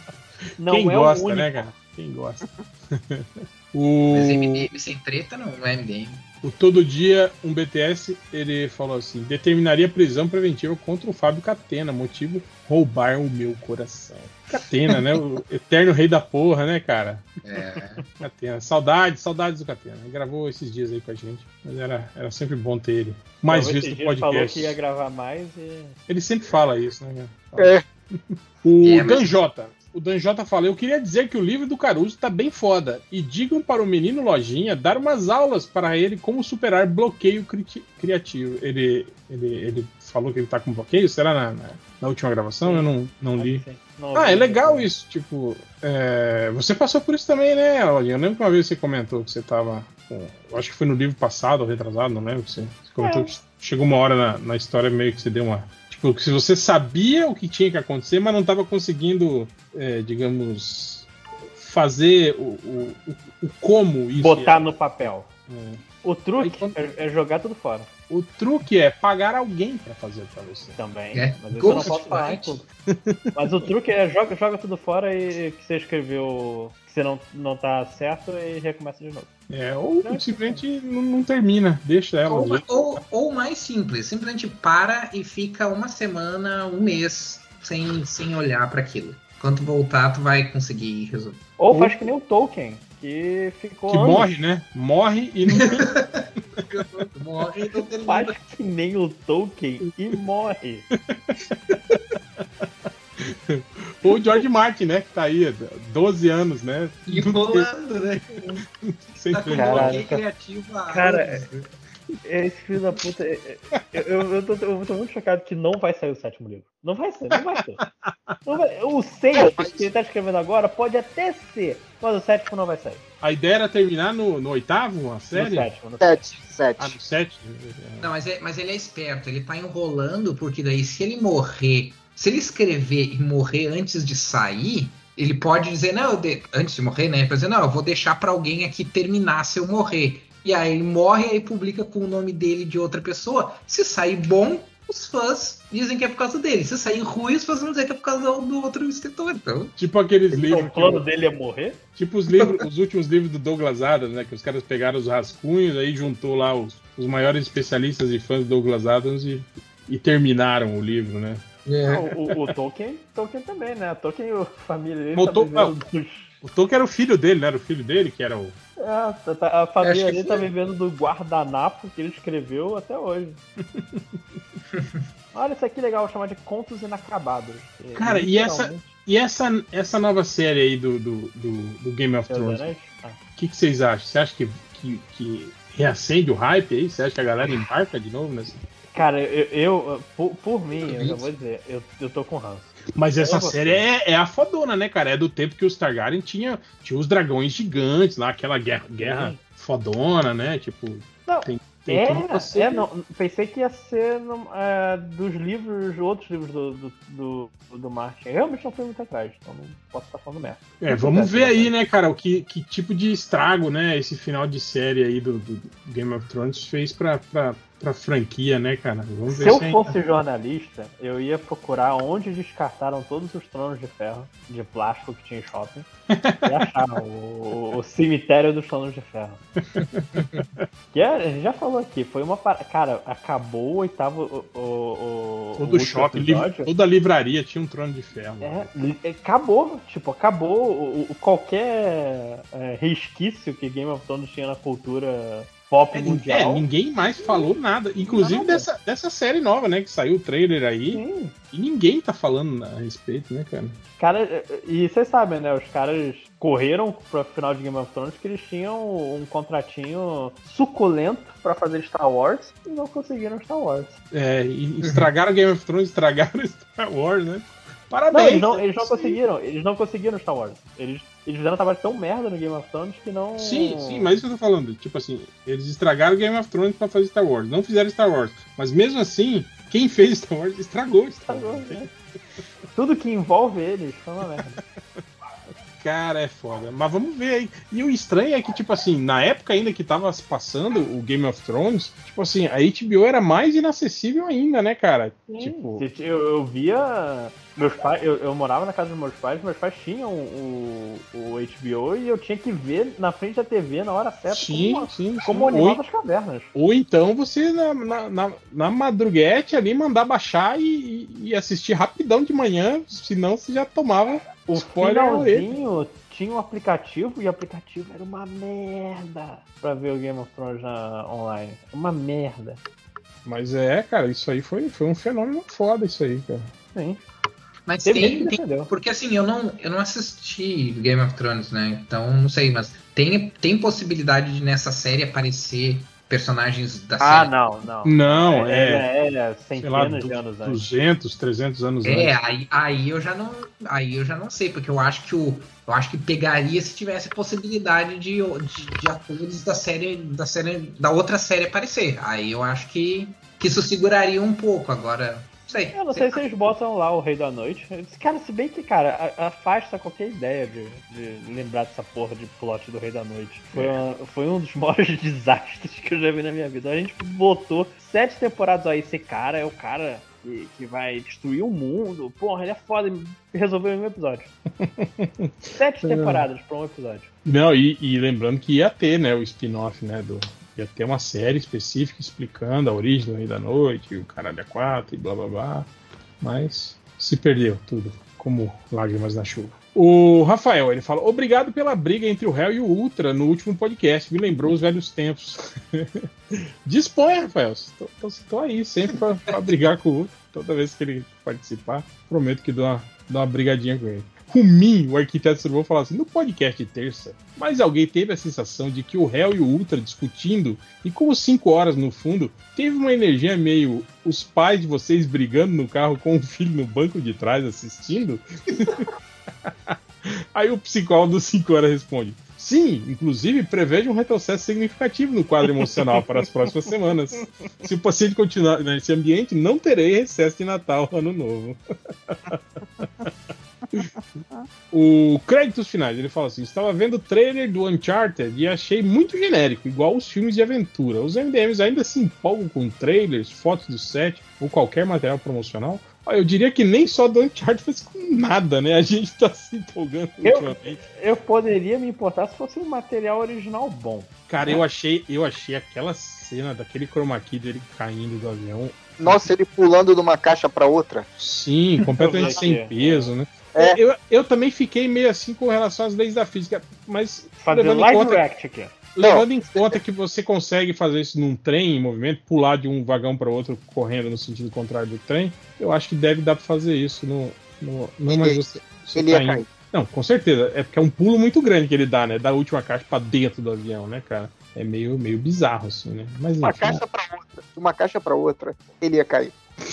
Não Quem é gosta, o único. né, cara? Quem gosta. o, Mas MDM sem treta não, não é MDM. O Todo Dia, um BTS, ele falou assim: determinaria prisão preventiva contra o Fábio Catena, motivo roubar o meu coração. Catena, né? O eterno rei da porra, né, cara? É, Catena. Saudades, saudades do Catena. Ele gravou esses dias aí com a gente. Mas era, era sempre bom ter ele. Mais Então, visto no dia ele falou podcast. que ia gravar mais e. Ele sempre fala isso, né? É. O É, mas- Danjota. O Danjota fala: Eu queria dizer que o livro do Caruso tá bem foda. E digam para o menino Lojinha dar umas aulas para ele como superar bloqueio cri- criativo. Ele, ele, ele falou que ele tá com bloqueio? Será na, na, na última gravação? Eu não, não li. Sim. Não Ah, é legal também. isso. Tipo, é, você passou por isso também, né, Lojinha? Eu lembro que uma vez você comentou que você tava. Com, eu acho que foi no livro passado ou retrasado, não lembro. Você, você comentou É. que chegou uma hora na, na história meio que você deu uma. Tipo, se você sabia o que tinha que acontecer, mas não tava conseguindo, é, digamos, fazer o, o, o, como isso. Botar ia- no papel. é. O truque Aí quando- é, é jogar tudo fora. O truque é pagar alguém pra fazer pra você. Também. É, Mas isso eu não posso falar em Fight. tudo. Mas o truque é joga, joga tudo fora e que você escreveu que você não, não tá certo e recomeça de novo. É, ou simplesmente não, não termina, deixa ela. Ou, ou, ou mais simples, simplesmente para e fica uma semana, um mês sem, sem olhar para aquilo. Quando voltar, tu vai conseguir resolver. Ou faz que nem o Tolkien, que ficou. Que anos. morre, né? Morre e não Morre e não termina. Faz que nem o Tolkien e morre. Ou o George Martin, né? Que tá aí há 12 anos, né? Enrolando, né? Sem Tá com. Caralho, há Cara, anos. Esse filho da puta. é- é- Eu, eu, eu, tô, eu tô muito chocado que não vai sair o sétimo livro. Não vai ser, não vai ser. Não vai- o sexto que ele tá escrevendo agora pode até ser, mas o sétimo não vai sair. A ideia era terminar no, no oitavo, a No série? sétimo. No... Sete, sete. Ah, no sétimo? Não, mas, é, mas ele é esperto, ele tá enrolando, porque daí se ele morrer, se ele escrever e morrer antes de sair, ele pode dizer, não, de- antes de morrer, né? Ele pode dizer, não, eu vou deixar pra alguém aqui terminar se eu morrer. E aí ele morre e aí publica com o nome dele de outra pessoa. Se sair bom, os fãs dizem que é por causa dele. Se sair ruim, os fãs vão dizer que é por causa do, outro escritor. Então, Tipo aqueles Então, livros. o plano que- dele é morrer? Tipo os livros, os últimos livros do Douglas Adams, né? Que os caras pegaram os rascunhos, aí juntou lá os, os maiores especialistas e fãs do Douglas Adams e, e terminaram o livro, né? O, o- o Tolkien, Tolkien também, né? Tolkien e a família dele Botou- tá vivendo O Tolkien era o filho dele, né? Era o filho dele que era o. É, a família dele tá vivendo do guardanapo que ele escreveu até hoje. Olha, isso aqui é legal, vou chamar de Contos Inacabados. É, Cara, e essa- E essa, essa nova série aí do, do, do, do Game of dos Thrones? Ah. o que, que vocês acham? Você acha que, que, que reacende o hype aí? Você acha que a galera embarca de novo nessa? Cara, eu, eu- por, por mim, eu já vou dizer, eu, eu tô com ranço. Mas essa série é, é a fodona, né, cara? É do tempo que os Targaryen tinha, tinha os dragões gigantes lá, aquela guerra, guerra fodona, né? Tipo, Não, tem, tem É, ser- é, não, pensei que ia ser no- é, dos livros, outros livros do, do, do, do Martin. Eu realmente não fui muito atrás, então não posso estar falando merda. É, vamos ver aí, né, cara, o que, que tipo de estrago, né, esse final de série aí do, do Game of Thrones fez pra, pra, pra franquia, né, cara? Vamos Se eu se fosse jornalista, eu ia procurar onde descartaram todos os tronos de ferro, de plástico que tinha em shopping, e achar o, o cemitério dos tronos de ferro. que é, a gente já falou aqui, foi uma. par- Cara, acabou o oitavo. O, o, o, o todo último shopping, episódio. toda livraria tinha um trono de ferro. É, é, acabou, tipo, acabou o, o- qualquer é, resquício que Game of Thrones tinha na cultura pop É, mundial. ninguém mais falou nada. Inclusive dessa, dessa série nova, né? Que saiu o trailer aí. Sim. E ninguém tá falando a respeito, né, cara? Cara, e vocês sabem, né? Os caras correram pro final de Game of Thrones que eles tinham um contratinho suculento pra fazer Star Wars e não conseguiram Star Wars. É, e estragaram Game of Thrones, estragaram Star Wars, né? Não, Parabéns. eles não, eles não Sim. conseguiram, eles não conseguiram Star Wars. Eles, eles fizeram um trabalho tão merda no Game of Thrones que não. Sim, sim, mas isso que eu tô falando. Tipo assim, eles estragaram Game of Thrones pra fazer Star Wars. Não fizeram Star Wars. Mas mesmo assim, quem fez Star Wars estragou Star Estragou, Wars. né? Tudo que envolve eles foi uma merda. Cara, é foda. Mas vamos ver aí. E o estranho é que, tipo assim, na época ainda que tava se passando o Game of Thrones, tipo assim, a HBO era mais inacessível ainda, né, cara? Tipo, Eu, eu via. Meus pais, eu, eu morava na casa dos meus pais, meus pais tinham o, o HBO e eu tinha que ver na frente da TV na hora certa sim, como, sim, sim. como o animal Ou, das cavernas. ou então você na, na, na, na madruguete ali mandar baixar e, e- e assistir rapidão de manhã, senão você já tomava O spoiler finalzinho tinha um aplicativo e o aplicativo era uma merda pra ver o Game of Thrones na, online. Uma merda. Mas é, cara, isso aí foi, foi um fenômeno foda, isso aí, cara. Sim. Mas Teve tem, tem-. Porque assim, eu não, eu não assisti Game of Thrones, né? Então não sei, mas tem, tem possibilidade de nessa série aparecer personagens da Ah, série. não, não. Não, é, É, é lá, centenas de du- anos antes. 200, 300 anos É, antes. aí, aí eu já não, aí eu já não sei, porque eu acho que o, eu acho que pegaria se tivesse possibilidade de, de, de atores da série, da série, da outra série aparecer. Aí eu acho que, que isso seguraria um pouco. Agora, sei. Eu não sei se eles botam lá o Rei da Noite. Cara, se bem que, cara, a- afasta qualquer ideia de, de lembrar dessa porra de plot do Rei da Noite. Foi, uma- foi um dos maiores desastres que eu já vi na minha vida. A gente botou sete temporadas aí, esse cara é o cara que, que vai destruir o mundo. Porra, ele é foda, resolveu em um episódio. Sete temporadas pra um episódio. Não, e, e lembrando que ia ter, né, o spin-off, né, do... Ia ter uma série específica explicando a origem do Rei da Noite, o Caralho 4 e blá blá blá. Mas se perdeu tudo, como lágrimas na chuva. O Rafael, ele fala: Obrigado pela briga entre o Hell e o Ultra no último podcast. Me lembrou os velhos tempos. Dispõe, Rafael. Estou aí sempre para brigar com o Ultra. Toda vez que ele participar, prometo que dou uma, dou uma brigadinha com ele. O Min, o arquiteto Survão, fala assim: no podcast de terça, mas alguém teve a sensação de que o Hell e o Ultra discutindo, e como cinco horas no fundo, teve uma energia meio os pais de vocês brigando no carro com o filho no banco de trás assistindo? Aí o psicólogo do 5 horas responde: Sim, inclusive prevejo um retrocesso significativo no quadro emocional para as próximas semanas. Se o paciente continuar nesse ambiente, não terei recesso de Natal Ano Novo. o créditos finais, ele fala assim: estava vendo o trailer do Uncharted e achei muito genérico, igual os filmes de aventura. Os MDMs ainda se empolgam com trailers, fotos do set ou qualquer material promocional. Eu diria que nem só do Uncharted fez com nada, né? A gente tá se empolgando eu, ultimamente. Eu poderia me importar se fosse um material original bom. Cara, eu achei, eu achei aquela cena daquele chroma key dele caindo do avião. Nossa, ele pulando de uma caixa para outra. Sim, completamente sem peso, né? É. Eu, eu também fiquei meio assim com relação às leis da física, mas. Fazer live conta... react aqui. Levando em conta que você consegue fazer isso num trem em movimento, pular de um vagão para outro correndo no sentido contrário do trem, eu acho que deve dar para fazer isso no, no, não, mas você, você ele tá ia cair. Não, com certeza. É porque é um pulo muito grande que ele dá, né? Da última caixa para dentro do avião, né, cara? É meio, meio bizarro, assim, né? Mas, uma caixa para outra, uma caixa para outra, ele ia cair.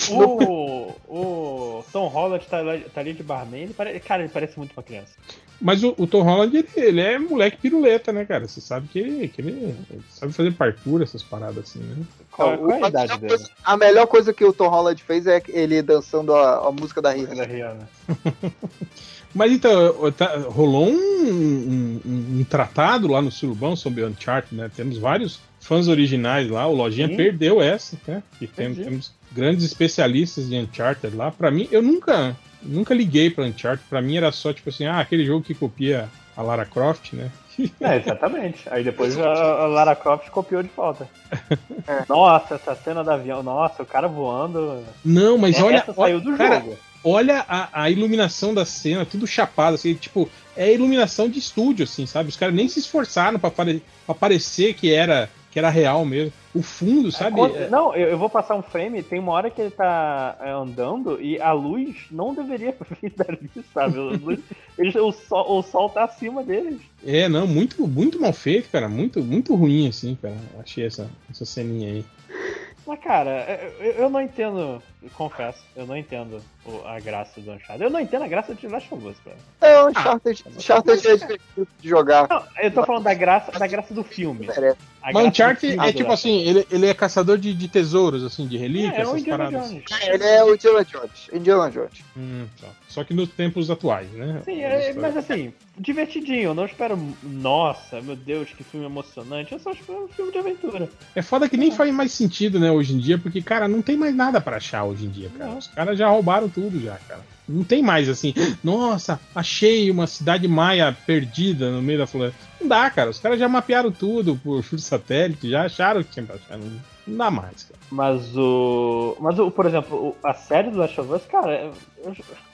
O, o Tom Holland tá, tá ali de barman, ele pare... cara, ele parece muito uma criança. Mas o, o Tom Holland, ele, ele, é moleque piruleta, né, cara? Você sabe que ele, que ele, ele sabe fazer parkour, essas paradas assim, né? Qual, qual é a idade dele? Coisa, a melhor coisa que o Tom Holland fez é ele dançando a, a música da Rihanna. Da Rihanna. Mas então, tá, rolou um, um, um, um, tratado lá no Surubão sobre o Uncharted, né? Temos vários fãs originais lá, o Lojinha Sim. perdeu essa, né? E temos, temos grandes especialistas de Uncharted lá. Para mim, eu nunca nunca liguei para Uncharted. Para mim era só tipo assim, ah, aquele jogo que copia a Lara Croft, né? É, exatamente. Aí depois a, Lara Croft copiou de volta. É. Nossa, essa cena do avião, nossa, o cara voando. Não, mas olha. Essa saiu do cara, jogo. Olha a, a, iluminação da cena, tudo chapado, assim, tipo, é iluminação de estúdio, assim, sabe? Os caras nem se esforçaram para pare, parecer que era que era real mesmo. O fundo, sabe? É, não, eu, eu, vou passar um frame, tem uma hora que ele tá é, andando e a luz não deveria vir dali, sabe? Luz, ele, o, sol, o sol tá acima deles. É, não, muito, muito mal feito, cara. Muito, muito ruim, assim, cara. Achei essa, essa ceninha aí. Mas, cara, eu não entendo, confesso, eu não entendo a graça do Uncharted. Eu não entendo a graça de Last of Us, cara. É, o Uncharted, ah, Uncharted é divertido de jogar. Não, eu tô falando da graça, da graça do filme. Mas Uncharted é tipo assim, ele, ele é caçador de, de tesouros, assim, de relíquias, é, é essas paradas. Jones. Ele é o Indiana Jones. Indiana Jones. Hum, tá. Só que nos tempos atuais, né? Sim, é, mas assim, divertidinho. Eu não espero, nossa, meu Deus, que filme emocionante. Eu só espero um filme de aventura. É foda que nem faz mais sentido, né, hoje em dia, porque, cara, não tem mais nada para achar hoje em dia, cara. Não. Os caras já roubaram tudo já, cara. Não tem mais assim, nossa, achei uma cidade maia perdida no meio da floresta. Não dá, cara. Os caras já mapearam tudo por satélite, já acharam que tinha pra achar. Não, não dá mais, cara. Mas o. Mas o, por exemplo, a série do Last of Us, cara,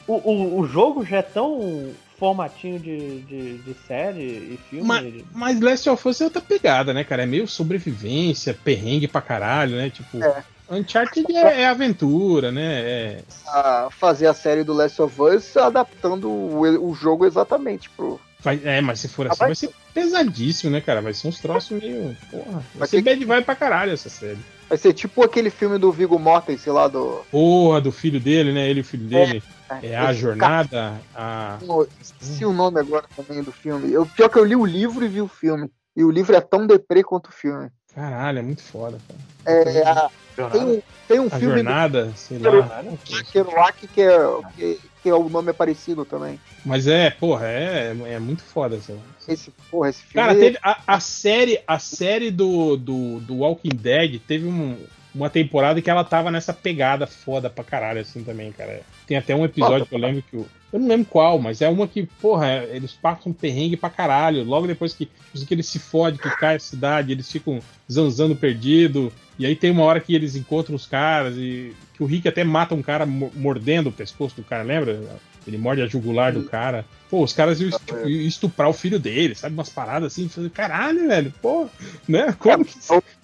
o, o, o jogo já é tão formatinho de, de, de, série e filme. Mas, mas Last of Us é outra pegada, né, cara? É meio sobrevivência, perrengue pra caralho, né? Tipo. É. Uncharted é, é, aventura, né? É... A fazer a série do Last of Us adaptando o, o jogo exatamente pro. Vai, é, mas se for assim, vai, vai ser pesadíssimo, né, cara? Vai ser uns troços meio. Porra, vai, ser bad vai pra caralho essa série. Vai ser tipo aquele filme do Vigo Mortensen lá do. Porra, do filho dele, né? Ele e o filho dele. É, é a jornada. A... Esqueci o nome agora também do filme. Eu, pior que eu li o livro e vi o filme. E o livro é tão deprê quanto o filme. Caralho, é muito foda, cara. É, a, tem, um, tem um a filme. Jornada, do... sei lá. Kerouac, que é, que, que é o nome é parecido também. Mas é, porra, é, é muito foda essa. Esse, porra, esse filme. Cara, teve a, a série, a série do, do, do Walking Dead teve um, uma temporada que ela tava nessa pegada foda pra caralho, assim também, cara. Tem até um episódio que eu lembro que o, Eu não lembro qual, mas é uma que, porra, eles passam perrengue pra caralho. Logo depois que, que eles se fodem, que cai a cidade, eles ficam zanzando perdido. E aí tem uma hora que eles encontram os caras e que o Rick até mata um cara mo- mordendo o pescoço do cara, lembra? Ele morde a jugular do cara. Pô, os caras iam iam estuprar o filho dele, sabe? Umas paradas assim. Caralho, velho, pô, né? Como que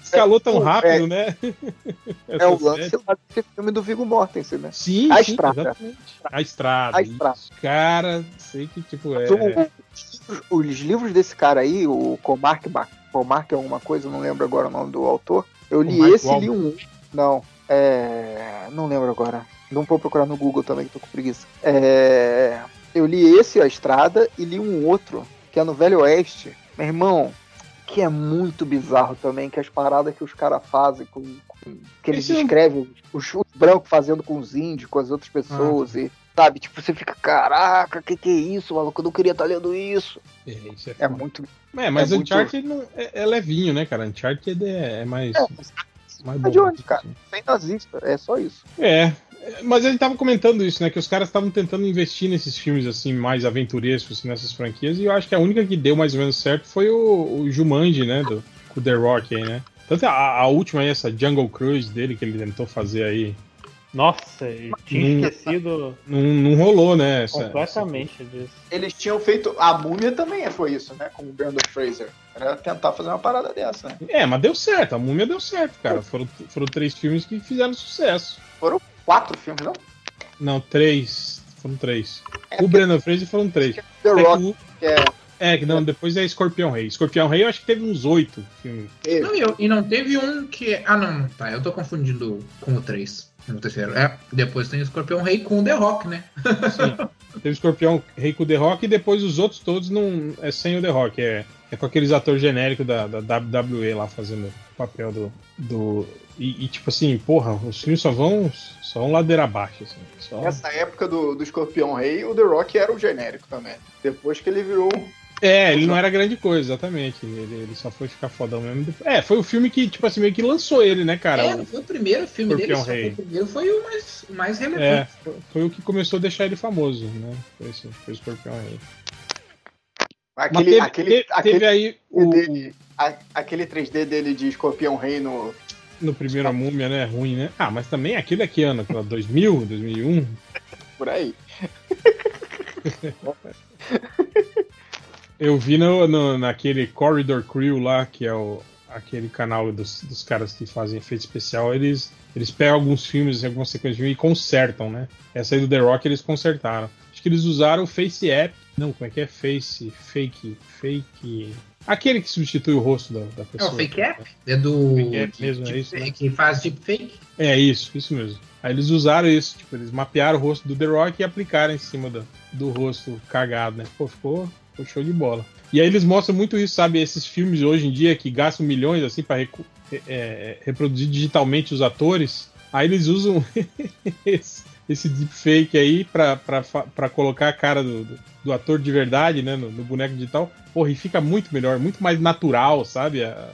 escalou tão rápido, né? É o lance lá desse filme do Viggo Mortensen, né? Sim, A sim, Estrada. exatamente. A estrada. A Estrada. Cara, sei que, tipo, é. Os livros desse cara aí, o Comarc, Ba- Comarc alguma coisa, não lembro agora o nome do autor. Eu li esse e li um. Não, é. Não lembro agora. Não vou procurar no Google também, que tô com preguiça. É. Eu li esse, A Estrada, e li um outro, que é no Velho Oeste. Meu irmão, que é muito bizarro também, que as paradas que os caras fazem com. com- que eles é um- descrevem os, os brancos fazendo com os índios, com as outras pessoas, e. Sabe, tipo, você fica, caraca, que que é isso, maluco? Eu não queria estar lendo isso. É, isso é, É muito. É, mas é muito- Uncharted não, é, é levinho, né, cara? Uncharted é, é mais. É, mais tá de bom, onde, cara? assim. sem nazista, é só isso. É, mas ele tava comentando isso, né? Que os caras estavam tentando investir nesses filmes assim, mais aventurescos, assim, nessas franquias, e eu acho que a única que deu mais ou menos certo foi o, o Jumanji, né? Do, com o The Rock aí, né? Tanto a, a última aí, essa Jungle Cruise dele que ele tentou fazer aí, Nossa, eu tinha Hum. esquecido não, não rolou, né? Essa- completamente disso. Eles tinham feito. A múmia também foi isso, né? Com o Brandon Fraser. Era tentar fazer uma parada dessa, né? É, mas deu certo, a múmia deu certo, cara. Foram, foram três filmes que fizeram sucesso. Quatro filmes, não? Não, três. Foram três. É o Brandon Fraser foram três. The É que Rock, o- que é. É, que não, depois é Escorpião Rei. Escorpião Rei eu acho que teve uns oito filmes. Não, e, eu- e não teve um que. Ah, não, tá. Eu tô confundindo com o 3. No terceiro. É, depois tem o Escorpião Rei com o The Rock, né? Sim. Teve Escorpião Rei com o The Rock e depois os outros todos não é sem o The Rock. É, é com aqueles atores genéricos da, da WWE lá fazendo o papel do. do e, e, tipo assim, porra, os filmes só vão, só vão ladeira abaixo. Assim, só... Nessa época do, do Escorpião Rei, o The Rock era o genérico também. Depois que ele virou. É, ele não era grande coisa, exatamente. Ele, ele só foi ficar fodão mesmo. depois- É, foi o filme que, tipo assim, meio que lançou ele, né, cara? é, O- foi o primeiro filme dele, Escorpião só foi Rei. o primeiro foi o mais, mais É, relevante. foi, foi o que começou a deixar ele famoso, né? Foi, esse, foi o Escorpião Rei. Aquele, teve, aquele, teve- aquele, teve aí o, dele, a- aquele 3D dele de Escorpião Rei no. No primeiro a múmia, né? Ruim, né? Ah, mas também aquele é que ano? Aquela 2000, 2001? Por aí. Eu vi no, no- naquele Corridor Crew lá, que é o, aquele canal dos, dos caras que fazem efeito especial, eles, eles pegam alguns filmes, algumas sequências de filme e consertam, né? Essa aí do The Rock eles consertaram. Acho que eles usaram o Face App. Não, como é que é? Face, Fake, Fake... Aquele que substitui o rosto da, da É pessoa. o Fake App? É do. Fake App mesmo, é isso, né? Que faz deepfake? É isso, isso mesmo. Aí eles usaram isso, tipo, eles mapearam o rosto do The Rock e aplicaram em cima do, do rosto cagado, né? Pô, ficou, ficou show de bola. E aí eles mostram muito isso, sabe? Esses filmes hoje em dia que gastam milhões, assim, pra recu- é, é, reproduzir digitalmente os atores. Aí eles usam esse, esse deepfake aí pra, pra, pra colocar a cara do, do, do ator de verdade, né? No, no boneco digital. Porra, e fica muito melhor, muito mais natural, sabe? A-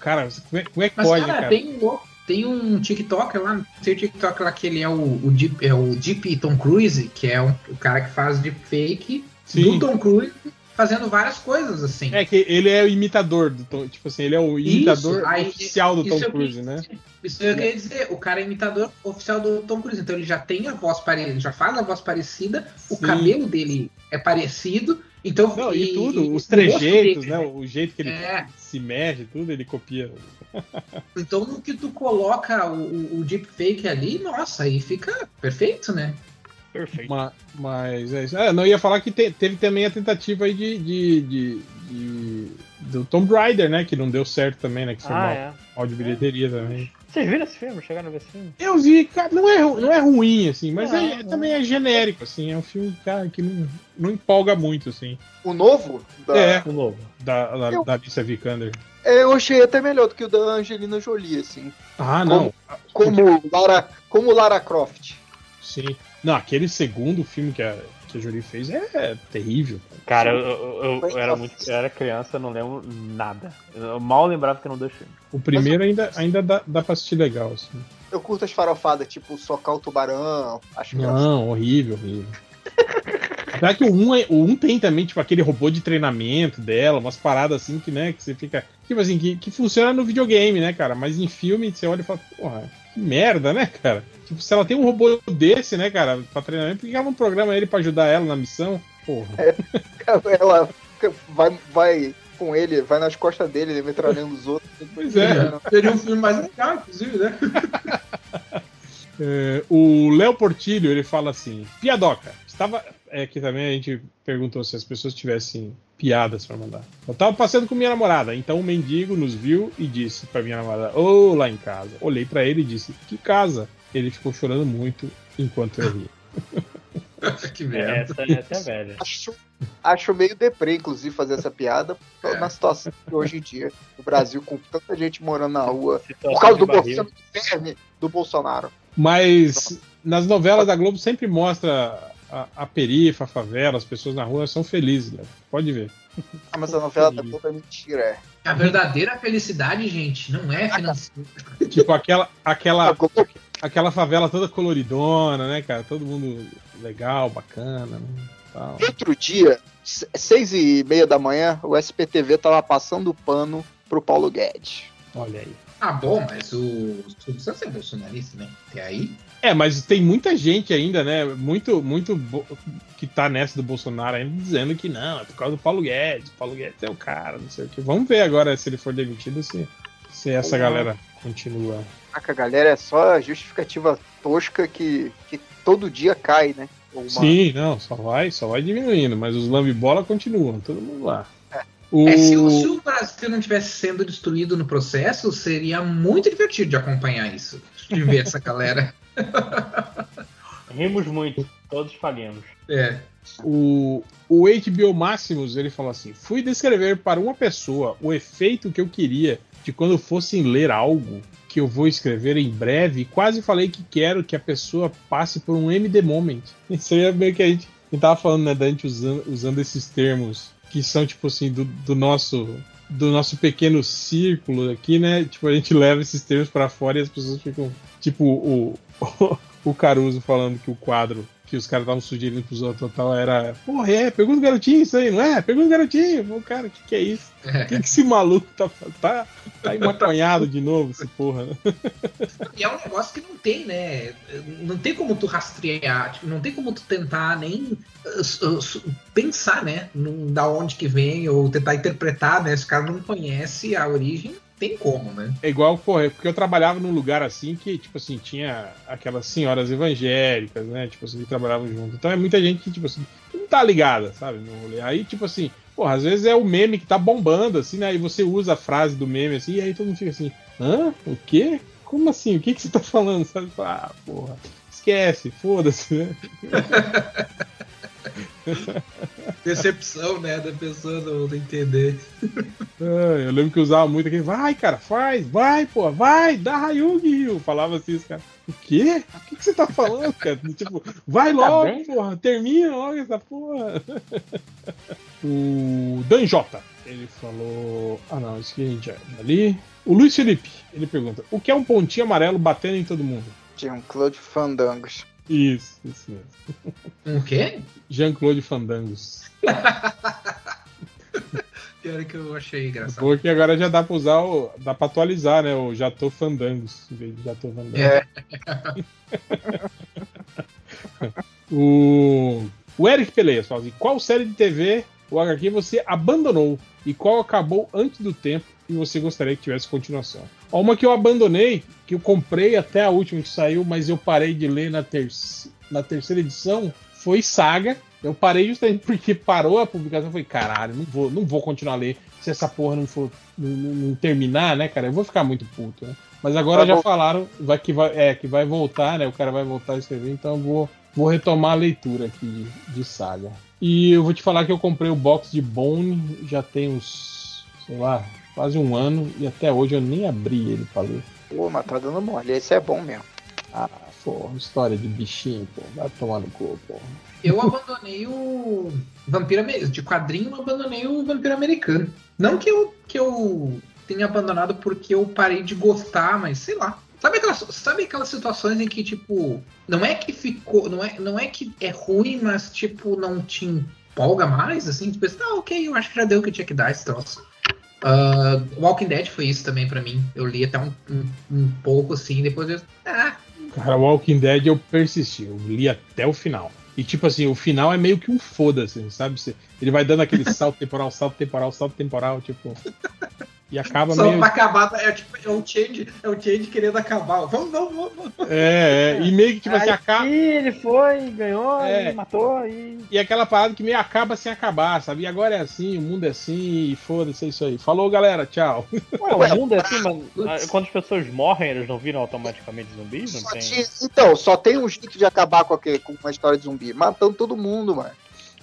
Cara, como é, como é que Mas, pode, cara, cara? Tem, um- tem um TikToker lá, não sei o TikTok lá que ele é o, o, Deep, é o Deep Tom Cruise, que é um- o cara que faz deepfake Sim. do Tom Cruise fazendo várias coisas, assim. É que ele é o imitador do Tom, tipo assim, ele é o imitador Isso, aí- oficial do Tom Cruise, né? Isso eu queria dizer, o cara é imitador oficial do Tom Cruise, então ele já tem a voz parecida, já faz a voz parecida, o Sim. cabelo dele é parecido, então Não, e, tudo, e os o rosto trejeitos, dele, né? O jeito que ele É. se mexe, tudo, ele copia. Então no que tu coloca o, o, o deepfake ali, nossa, aí fica perfeito, né? Perfeito. Ma- Mas é isso. Ah, não, ia falar que te- teve também a tentativa aí de, de, de- de- do Tomb Raider, né? Que não deu certo também, né? Que foi Ah, mal, é. mal de bilheteria também. Vocês viram esse filme? Chegaram a ver esse filme? Eu vi, cara, não é, não é ruim, assim, mas Não, é- não. também é genérico, assim. É um filme, cara, que não, não empolga muito, assim. O novo? Da... É. O novo. Da, da, Eu- da Alicia Vikander. É, eu achei até melhor do que o da Angelina Jolie, assim. Ah, não. Como Lara, como Lara Croft. Sim. Não, aquele segundo filme que a, que a Jolie fez é terrível. Cara, eu, eu- eu- eu era muito. Eu era criança, eu não lembro nada. Eu mal lembrava que eram dois filmes. O primeiro ainda, ainda dá, dá pra assistir legal, assim. Eu curto as farofadas, tipo socar o tubarão. Acho que Não, horrível, horrível. Será que o 1, é, o 1 tem também, tipo, aquele robô de treinamento dela, umas paradas assim que, né, que você fica. Tipo assim, que, que funciona no videogame, né, cara? Mas em filme você olha e fala, porra, que merda, né, cara? Tipo, se ela tem um robô desse, né, cara, pra treinamento, por que ela não programa ele pra ajudar ela na missão? Porra. Ela vai, vai com ele, vai nas costas dele, ele metralhando os outros. Pois é. Seria um filme mais legal, inclusive, né? É, o Léo Portilho, ele fala assim: Piadoca, estava. É, aqui também a gente perguntou se as pessoas tivessem piadas pra mandar. Eu tava passeando com minha namorada, então o mendigo nos viu e disse pra minha namorada: Ô, oh, lá em casa. Olhei pra ele e disse: Que casa? Ele ficou chorando muito enquanto eu ria. que merda. Essa, essa é velha. Acho, acho meio deprê, inclusive, fazer essa piada na situação de hoje em dia. No Brasil, com tanta gente morando na rua. Por causa do Bolsonaro, do Bolsonaro. Mas nas novelas da Globo sempre mostra a, a perifa, a favela, as pessoas na rua são felizes, né? Pode ver. Ah, mas a novela da Globo é mentira, é. A verdadeira felicidade, gente, não é financeira. Tipo aquela, aquela, aquela favela toda coloridona, né, cara? Todo mundo legal, bacana, né? Tal. Outro dia, se- seis e meia da manhã, o SPTV tava passando o pano pro Paulo Guedes. Olha aí. Ah, bom, mas o Silvio Santos é bolsonarista, né? Até aí. É, mas tem muita gente ainda, né? Muito, muito que tá nessa do Bolsonaro ainda dizendo que não, é por causa do Paulo Guedes. O Paulo Guedes é o cara, não sei o que. Vamos ver agora se ele for demitido, se, se essa galera continua. Caraca, galera, é só justificativa tosca que, que todo dia cai, né? Uma- Sim, não, só vai, só vai diminuindo, mas os lambe-bola continuam, todo mundo lá. O... É, se, o, se o Brasil não tivesse sendo destruído no processo, seria muito divertido de acompanhar isso. De ver essa galera. Rimos muito, todos falhamos. É. O, o HBO Maximus, ele fala assim: fui descrever para uma pessoa o efeito que eu queria de quando fossem ler algo que eu vou escrever em breve, e quase falei que quero que a pessoa passe por um MD Moment. Isso aí é meio que a gente, a gente tava falando, né, da gente usando, usando esses termos que são, tipo assim, do, do nosso do nosso pequeno círculo aqui, né? Tipo, a gente leva esses termos pra fora e as pessoas ficam. Tipo, o, o Caruso falando que o quadro que os caras estavam sugerindo pros outros tal era. Porra, é, pergunta o garotinho isso aí, não é? Pergunta o garotinho. Pô, cara, o que, que é isso? O que, que esse maluco tá tá, tá emaconhado de novo, esse porra, né? E é um negócio que não tem, né? Não tem como tu rastrear, tipo, não tem como tu tentar nem uh, uh, pensar, né? Num, da onde que vem, ou tentar interpretar, né? Se o cara não conhece a origem, tem como, né? É igual, porra, porque eu trabalhava num lugar assim que, tipo assim, tinha aquelas senhoras evangélicas, né? Tipo assim, que trabalhavam junto. Então é muita gente que, tipo assim, não tá ligada, sabe? Aí, tipo assim, porra, às vezes é o meme que tá bombando, assim, né? E você usa a frase do meme assim, e aí todo mundo fica assim, hã? O quê? Como assim? O que, que você tá falando? Sabe? Ah, porra, esquece, foda-se, né? Decepção, né? Da pessoa não, não entender. Ah, eu lembro que usava muito aquele, vai, cara, faz, vai, pô, vai, dá Hayugi, Ryu. Falava assim, os caras, o quê? O que, que você tá falando, cara? Tipo, vai logo, bem? porra, termina logo essa porra. o Danjota, ele falou. Ah, não, isso aqui a gente já, já li. O Luiz Felipe, ele pergunta: o que é um pontinho amarelo batendo em todo mundo? Jean-Claude Fandangos. Isso, isso mesmo. Um quê? Jean-Claude Fandangos. Pior que eu achei engraçado. Porque agora já dá pra usar o. dá pra atualizar, né? O Já tô Fandangos, em vez de Já tô Fandangos. É. O, o Eric Peleias fala assim: qual série de TV ou HQ você abandonou e qual acabou antes do tempo e você gostaria que tivesse continuação? Ó, Uma que eu abandonei, que eu comprei até a última que saiu, mas eu parei de ler na, terci- na terceira edição, foi Saga. Eu parei justamente porque parou a publicação. Eu falei, caralho, não vou, não vou continuar a ler se essa porra não for não, não- terminar, né, cara? Eu vou ficar muito puto, né? Mas agora Vai já falaram vai, que, vai, é, que vai voltar, né? O cara vai voltar a escrever, então eu vou, vou retomar a leitura aqui de, de saga. E eu vou te falar que eu comprei o box de Bone já tem uns, sei lá, quase um ano e até hoje eu nem abri ele pra ler. Pô, mas tá dando mole. Esse é bom mesmo. Ah, porra, história de bichinho, pô. Vai tomar no cu, porra. Eu abandonei o Vampiro Americano. De quadrinho, eu abandonei o Vampiro Americano. Não que eu, que eu tenha abandonado porque eu parei de gostar, mas sei lá. Sabe aquelas, sabe aquelas situações em que, tipo, não é que ficou. Não é, não é que é ruim, mas, tipo, não te empolga mais, assim? Tu pensa, ah, ok, eu acho que já deu o que tinha que dar esse troço. Uh, Walking Dead foi isso também pra mim. Eu li até um, um, um pouco, assim, depois eu. Ah, Cara, Walking Dead eu persisti, eu li até o final. E tipo assim, o final é meio que um foda-se, sabe? Ele vai dando aquele salto temporal, salto temporal, salto temporal, tipo. E acaba só meio. pra acabar, é tipo, é o change, é o change querendo acabar. Vamos, vamos, vamos. É, é, e meio que tipo assim, acaba. ele foi, ganhou, É. matou e. E aquela parada que meio acaba sem acabar, sabe? E agora é assim, o mundo é assim, e foda-se, é isso aí. Falou, galera, tchau. Ué, o mundo é assim, mas quando as pessoas morrem, eles não viram automaticamente zumbis? Não Só tem. tinha- então, só tem um jeito de acabar com, aquele, com uma história de zumbi, matando todo mundo, mano.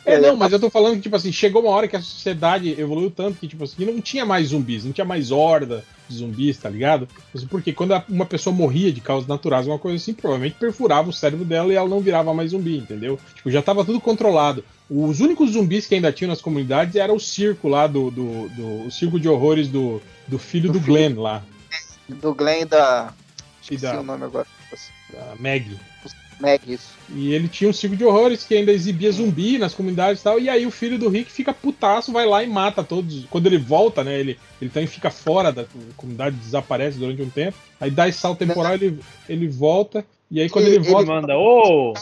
É, não, mas eu tô falando que, tipo assim, chegou uma hora que a sociedade evoluiu tanto que, tipo assim, não tinha mais zumbis, não tinha mais horda de zumbis, tá ligado? Assim, Porque quando uma pessoa morria de causas naturais, uma coisa assim, provavelmente perfurava o cérebro dela e ela não virava mais zumbi, entendeu? Tipo, já tava tudo controlado. Os únicos zumbis que ainda tinham nas comunidades era o circo lá do. do, do- o circo de horrores do, do filho do, Do filho. Glenn lá, Do Glenn e da. Esqueci da- o nome agora. da Maggie. Isso. E ele tinha um circo de horrores que ainda exibia zumbi nas comunidades e tal. E aí o filho do Rick fica putaço, vai lá e mata todos. Quando ele volta, né? Ele, ele também fica fora da comunidade, desaparece durante um tempo. Aí dá esse salto temporal, ele, ele volta. E aí quando ele, Ele- volta. Manda, ô!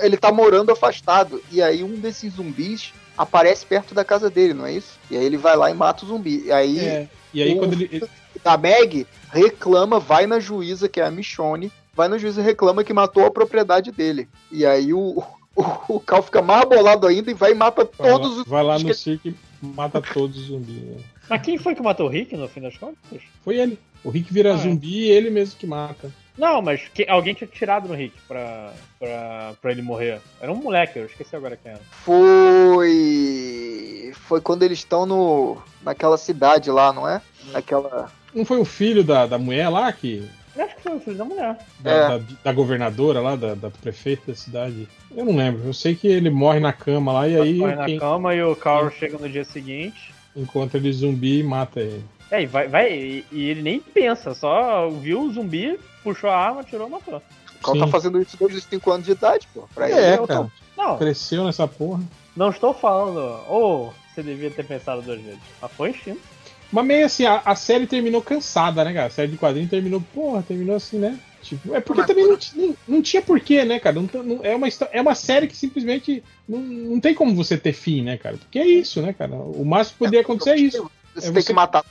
Ele tá morando afastado. E aí um desses zumbis aparece perto da casa dele, não é isso? E aí ele vai lá e mata o zumbi. E aí É, e aí o- quando ele. ele- a Meg reclama, vai na juíza, que é a Michonne, vai na juíza e reclama que matou a propriedade dele. E aí o, o, o Cal fica mais bolado ainda e vai e mata vai lá- todos os vai lá no zumbis circo e mata todos os zumbis. né? Mas quem foi que matou o Rick no fim das contas? Foi ele. O Rick vira Ah, é. zumbi e ele mesmo que mata. Não, mas que- alguém tinha tirado no Rick pra, pra, pra ele morrer. Era um moleque, eu esqueci agora quem era. Foi. Foi quando eles estão no. naquela cidade lá, não é? Naquela. Não foi o filho da, da mulher lá que. Eu acho que foi o filho da mulher. Da, É. da- da governadora lá, da, da prefeita da cidade. Eu não lembro. Eu sei que ele morre na cama lá e aí Vai na quem cama e o Carl chega no dia seguinte. encontra ele zumbi e mata ele. É, e vai, vai e, e ele nem pensa, só viu o zumbi, puxou a arma, tirou e matou. O Cal tá fazendo isso desde os 5 anos de idade, pô. Pra ele É, é o cara. Não, Cresceu nessa porra. não estou falando, ou você devia ter pensado duas vezes. Mas foi instinto. Mas meio assim, a, a série terminou cansada, né, cara? A série de quadrinhos terminou, porra, terminou assim, né? Tipo, é porque Mas- também não, não, não tinha porquê, né, cara? Não, não- é, uma, é uma série que simplesmente não, não tem como você ter fim, né, cara? Porque é isso, né, cara? O máximo que poderia acontecer é isso. Você É tem você- que matar.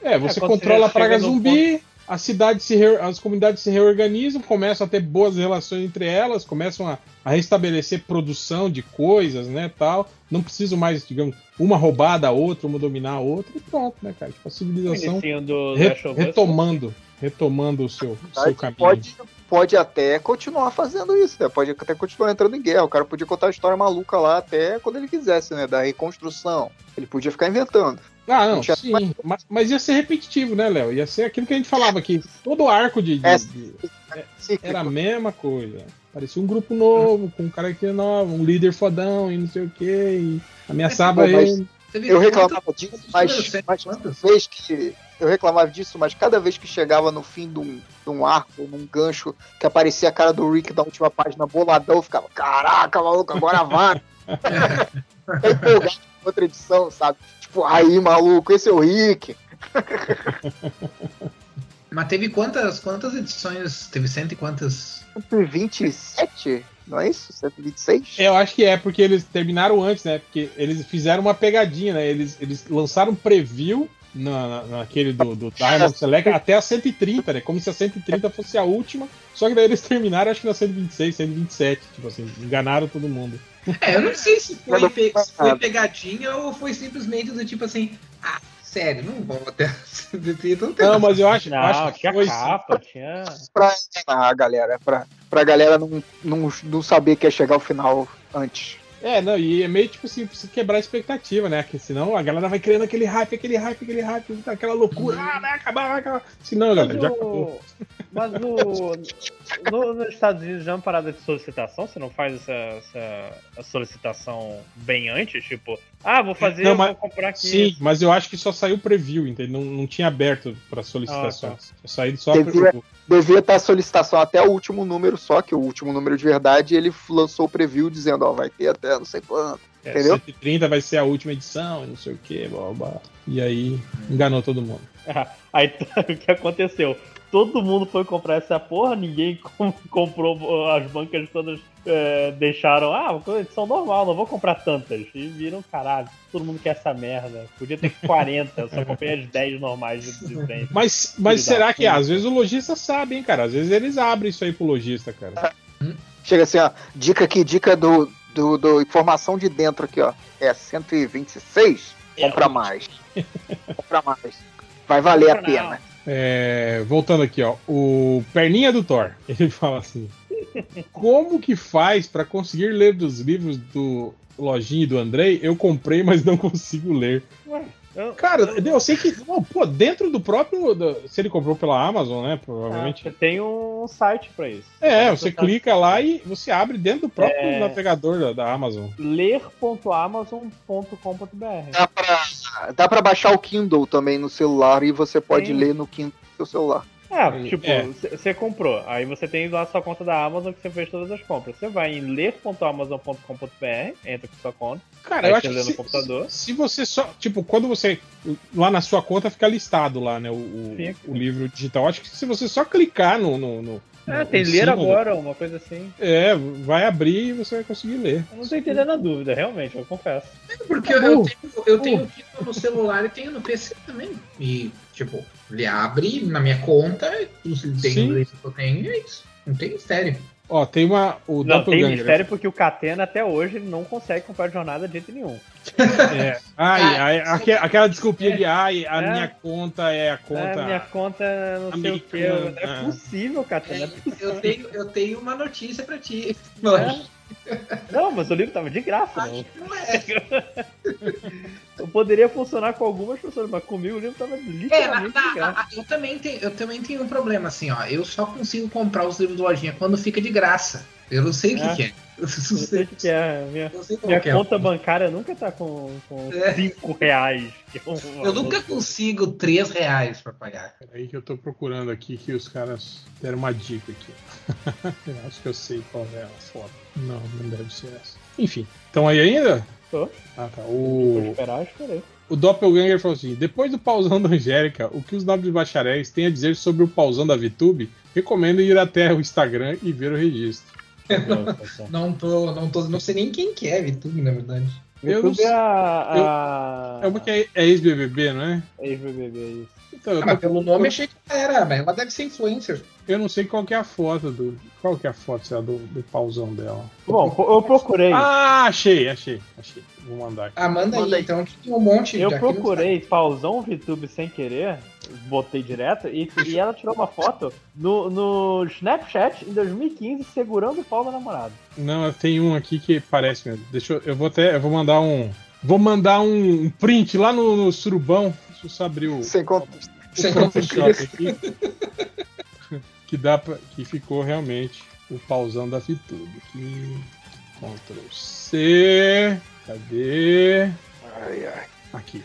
É, você É, controla a praga zumbi, a cidade se re- as comunidades se reorganizam, começam a ter boas relações entre elas, começam a, a restabelecer produção de coisas, né, tal. Não precisam mais, digamos, uma roubar da outra, uma dominar a outra e pronto, né, cara? Tipo, a civilização do re- retomando, retomando o seu, o seu caminho. Pode, pode até continuar fazendo isso, né? Pode até continuar entrando em guerra. O cara podia contar a história maluca lá até quando ele quisesse, né? Da reconstrução. Ele podia ficar inventando. Ah, não, sim. Mas, mas ia ser repetitivo, né, Léo? Ia ser aquilo que a gente falava aqui. Todo arco de, de- É. de- Era a mesma coisa. Parecia um grupo novo, com um cara que nova, um líder fodão e não sei o que, e ameaçava É, ele. Eu reclamava disso, mas, mas vez que eu reclamava disso, mas cada vez que chegava no fim de um, de um arco, num gancho, que aparecia a cara do Rick da última página boladão, eu ficava, caraca, maluco, agora vai. é empolgado com outra edição, sabe? Tipo, aí, maluco, esse é o Rick. Mas teve quantas, quantas edições? Teve cento e quantas? 127, não é isso? 126? Eu acho que é, porque eles terminaram antes, né? Porque eles fizeram uma pegadinha, né? Eles, eles lançaram um preview na, na- naquele do, do Diamond Select até a 130, né? Como se a 130 fosse a última. Só que daí eles terminaram, acho que na 126, 127. Tipo assim, enganaram todo mundo. É, eu não sei se foi, pe- se foi pegadinha ou foi simplesmente do tipo assim, ah, sério, não vou até 130, não Não, mas eu acho, eu Não, acho que tinha foi. capa, tinha. Pra enganar a galera, pra, pra galera não, não, não saber que ia chegar ao final antes. É, não, e é meio tipo assim, precisa quebrar a expectativa, né? Porque senão a galera vai criando aquele hype, aquele hype, aquele hype, aquela loucura, ah, vai acabar, vai acabar. Senão, galera, Mas, já acabou. o... mas o... no, nos Estados Unidos já é uma parada de solicitação? Você não faz essa, essa solicitação bem antes? Tipo, Ah, vou fazer, Não, eu mas- vou comprar aqui. Sim, mas eu acho que só saiu preview, entendeu? Não, não tinha aberto para solicitações. Só saiu só Devia- pro- Devia estar a solicitação até o último número só, que o último número de verdade ele lançou o preview dizendo, ó, vai ter até não sei quanto. é, entendeu? 130 vai ser a última edição, e não sei o que, blá, blá. blá. E aí enganou todo mundo. Aí o que aconteceu? Todo mundo foi comprar essa porra, ninguém com- comprou, as bancas todas é, deixaram, ah, edição normal, não vou comprar tantas. E viram, caralho, todo mundo quer essa merda. Podia ter 40, eu só comprei as 10 normais de. Mas, mas será que às vezes o lojista sabe, hein, cara? Às vezes eles abrem isso aí pro lojista, cara. Chega assim, ó, dica aqui, dica do, do, do informação de dentro aqui, ó. É 126, compra mais. compra mais. Vai valer a pena. É, voltando aqui, ó. O Perninha do Thor, ele fala assim: Como que faz pra conseguir ler dos livros do Lojinha e do Andrei? Eu comprei, mas não consigo ler. Ué, Cara, eu sei que. pô, dentro do próprio. do- se ele comprou pela Amazon, né? Ah, Provavelmente. você tem um site pra isso. É, você clica lá e você abre dentro do próprio É. navegador da, da Amazon. ler.amazon.com.br. Dá pra, dá pra baixar o Kindle também no celular e você pode ler no Kindle do seu celular. É, tipo, É. você comprou, aí você tem lá sua conta da Amazon que você fez todas as compras. Você vai em ler.amazon.com.br, entra com sua conta, Cara, eu acho que se, computador. se você só. Tipo, quando você. Lá na sua conta fica listado lá, né? O, o, o livro digital. Acho que se você só clicar no. no, no É, no- tem em ler do- agora, uma coisa assim. É, vai abrir e você vai conseguir ler. Eu não tô entendendo a dúvida, realmente, eu confesso. Porque eu, eu tenho, eu tenho Kindle no celular e tenho no PC também. E, tipo, ele abre na minha conta, tem Sim. o livro que eu tenho e é isso. Não tem mistério. Ó, tem uma. O Não, tem mistério porque o Catena até hoje ele não consegue comprar jornada de jeito nenhum. É. Ai, ai, aque- aquela desculpinha de ai, a É. minha conta é a conta. É, minha conta não sei o que. É possível, Catena. é possível. Eu tenho, eu tenho uma notícia pra ti. Não, mas o livro tava de graça. Acho que não é. Eu poderia funcionar com algumas pessoas, mas comigo o livro tava É, na- literalmente na- na- eu, também tenho, eu também tenho um problema, assim, ó. Eu só consigo comprar os livros do lojinha quando fica de graça. Eu não sei o que, É. que é. Eu Não sei o que que é. Minha, minha que é. conta bancária nunca tá com 5 reais. que é um Eu valor. nunca consigo 3 reais pra pagar. Peraí que eu tô procurando aqui que os caras deram uma dica aqui. eu acho que eu sei qual é a foto. Não, não deve ser essa. Enfim, estão aí ainda? Tô. Ah, tá. O, esperar, esperei. o Doppelganger falou assim: depois do pausão da Angélica, o que os nobres bacharéis têm a dizer sobre o pausão da VTube? Recomendo ir até o Instagram e ver o registro. Não tô, não tô, não sei nem quem que é VTube, na verdade. Eu não YouTube sei- é a. a... É uma que é, é ex-BBB, não é? Ex-BBB, isso. Então, eu, Ah, mas tô- pelo nome achei que era, mas ela deve ser influencer. eu não sei qual que é a foto do. Qual que é a foto do, do pausão dela? Bom, eu procurei. Ah, achei, achei, achei. Vou mandar aqui. Ah, manda, Manda aí, aí. então, que tem um monte eu procurei pausão VTube sem querer, botei direto, e, e ela tirou uma foto no, no Snapchat em 2015 segurando o pau da namorada. Não, tem um aqui que parece mesmo. Deixa eu. Eu vou até. Eu vou mandar um. Vou mandar um, um print lá no, no surubão. Deixa eu só abrir o, Sem conta. o Sem Photoshop aqui. que dá pra. Que ficou realmente o pausão da VTube. Aqui. Ctrl C. Cadê? Ai, ai. Aqui.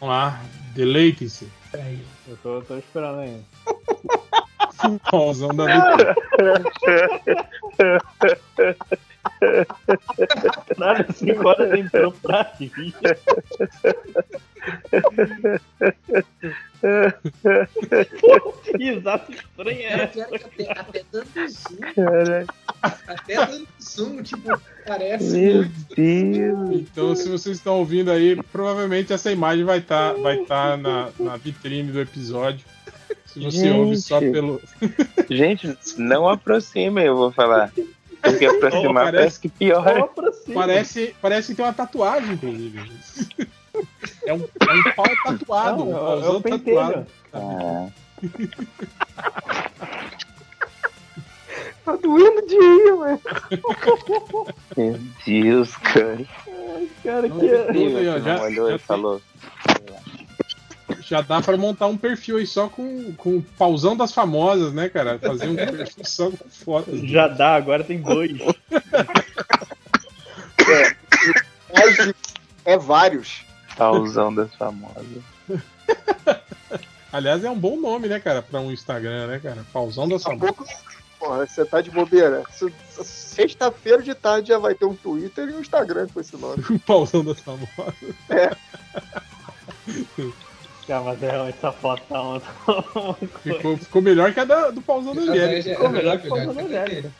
Vamos lá. Deleitem-se. Peraí. Eu tô, tô esperando ainda. Pausão da VTube. Nada, 5 horas entrou pra rir. Pô, que risada estranha é essa? até, até dando zoom, até dando zoom, tipo, parece Meu muito. Deus. Então, se vocês estão ouvindo aí, provavelmente essa imagem vai estar vai tá na, na vitrine do episódio. Se você Gente. ouve só pelo. Gente, não aproximem, eu vou falar. Porque aproximar parece- parece que pra cima. Parece, parece que tem uma tatuagem, inclusive. É um, é um pau tatuado. Não, um é, é tatuado. Ah, Tá doendo de ir, mano. meu Deus, cara. Cara, Não, que... Não já- olhou já e tem- falou. Já dá pra montar um perfil aí só com, com o pauzão das famosas, né, cara? Fazer um perfil só com fotos. Já dá, agora tem dois. Mais É vários. Pausão das famosas. Aliás, é um bom nome, né, cara, pra um Instagram, né, cara? Pausão da Daqui a Samanta. pouco, porra, você tá de bobeira. Se- Sexta-feira de tarde já vai ter um Twitter e um Instagram com esse nome. O pausão da Samanta. Cara, mas é realmente essa foto tá uma, uma coisa. Ficou, ficou melhor que a da- do pausão da Angélica. Ficou melhor que o Angélica.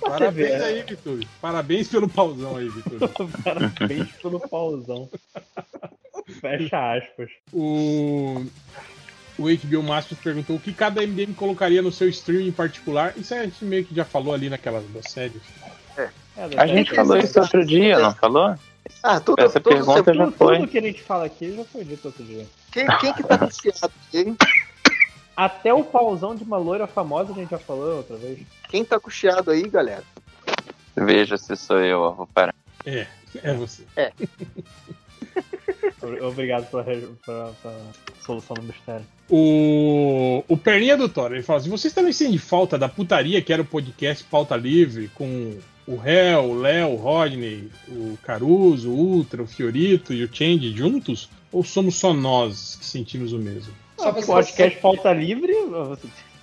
Pra você Parabéns ver, aí, Vitor. Parabéns pelo pausão aí, Vitor. Parabéns pelo pauzão. Fecha aspas. O, o HBO Masters perguntou o que cada MDM colocaria no seu stream em particular. Isso a gente meio que já falou ali naquelas das séries. É, A gente falou isso outro dia, não falou? Ah, tudo, Essa tudo pergunta você- já Tudo, foi. tudo que a gente fala aqui já foi dito outro dia. Quem, quem que tá aqui, hein? Até o pauzão de uma loira famosa a gente já falou outra vez. Quem tá com chiado aí, galera? Veja se sou eu, ó, vou parar. É, é você. Obri- Obrigado pela, pela- pela solução do mistério. O, o Perninha do Thor, ele fala assim: vocês também sentem falta da putaria que era o podcast Pauta Livre com o Hel, o Léo, o Rodney, o Caruso, o Ultra, o Fiorito e o Change juntos? Ou somos só nós que sentimos o mesmo? Só O você- podcast pauta livre,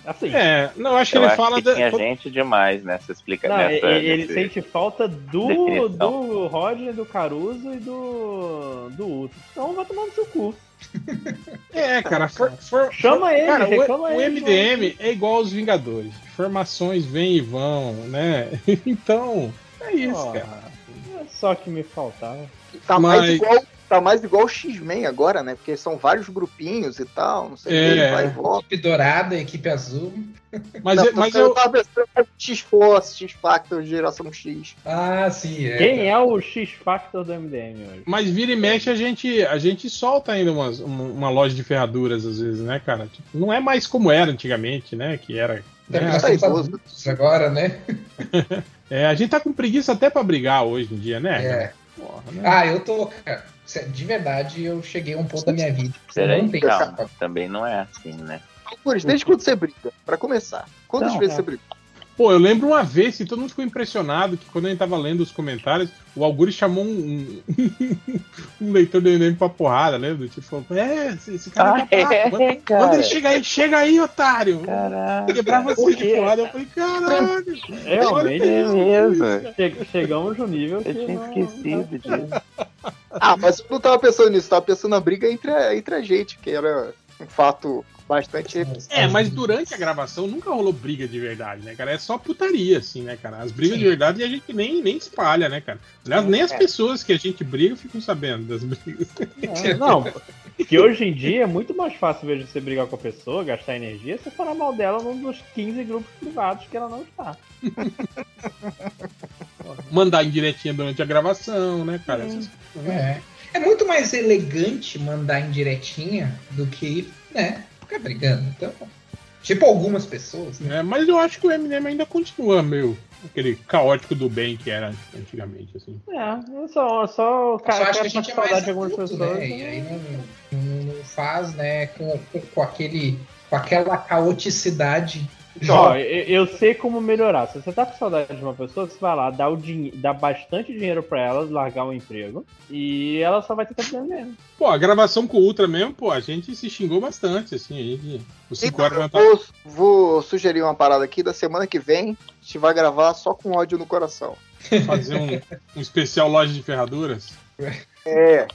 assim. É, não, acho que Eu ele acho fala que da. tinha gente demais nessa explicação. Não, nessa, ele, ele nesse- sente falta do, definição. do Rodney, do Caruso e do, do Ultra. Então vai tomar no seu cu. É, cara, for, for- Chama for- ele, cara, reclama o, o ele, MDM é igual aos Vingadores. Formações vêm e vão, né? Então, é isso, Porra, cara. é só que me faltava. Tá mais Mas- igual. Tá mais igual o X-Men agora, né? Porque são vários grupinhos e tal, não sei o É. que, vai e volta. Equipe dourada, equipe azul. Mas, Não, eu- mas eu tava pensando em X-Force, X-Factor, geração X. Ah, sim, é. Quem é o X-Factor do MDM hoje? Mas vira e mexe, a gente, a gente solta ainda umas- uma, uma loja de ferraduras, às vezes, né, cara? Tipo, não é mais como era antigamente, né? Que era. Até porque né? nós tá adultos agora, né? É, a gente tá com preguiça até pra brigar hoje em dia, né? cara? É. Porra, né? Ah, eu tô. cara, De verdade, eu cheguei a um ponto da minha vida. Peraí, não calma. Também não é assim, né? Algures, desde quando você briga? Pra começar. Quantas Não, vezes é. você briga? Pô, eu lembro uma vez que todo mundo ficou impressionado que quando a gente tava lendo os comentários, o Alguri chamou um, um, um leitor do MDM pra porrada, lembra? Tipo, falou, é, esse, esse cara Ah, é capaz. é, Manda- cara. Manda ele chegar aí, chega aí, otário. Caralho. Quebrar você de porrada. Eu falei, caralho. Realmente, É mesmo. che- chegamos no nível que. Eu tinha não- esquecido disso. Ah, mas eu não tava pensando nisso, tava pensando na briga entre a, entre a gente, que era um fato bastante. É, mas durante a gravação nunca rolou briga de verdade, né, cara? É só putaria, assim, né, cara? As brigas de verdade a gente nem, nem espalha, né, cara? Aliás, nem as pessoas que a gente briga ficam sabendo das brigas. É, não, que hoje em dia é muito mais fácil, de você brigar com a pessoa, gastar energia, você falar mal dela num dos 15 grupos privados que ela não está. Mandar indiretinha durante a gravação, né, cara? Né? É. É muito mais elegante mandar em diretinha do que, né, ficar brigando. Então, tipo algumas pessoas, né? É, mas eu acho que o Eminem ainda continua meio aquele caótico do bem que era antigamente, assim. É, eu só, só o Só cara acho que a gente é mais de algumas adulto, pessoas. né? E aí não, não- não faz, né, com, com, com aquele, com aquela caoticidade Ó, jovem. eu, eu sei como melhorar. Se você tá com saudade de uma pessoa, você vai lá, dá, o dinhe- dá bastante dinheiro pra ela, largar o emprego, e ela só vai ter tempo mesmo. Pô, a gravação com o Ultra mesmo, pô, a gente se xingou bastante, assim, a gente. Os 5 Então, eu tarde. vou, vou sugerir uma parada aqui da semana que vem. A gente vai gravar só com ódio no coração. fazer um, um especial loja de ferraduras. É,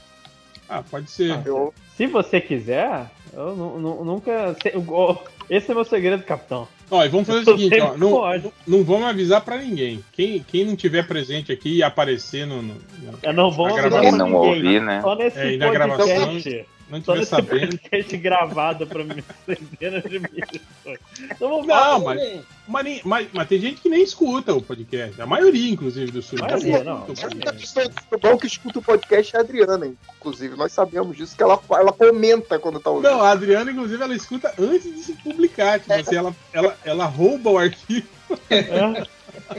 Ah, pode ser. eu, Se você quiser, eu nu- nu- nunca. Esse é meu segredo, capitão. Ó, e vamos fazer o seguinte, ó, não, não vamos avisar pra ninguém. Quem, quem não tiver presente aqui e aparecer no, no- no- Eu não vou Na avisar gravação. Quem não ouvir, né? Só nesse É, e na podcast. Não nesse sabendo. podcast gravado mim, centenas de mil pessoas. Então vamos Não, mas, mas, nem- mas, mas tem gente que nem escuta o podcast. A maioria, inclusive, do sul. Maioria, não. a única pessoa do bom que escuta o podcast é a Adriana, inclusive. Nós sabemos disso, que ela, ela comenta quando tá ouvindo. Não, a Adriana, inclusive, ela escuta antes de se publicar. Tipo assim, ela, ela, ela rouba o arquivo. É.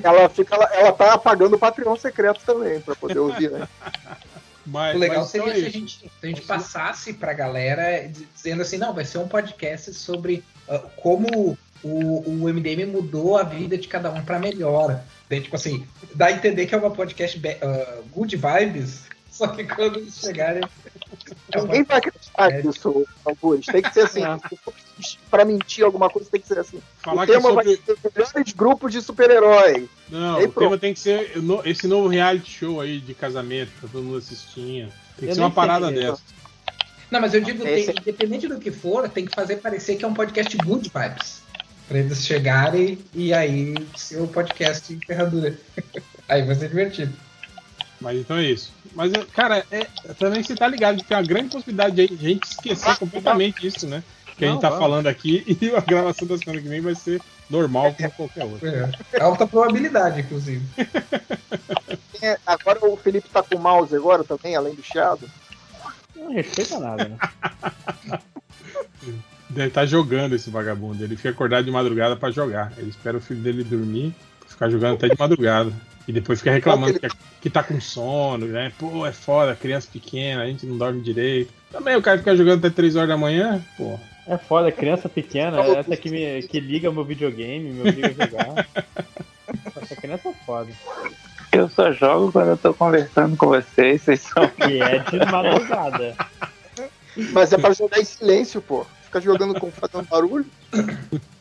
Ela, fica, ela, ela tá apagando o Patreon secreto também, pra poder ouvir, né? Mas, O legal mas então seria é se a gente, se a gente passasse pra galera dizendo assim, não, vai ser um podcast sobre ah, como o, o MDM mudou a vida de cada um pra melhor. Daí, tipo assim, dá a entender que é uma podcast ah, good vibes, Só que quando eles chegarem. Ninguém vai acreditar É. nisso, Augusto. Tem que ser assim. É. Pra mentir alguma coisa, tem que ser assim. Falar o que é tema vai ser melhores grupos de super-herói. Não, Aí o pronto. tema tem que ser no- esse novo reality show aí de casamento, pra todo mundo assistindo. Tem que Eu ser uma parada sei. dessa. Não, mas eu digo, tem- independente do que for, tem que fazer parecer que é um podcast good vibes. Pra eles chegarem e aí ser um podcast de ferradura. aí vai ser divertido. Mas então é isso. Mas, é, cara, é, também você tá ligado que tem uma grande possibilidade de a gente esquecer completamente isso, né? Que a gente tá falando aqui e a gravação da semana que vem vai ser normal como qualquer outra. É. Alta probabilidade, inclusive. É, agora o Felipe tá com o mouse agora também, além do chiado. Não respeita nada, né? Deve estar jogando esse vagabundo. Ele fica acordado de madrugada pra jogar. Ele espera o filho dele dormir, ficar jogando até de madrugada. E depois fica reclamando que, que tá com sono, né? Pô, é foda, criança pequena, a gente não dorme direito. Também o cara fica jogando até 3 horas da manhã, pô. É foda, criança pequena, essa que, me, que liga meu videogame, me obriga a jogar. Essa criança é foda. Eu só jogo quando eu tô conversando com vocês, vocês são. E é de madrugada. Mas é pra jogar em silêncio, pô. Fica jogando com fazendo barulho.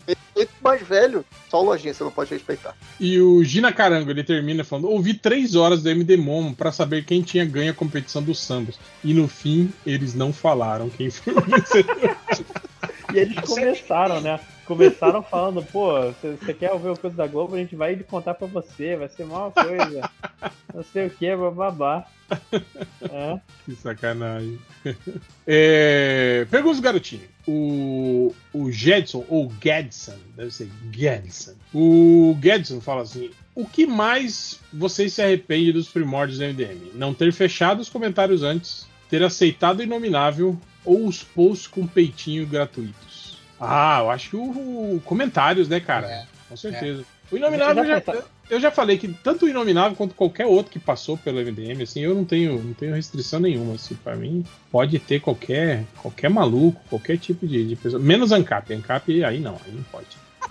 Respeito o mais velho. Só o lojinha você não pode respeitar. E o Gina Carango, ele termina falando: ouvi três horas do MD Momo pra saber quem tinha ganho a competição dos sambas. E no fim, eles não falaram quem foi o vencedor. E eles começaram, né? Começaram falando, pô, você quer ouvir o coisa da Globo, a gente vai contar pra você, vai ser uma coisa. Não sei o que, bababá. É. Que sacanagem. É, Pergunta os garotinhos. O, o Gedson, ou Gedson, deve ser Gedson. O Gedson fala assim: O que mais vocês se arrependem dos primórdios do MDM? Não ter fechado os comentários antes, ter aceitado o inominável ou os posts com peitinho gratuitos? Ah, eu acho que o, o comentários, né, cara? É. Com certeza. O inominável Já já, eu já falei que tanto o Inominável quanto qualquer outro que passou pelo MDM, assim, eu não tenho, não tenho restrição nenhuma, assim, para mim pode ter qualquer, qualquer maluco, qualquer tipo de, de pessoa, menos ANCAP, ANCAP aí não, aí não pode.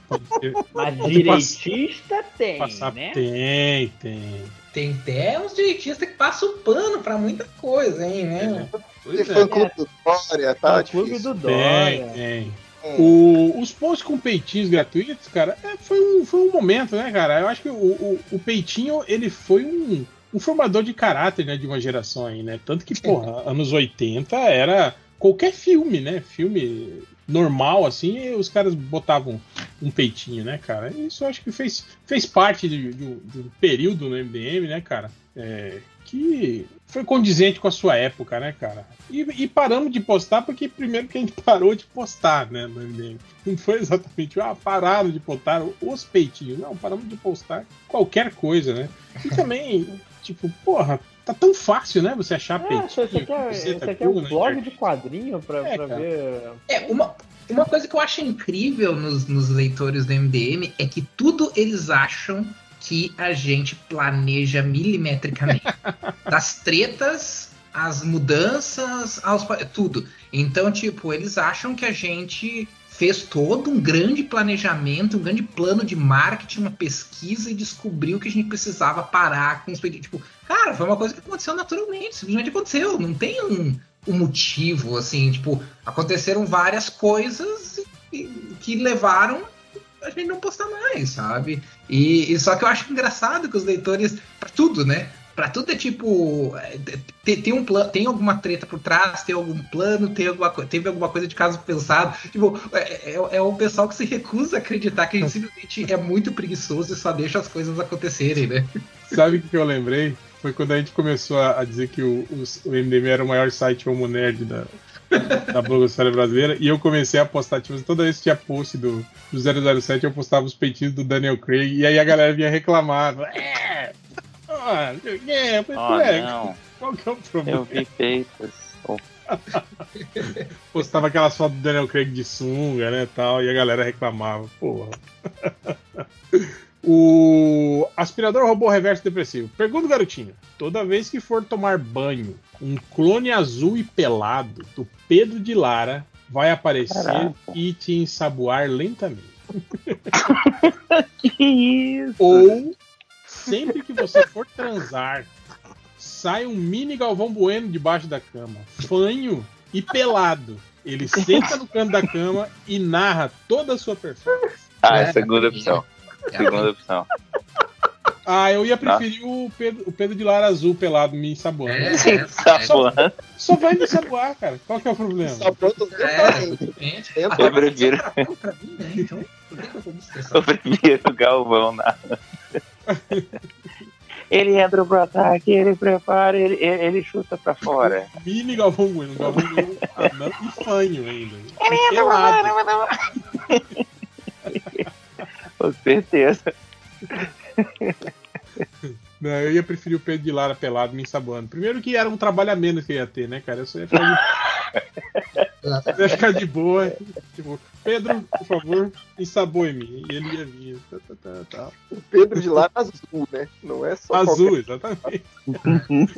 Pode ter, Mas Pode direitista tem, passar, né? tem, tem. Tem até uns direitistas que passam o pano pra muita coisa, hein, né? Tem Pois é. fã clube do Dória, tá? o clube difícil. do Tem, Dória. tem. É. O- os posts com peitinhos gratuitos, cara, é, foi, um, foi um momento, né, cara? Eu acho que o, o, o peitinho, ele foi um, um formador de caráter, né, de uma geração aí, né? Tanto que, porra, anos 80 era qualquer filme, né? Filme normal, assim, os caras botavam um peitinho, né, cara? Isso eu acho que fez, fez parte de, de de um período no MDM, né, cara? É, que foi condizente com a sua época, né, cara? E, e paramos de postar porque primeiro que a gente parou de postar, né, no MDM. Não foi exatamente, ah, pararam de postar os peitinhos. Não, paramos de postar qualquer coisa, né? E também, tipo, porra, tá tão fácil, né, você achar É, peitinho. você quer, você tá quer um na blog de quadrinho pra, É, pra ver. É, uma, uma coisa que eu acho incrível nos, nos leitores do MDM é que tudo eles acham que a gente planeja milimetricamente. Das tretas, as mudanças, aos, tudo. Então, tipo, eles acham que a gente fez todo um grande planejamento, um grande plano de marketing, uma pesquisa e descobriu que a gente precisava parar com os pedidos. Tipo, cara, foi uma coisa que aconteceu naturalmente, simplesmente aconteceu. Não tem um, um motivo, assim, tipo, aconteceram várias coisas que levaram a gente não postar mais, sabe? E, e só que eu acho engraçado que os leitores, pra tudo, né? Pra tudo é tipo. é, Tem, tem um plano, tem alguma treta por trás, tem algum plano, tem alguma, teve alguma coisa de caso pensado. Tipo, é, é, é o pessoal que se recusa a acreditar que a gente simplesmente é muito preguiçoso e só deixa as coisas acontecerem, né? Sabe o que eu lembrei? Foi quando a gente começou a, dizer que o, os- o MDM era o maior site homo nerd da, da blogosfera brasileira. E eu comecei a postar, tipo, toda vez que tinha post do, do 007, eu postava os peitinhos do Daniel Craig. E aí a galera vinha reclamar. É! Ah, é, mas, Oh, é, não, qual que é o problema? eu vi peitos. Oh, Postava aquelas fotos do Daniel Craig de sunga, né, tal, e a galera reclamava, porra. o aspirador robô reverso depressivo. Pergunta, garotinho. Toda vez que for tomar banho, um clone azul e pelado do Pedro de Lara vai aparecer Caraca. e te ensaboar lentamente. que isso? Ou sempre que você for transar, sai um mini Galvão Bueno debaixo da cama, fanho e pelado. Ele senta no canto da cama e narra toda a sua performance. Ah, É, segunda opção. É, Segunda opção. Ah, eu ia preferir o, Pedro, o Pedro de Lara Azul pelado me ensaboando. É, Saboando. Só vai me ensaboar, cara. Qual que é o problema? Sabendo É, totalmente. exatamente. Eu Agora, prefiro. tá mim, né? Então, por que que eu vou me estressar? Eu prefiro o Galvão na. Ele entra pro ataque, ele prepara, ele, ele, ele chuta pra fora. Mini Galvão Bueno, Galvão Bueno e fanho ainda. E pelado. Com certeza. Não, eu ia preferir o Pedro de Lara pelado me ensaboando. Primeiro que era um trabalho a menos que eu ia ter, né, cara? Eu só ia ficar de, eu ia ficar de boa. Tipo, Pedro, por favor, ensaboe-me. E ele ia vir. Tá, tá, tá, tá. O Pedro de lá azul, né? Não é só Azul, exatamente.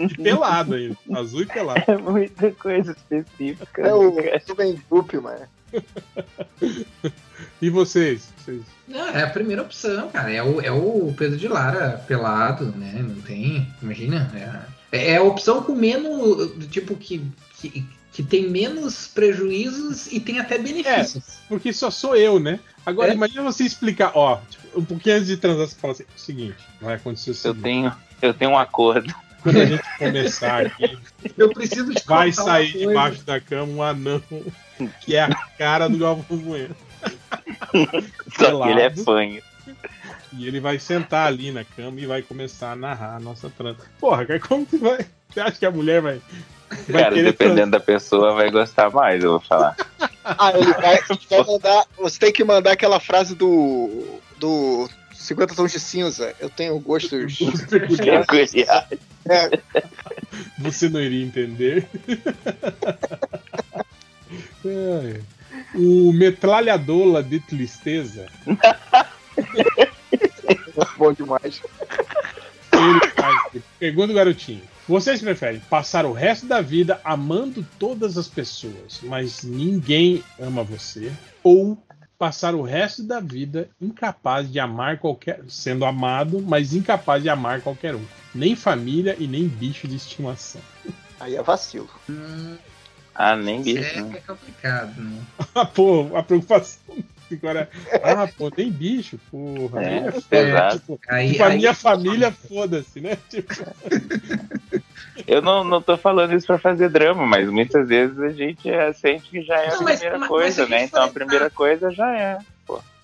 E pelado ainda. Azul e pelado. É muita coisa específica. qualquer- É o. Ruben Dupe, mano. E vocês? vocês? Não, é a primeira opção, cara. É o, é o Pedro de Lara pelado, né? Não tem. Imagina. É, é a opção com menos. Tipo, que, que, que tem menos prejuízos e tem até benefícios. Porque só sou eu, né? Agora, É. imagina você explicar, ó, tipo, um pouquinho antes de transar, você fala assim, o seguinte, vai acontecer o Eu tenho, eu tenho um acordo. quando a gente começar aqui, Eu preciso te vai sair debaixo da cama um anão que é a cara do Galvão Bueno. Só que ele é fanho. E ele vai sentar ali na cama e vai começar a narrar a nossa transa. Porra, cara, como que vai? Você acha que a mulher vai. vai Cara, dependendo da pessoa, vai gostar mais, eu vou falar. Ah, ele vai, vai mandar. Você tem que mandar aquela frase do. do 50 tons de cinza. Eu tenho gostos. transar peculiar? Peculiar. É, Você não iria entender. É. O metralhadola de tristeza bom demais. Ele faz. Pergunta o garotinho. Vocês preferem passar o resto da vida amando todas as pessoas, mas ninguém ama você? Ou passar o resto da vida incapaz de amar qualquer. sendo amado, mas incapaz de amar qualquer um? Nem família e nem bicho de estimação. Aí é vacilo. Ah, nem Isso bicho, é, né? é complicado, né? Ah, pô, a preocupação. Agora, ah, pô, tem bicho, porra. É, aí é foda. pesado. Tipo, Aí, tipo, a aí- minha família, foda-se, né? Tipo, Eu não, não tô falando isso pra fazer drama, mas muitas vezes a gente é, sente que já é Não, a primeira mas- coisa, mas se a né? Então a for primeira entrar- coisa já é.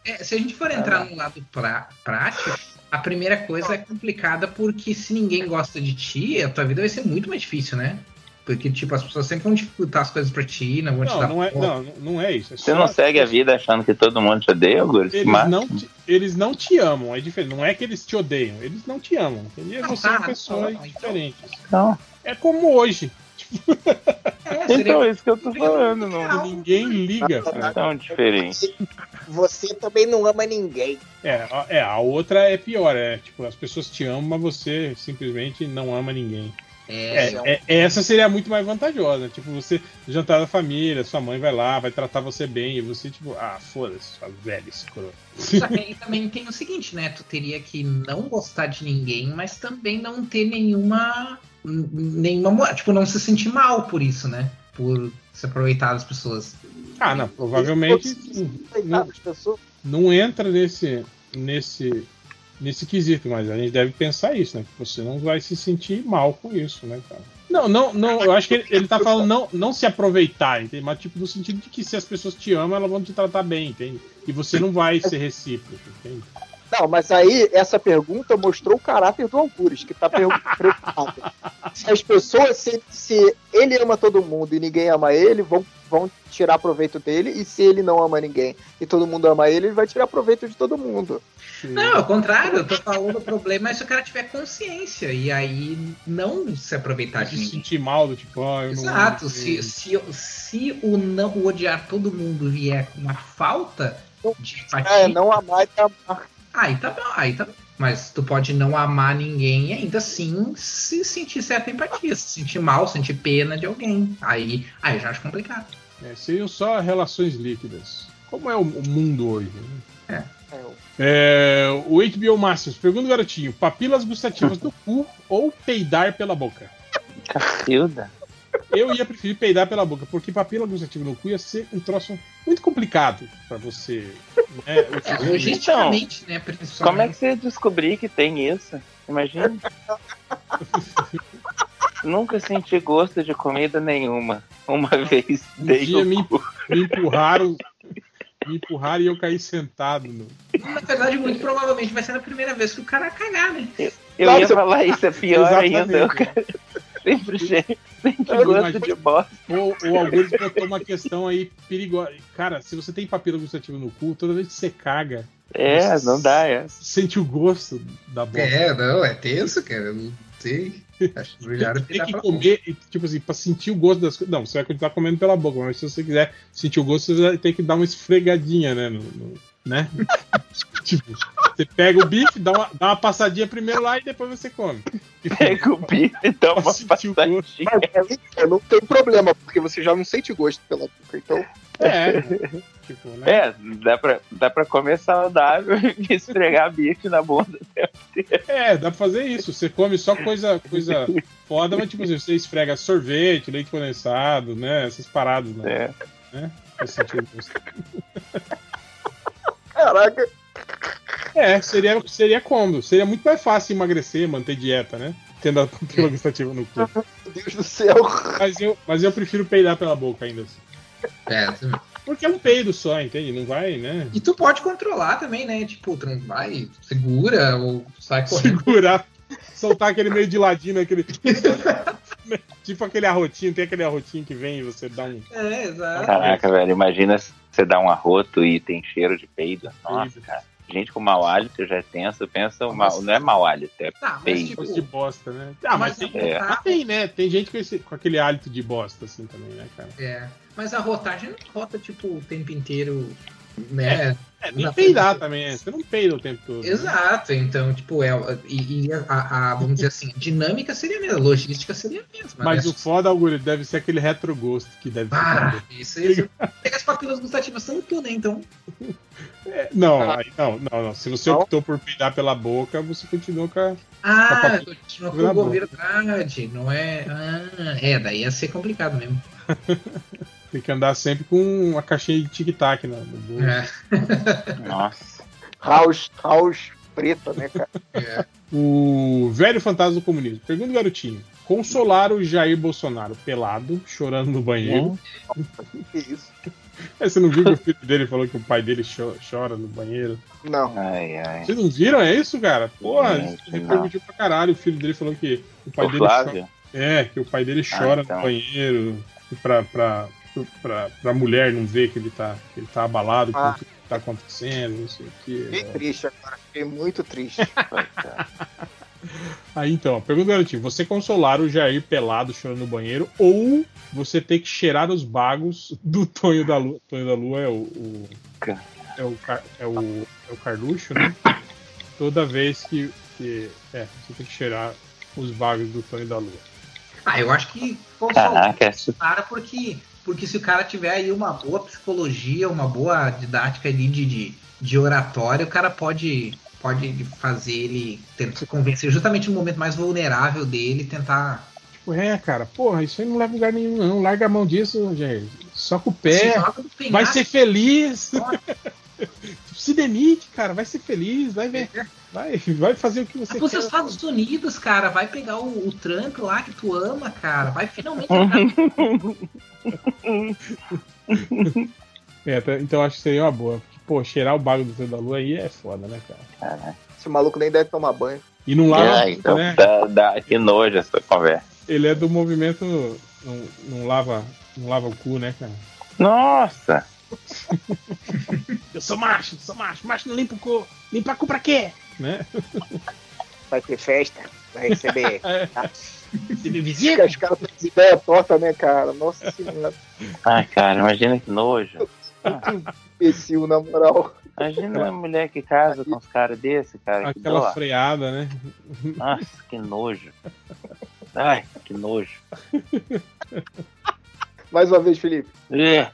É, se a gente for entrar no lado pra, prático, a primeira coisa é complicada porque se ninguém gosta de ti, a tua vida vai ser muito mais difícil, né? Porque, tipo, as pessoas sempre vão dificultar as coisas pra ti, não vão te não, dar não é, não, não é isso. É Você não segue a vida achando que todo mundo te odeia, Augusto? Eles Mas não, te, eles não te amam, é diferente. Não é que eles te odeiam, eles não te amam. Entendeu? Não, Você é tá, uma pessoa não, então. diferente. Não. É como hoje, É, seria- Então, é isso que eu tô falando, não que ninguém liga. é tão diferente. Você também não ama ninguém. É, a- é, a outra é pior, é tipo, as pessoas te amam, mas você simplesmente não ama ninguém. É, É, é- essa seria muito mais vantajosa. Tipo, você jantar da família, sua mãe vai lá, vai tratar você bem, e você, tipo, ah, foda-se, sua velha escrota. Só que aí também tem o seguinte, né? Tu teria que não gostar de ninguém, mas também não ter nenhuma. nenhuma. Tipo, não se sentir mal por isso, né? Por se aproveitar das pessoas. Ah, não, provavelmente não, As pessoas. não entra nesse, nesse, nesse quesito, mas a gente deve pensar isso, né? Que você não vai se sentir mal com isso, né, cara? Não, não, não, eu acho que ele, ele tá falando não, não se aproveitar, entende? Mas tipo, no sentido de que se as pessoas te amam, elas vão te tratar bem, entende? E você não vai ser recíproco, entende? Não, mas aí essa pergunta mostrou o caráter do Algures, que tá per- preocupado. Se as pessoas, se, se ele ama todo mundo e ninguém ama ele, vão, vão tirar proveito dele, e se ele não ama ninguém e todo mundo ama ele, ele vai tirar proveito de todo mundo. Não, ao contrário, eu tô falando o problema é se o cara tiver consciência e aí não se aproveitar de se sentir mal do tipo, ó, eu não Exato, amo se, se, se o, não, o odiar todo mundo vier com uma falta de empatia, É, não amar e amar. Aí tá bom, aí tá bom. Mas tu pode não amar ninguém e ainda assim se sentir certa empatia, se sentir mal, sentir pena de alguém. Aí, aí eu já acho complicado. É, seriam só relações líquidas. Como é o, o mundo hoje, né? É, o- É, o HBO Masters, pergunta o garotinho: papilas gustativas do cu ou peidar pela boca? Cacilda. Eu ia preferir peidar pela boca, porque papila gustativa no cu ia ser um troço muito complicado pra você. Né, É, logisticamente, né? principalmente. Como é que você descobrir que tem isso? Imagina. Nunca senti gosto de comida nenhuma. Uma vez Um dei dia o me, cu. me empurraram. Me empurraram e eu caí sentado. No... Na verdade, muito provavelmente vai ser a primeira vez que o cara cagar, né? Eu ia falar isso, é pior Exatamente. ainda. Eu sempre sente Eu gosto de bosta. O, o Augusto botou uma questão aí perigosa. Cara, se você tem papila gustativa no cu, toda vez que você caga, É, não dá, é. sente o gosto da bosta. É, não, é tenso, cara. Eu não sei. Acho que melhor Tem que comer, e, tipo assim, pra sentir o gosto das coisas. Não, você vai continuar comendo pela boca, mas se você quiser sentir o gosto, você vai ter que dar uma esfregadinha, né? no- no- né? tipo, você pega o bife, dá uma, dá uma passadinha primeiro lá e depois você come. Pega o bife e dá uma passadinha. Mas não tem problema, porque você já não sente gosto pela boca. Então, É. tipo, né? É, dá pra, dá pra comer saudável e esfregar bife na bunda. É, dá pra fazer isso. Você come só coisa, coisa foda, mas tipo assim, você esfrega sorvete, leite condensado, né? Essas paradas, né? É. Gosto. caraca, É, seria, seria cômodo. Seria muito mais fácil emagrecer, manter dieta, né? Tendo a papila gustativa no cu. meu Deus do céu. Mas eu, mas eu prefiro peidar pela boca ainda. assim. É, também. Porque é um peido só, entende? Não vai, né? E tu pode controlar também, né? Tipo, tu não vai, segura ou sai correndo. Segurar, soltar aquele meio de ladinho, aquele. tipo aquele arrotinho, tem aquele arrotinho que vem e você dá um. É, exato. Caraca, velho, imagina se você dá um arroto e tem cheiro de peido. Nossa, Peido. cara. Gente com mau hálito já é tenso, pensa, o mau- não é mau hálito, é Tá, peido. tipo, Gosto de bosta, né? Ah, mas tem, É. mas tem, né? Tem gente com, esse, com aquele hálito de bosta, assim, também, né, cara? É. Mas a rotagem não rota, tipo, o tempo inteiro, né? É, nem Na peidar frente. também, é. Você não peida o tempo todo. né? Exato, então, tipo, é, e, e a, a- vamos dizer assim, dinâmica seria a mesma, logística seria a mesma. Mas né? o foda, Augusto, deve ser aquele retrogosto que deve Ah, ficar. isso aí. Pega as papilas gustativas tanto, né? Então. É, não, aí, não, não, não. Se você Não? optou por peidar pela boca, você continua com a. Ah, papila continua com o verdade, não é. Ah, é, daí ia ser complicado mesmo. Tem que andar sempre com uma caixinha de tic-tac no, no bolso. É, Nossa. House, house preta, né, cara? é. O velho fantasma do comunismo. Pergunta o garotinho. Consolar o Jair Bolsonaro pelado, chorando no banheiro. Que isso? É, você não viu que o filho dele falou que o pai dele cho- chora no banheiro? Não. Ai, ai. Vocês não viram? É isso, cara? Porra, Gente, isso repercutiu pra caralho. O filho dele falou que o pai O dele chora. É, que o pai dele chora então. no banheiro pra, pra, pra, pra mulher não ver que ele tá, que ele tá abalado com Ah. tudo que tá acontecendo, não sei o Fiquei que. triste agora. Fiquei muito triste. Coitado. Aí então, pergunta garotinho: você consolar o Jair pelado chorando no banheiro ou você ter que cheirar os bagos do Tonho da Lua? Tonho da Lua é o. o- é, o é, o, é o Carluxo, né? Toda vez que, que. É, você tem que cheirar os bagos do Tonho da Lua. Ah, eu acho que consolar Caraca, o cara porque, porque se o cara tiver aí uma boa psicologia, uma boa didática ali de, de, de oratória, o cara pode, pode fazer ele tentar convencer justamente no momento mais vulnerável dele, tentar. Tipo, é, cara, porra, isso aí não leva lugar nenhum, não. Larga a mão disso, Jair. Só com o se pé. no Vai ser feliz. Se demite, cara. Vai ser feliz. Vai ver. Vai, vai fazer o que você pros quer. Estados Unidos, cara. Vai pegar o, o Trump lá que tu ama, cara. Vai finalmente. É, tá- então acho que seria uma boa. Porque, pô, cheirar o bago do Tonho da Lua aí é foda, né, cara? Esse maluco nem deve tomar banho. E não lava, É, então, né? dá, dá, que nojo essa conversa. Ele é do movimento. Não, não lava. Não lava o cu, né, cara? Nossa! Eu sou macho, sou macho. Macho não limpa o cu. Limpa cu pra quê? Né? Vai ter festa, vai receber. Você me visita? Os caras têm ideia torta, né, cara? Nossa senhora. Ai, cara, imagina que nojo. Imbecil, na moral. Imagina uma mulher que casa com uns caras desse, cara. Que Aquela freada, né? Nossa, que nojo. Ai, que nojo. Mais uma vez, Felipe. É.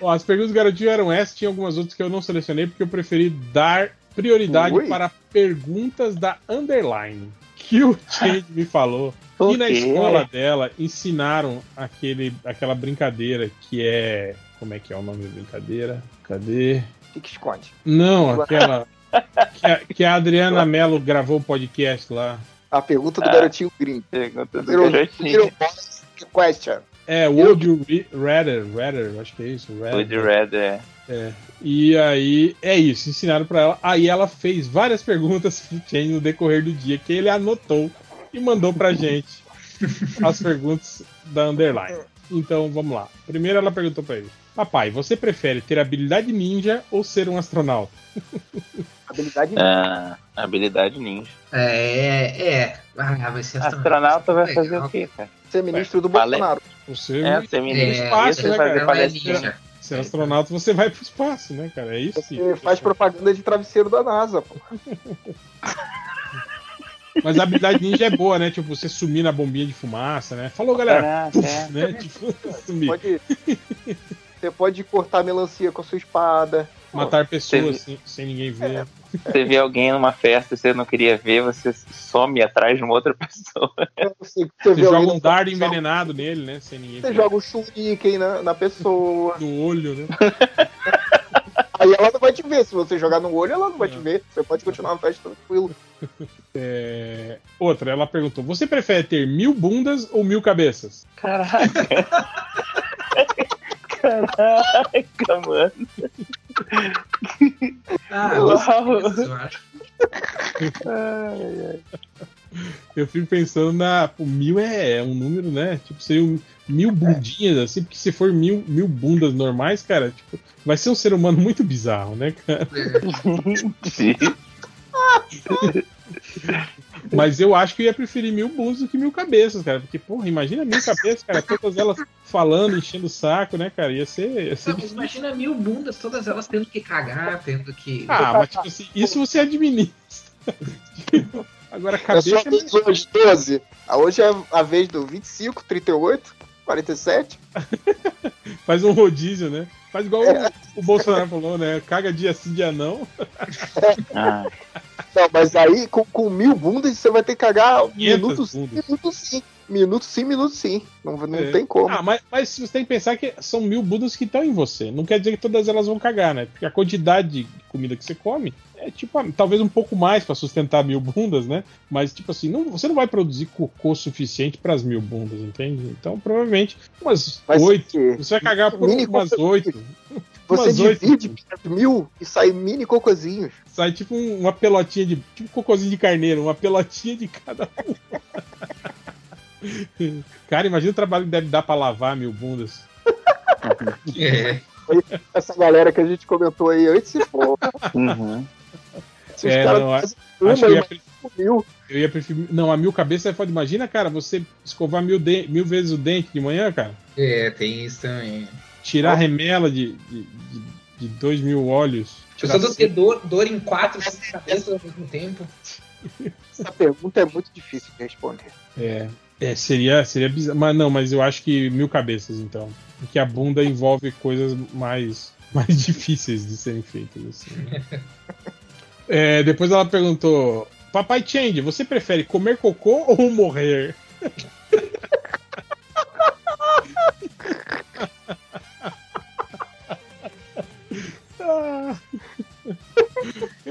Ó, as perguntas do garotinho eram essas, tinha algumas outras que eu não selecionei porque eu preferi dar prioridade Ui. para perguntas da underline. que o Change me falou que na escola dela ensinaram aquele, aquela brincadeira que é. Como é que é o nome da brincadeira? Cadê? O que, esconde? Não, aquela. Que a, que a Adriana Mello gravou o podcast lá. A pergunta do Ah. garotinho gringo. Pergunta do garotinho. question. É, Would You Re- Rather, Rather, acho que é isso, Would you Rather. rather? É. E aí, é isso, ensinaram pra ela. Aí ela fez várias perguntas pro no decorrer do dia, que ele anotou e mandou pra gente as perguntas da Underline. Então, vamos lá. Primeiro ela perguntou pra ele. Papai, você prefere ter habilidade ninja ou ser um astronauta? Habilidade Ah, habilidade ninja. É, é. Ah, vai ser Astronauta vai Legal. fazer o quê, cara? ser ministro do Vale- Bolsonaro. Você É, ser ministro É, do espaço, né, vai cara? ver não é ninja. ser astronauta, você vai pro espaço, né, cara? É isso. Você faz propaganda de travesseiro da NASA, pô. Mas a habilidade ninja é boa, né? Tipo, você sumir na bombinha de fumaça, né? Falou, galera. Caraca, Puf, é. né? Tipo, sumir. Pode, você pode cortar melancia com a sua espada. Matar pessoas Teve- sem, sem ninguém ver. Você vê alguém numa festa e você não queria ver, você some atrás de uma outra pessoa. Você, você joga um dardo envenenado nele, né? Sem ninguém Você ver. joga o shuriken na, na pessoa. No olho, né? Aí ela não vai te ver. Se você jogar no olho, ela não vai te ver. Você pode continuar na festa tranquilo. É, Outra, ela perguntou: Você prefere ter mil bundas ou mil cabeças? Caraca. Caraca, mano. Ah, Uau. Ai, ai. Eu fico pensando na. O mil é, é um número, né? Tipo, seria um, mil bundinhas, assim, porque se for mil, mil bundas normais, cara, tipo, vai ser um ser humano muito bizarro, né, cara? Sim. Mas eu acho que eu ia preferir mil bundas do que mil cabeças, cara. Porque, porra, imagina mil cabeças, cara, todas elas falando, enchendo o saco, né, cara? Ia ser. Ia ser Não, mas imagina mil bundas, todas elas tendo que cagar, tendo que. Ah, mas tipo assim, isso você administra. Agora, É cabeça. só dos hoje 12. Ah, Hoje é a vez do 25, 38, 47. Faz um rodízio, né? Faz igual o, o Bolsonaro falou, né? Caga dia sim, dia não. Ah, Não, mas aí com, com mil bundas você vai ter que cagar 500 minuto sim, bundas. minuto sim. Minuto sim. Não, não É. tem como. Ah, mas, mas você tem que pensar que são mil bundas que estão em você. Não quer dizer que todas elas vão cagar, né? Porque a quantidade de comida que você come é tipo, ah, talvez um pouco mais pra sustentar mil bundas, né? Mas, tipo assim, não, você não vai produzir cocô suficiente para as mil bundas, entende? Então, provavelmente, umas oito. Você vai cagar por Mini umas oito. Você divide por mil e sai mini cocôzinhos. Sai tipo um- uma pelotinha de. Tipo um cocôzinho de carneiro, uma pelotinha de cada um. Cara, imagina o trabalho que deve dar pra lavar mil bundas. É. Essa galera que a gente comentou aí antes, se for. uhum. Se É, não, Acho uma que ia, mil. eu ia preferir. Não, a mil cabeças é foda. Imagina, cara, você escovar mil, de- mil vezes o dente de manhã, cara. É, tem isso também. Tirar remela de, de, de, de dois mil olhos. Precisando ter dor, dor em quatro cabeças ao mesmo tempo. Essa pergunta é muito difícil de responder. É, é, seria, seria bizarro. Mas não, mas eu acho que mil cabeças, então. Porque a bunda envolve coisas mais, mais difíceis de serem feitas. Assim, né? É, depois ela perguntou: Papai Change, você prefere comer cocô ou morrer?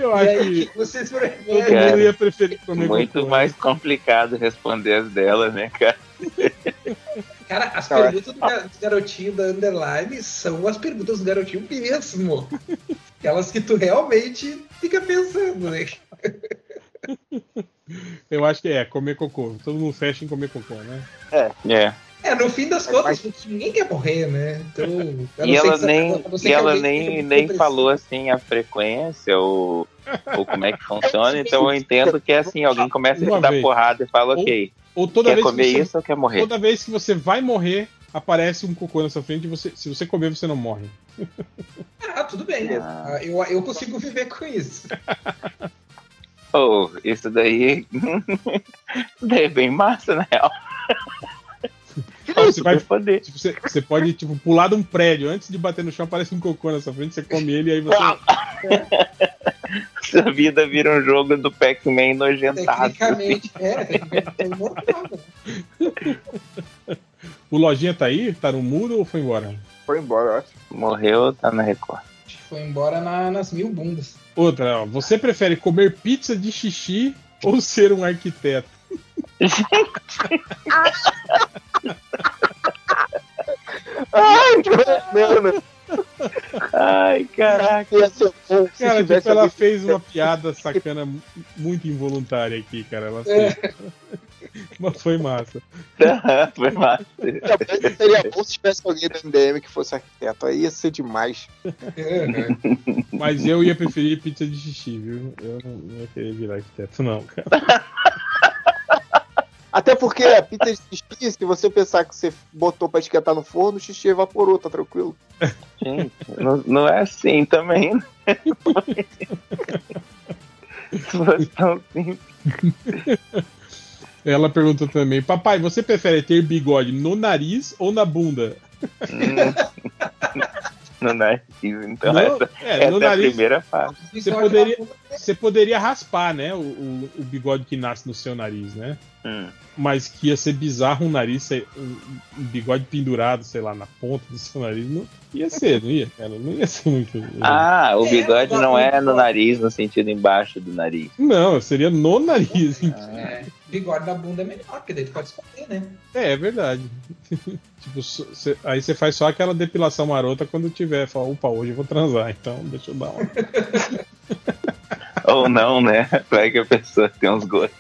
Eu E acho aí, que vocês todo preferem. Cara, mundo ia preferir comer Muito cocô. mais complicado responder as dela, né, cara? Cara, as Cara. perguntas do, ga- do garotinho da Underline são as perguntas do garotinho mesmo. Aquelas que tu realmente fica pensando, né? Eu acho que é, comer cocô. Todo mundo fecha em comer cocô, né? É. É, no fim das contas, ninguém quer morrer, né? Então, E ela que- nem, ser e ela nem, nem falou assim a frequência ou, ou como é que funciona, então eu entendo que é assim, alguém começa a te dar vez. porrada e fala, ok, Ou toda quer vez comer que você, isso ou quer morrer? toda vez que você vai morrer, aparece um cocô na sua frente e você, se você comer, você não morre. Ah, tudo bem. Ah. Ah, Eu, eu consigo viver com isso. Oh, isso daí, isso daí é bem massa, na real. Você, vai, tipo, você, você pode tipo, pular de um prédio, antes de bater no chão, aparece um cocô na sua frente, você come ele e aí você. Sua vida vira um jogo do Pac-Man nojentado. Tecnicamente, é, tecnicamente né? O Lojinha tá aí? Tá no mudo ou foi embora? Foi embora, acho. Morreu, tá na Record. Foi embora na- nas mil bundas. Outra, ó, você prefere comer pizza de xixi ou ser um arquiteto? Ai, que merda. Ai, caraca. Ia ser bom se Cara, tipo, ela fez uma piada sacana mu- muito involuntária aqui, cara. Ela É. fez. Mas foi massa. Foi massa. Também Seria bom se tivesse alguém do MDM que fosse arquiteto. Aí ia ser demais. É, né? Mas eu ia preferir pizza de xixi, viu? Eu não não ia querer virar arquiteto, não, cara. Até porque a pizza de xixi, se você pensar que você botou pra esquentar no forno, o xixi evaporou, tá tranquilo? Gente, não, não é assim também. né? Se fosse tão simples. Ela perguntou também: Papai, você prefere ter bigode no nariz ou na bunda? Hum. No nariz, então Não, essa, é, essa no é a nariz primeira fase. Você poderia, você poderia raspar, né? O, o, o bigode que nasce no seu nariz, né? Hum. Mas que ia ser bizarro um nariz, ser- um, um bigode pendurado, sei lá, na ponta do seu nariz. Não ia ser, não ia, cara. Não ia ser muito. Ah, o É, bigode dá não é no nariz, no sentido embaixo do nariz. Não, seria no nariz. É, bigode na bunda é melhor, porque daí tu pode esconder, né? É, é verdade. tipo, cê- aí você faz só aquela depilação marota quando tiver. Fala, opa, hoje eu vou transar, então deixa eu dar uma. Ou não, né? Vai que a pessoa tem uns gostos.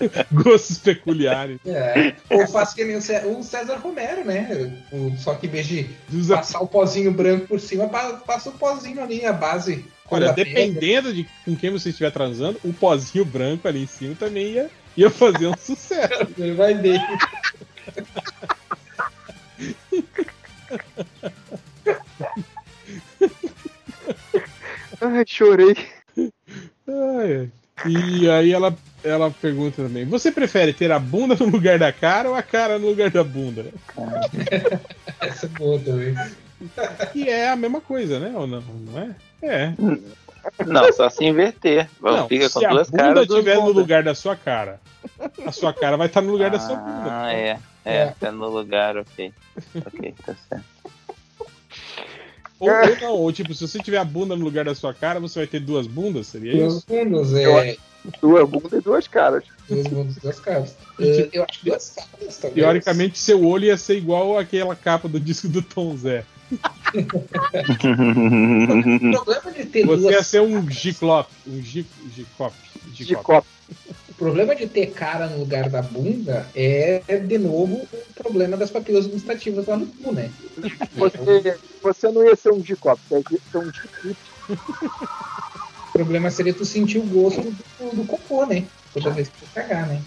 Gostos peculiares. É. Ou faz que nem o Cé- o César Romero, né? O- só que em vez de Usa- passar o pozinho branco por cima, pa- passa o pozinho ali, a base. Olha, dependendo de com quem você estiver transando, o pozinho branco ali em cima também ia, ia fazer um sucesso. Ele vai ver. Ai, chorei. Ai. E aí ela, ela pergunta também: Você prefere ter a bunda no lugar da cara ou a cara no lugar da bunda? Essa é boa também. Que é a mesma coisa, né? Ou não? Não é? É. Não, só se inverter. Não, Fica com se a duas bunda duas estiver no bundas. lugar da sua cara, a sua cara vai estar no lugar da sua bunda. Ah, é. É, tá no lugar, ok. Ok, tá certo. Ou, ou não, ou tipo, se você tiver a bunda no lugar da sua cara, você vai ter duas bundas? Seria Duas isso? bundas, Eu é. Duas bundas e duas caras. Duas bundas, duas caras. É, eu acho que duas caras também. Teoricamente, seu olho ia ser igual àquela capa do disco do Tom Zé. O problema de ter Você ia duas. ser um giclope. Um gic, gicope. De gicope. copo. O problema de ter cara no lugar da bunda é, de novo, o problema das papilas gustativas lá no cu, né? Você, você não ia ser um copo, você ia ser um de O problema seria tu sentir o gosto do, do cocô, né? Toda vez que tu cagar, né?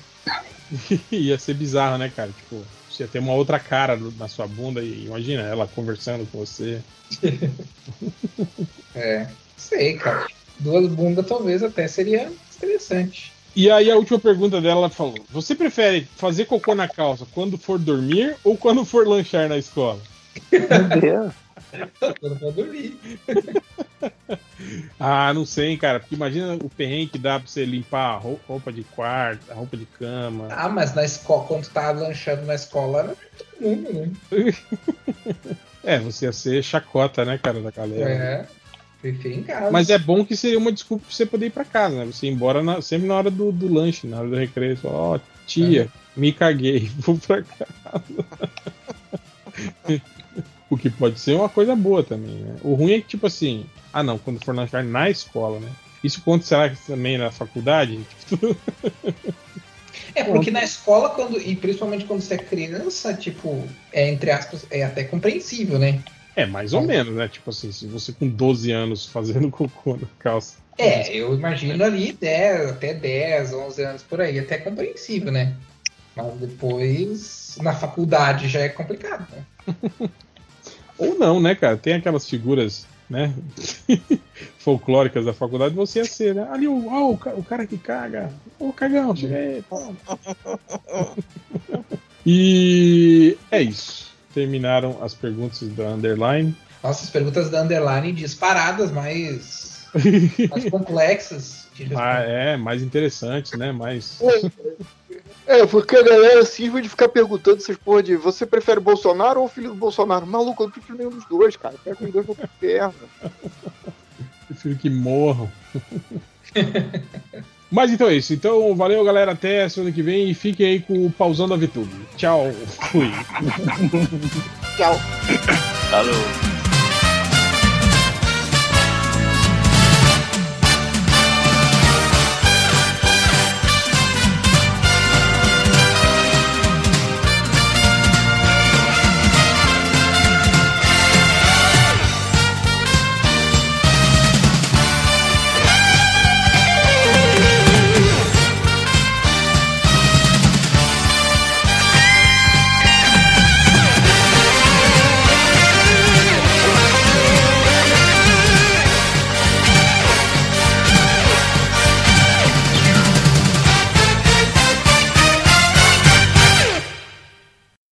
ia ser bizarro, né, cara? Tipo, você ia ter uma outra cara na sua bunda e imagina ela conversando com você. É. Sei, cara. Duas bundas talvez até seria interessante. E aí a última pergunta dela, ela falou: Você prefere fazer cocô na calça quando for dormir ou quando for lanchar na escola? Meu Deus. Quando pra dormir. Ah, não sei, hein, cara. Porque imagina o perrengue que dá pra você limpar a rou- roupa de quarto, a roupa de cama. Ah, mas na escola, quando tu tá lanchando na escola, era todo mundo, né? É, você ia ser chacota, né, cara, da galera. É. Prefiro em casa. Mas é bom que seria uma desculpa pra você poder ir pra casa, né? Você ir embora na- sempre na hora do, do lanche, na hora do recreio. Você Ó, tia, me caguei, vou pra casa. O que pode ser uma coisa boa também, né? O ruim é que, tipo assim, ah não, quando for lanchar na escola, né? Isso que também na faculdade? É, porque na escola, quando, e principalmente quando você é criança, tipo, é entre aspas, é até compreensível, né? É, mais ou menos, né? Tipo assim, se você com 12 anos fazendo cocô na calça. É, eu imagino ali 10, até 10, 11 anos por aí, até compreensível, né? Mas depois, na faculdade já é complicado, né? Ou não, né, cara? Tem aquelas figuras, né? folclóricas da faculdade, você ia ser, né? Ali o, ó, o, ca- o cara que caga. Ô, cagão, chega aí. pô. e é isso. Terminaram as perguntas da Underline. Nossa, as perguntas da Underline disparadas, mas mais complexas. de Ah, é, mais interessantes, né? Mais. É, porque a galera cisma de ficar perguntando essas porra de você prefere Bolsonaro ou o filho do Bolsonaro? Maluco, eu não prefiro nenhum dos dois, cara. Pega os dois pro inferno. Prefiro que morram. Mas então é isso. Então, valeu, galera. Até semana que vem e fiquem aí com o pausando a VTube. Tchau. Fui. Tchau. Falou.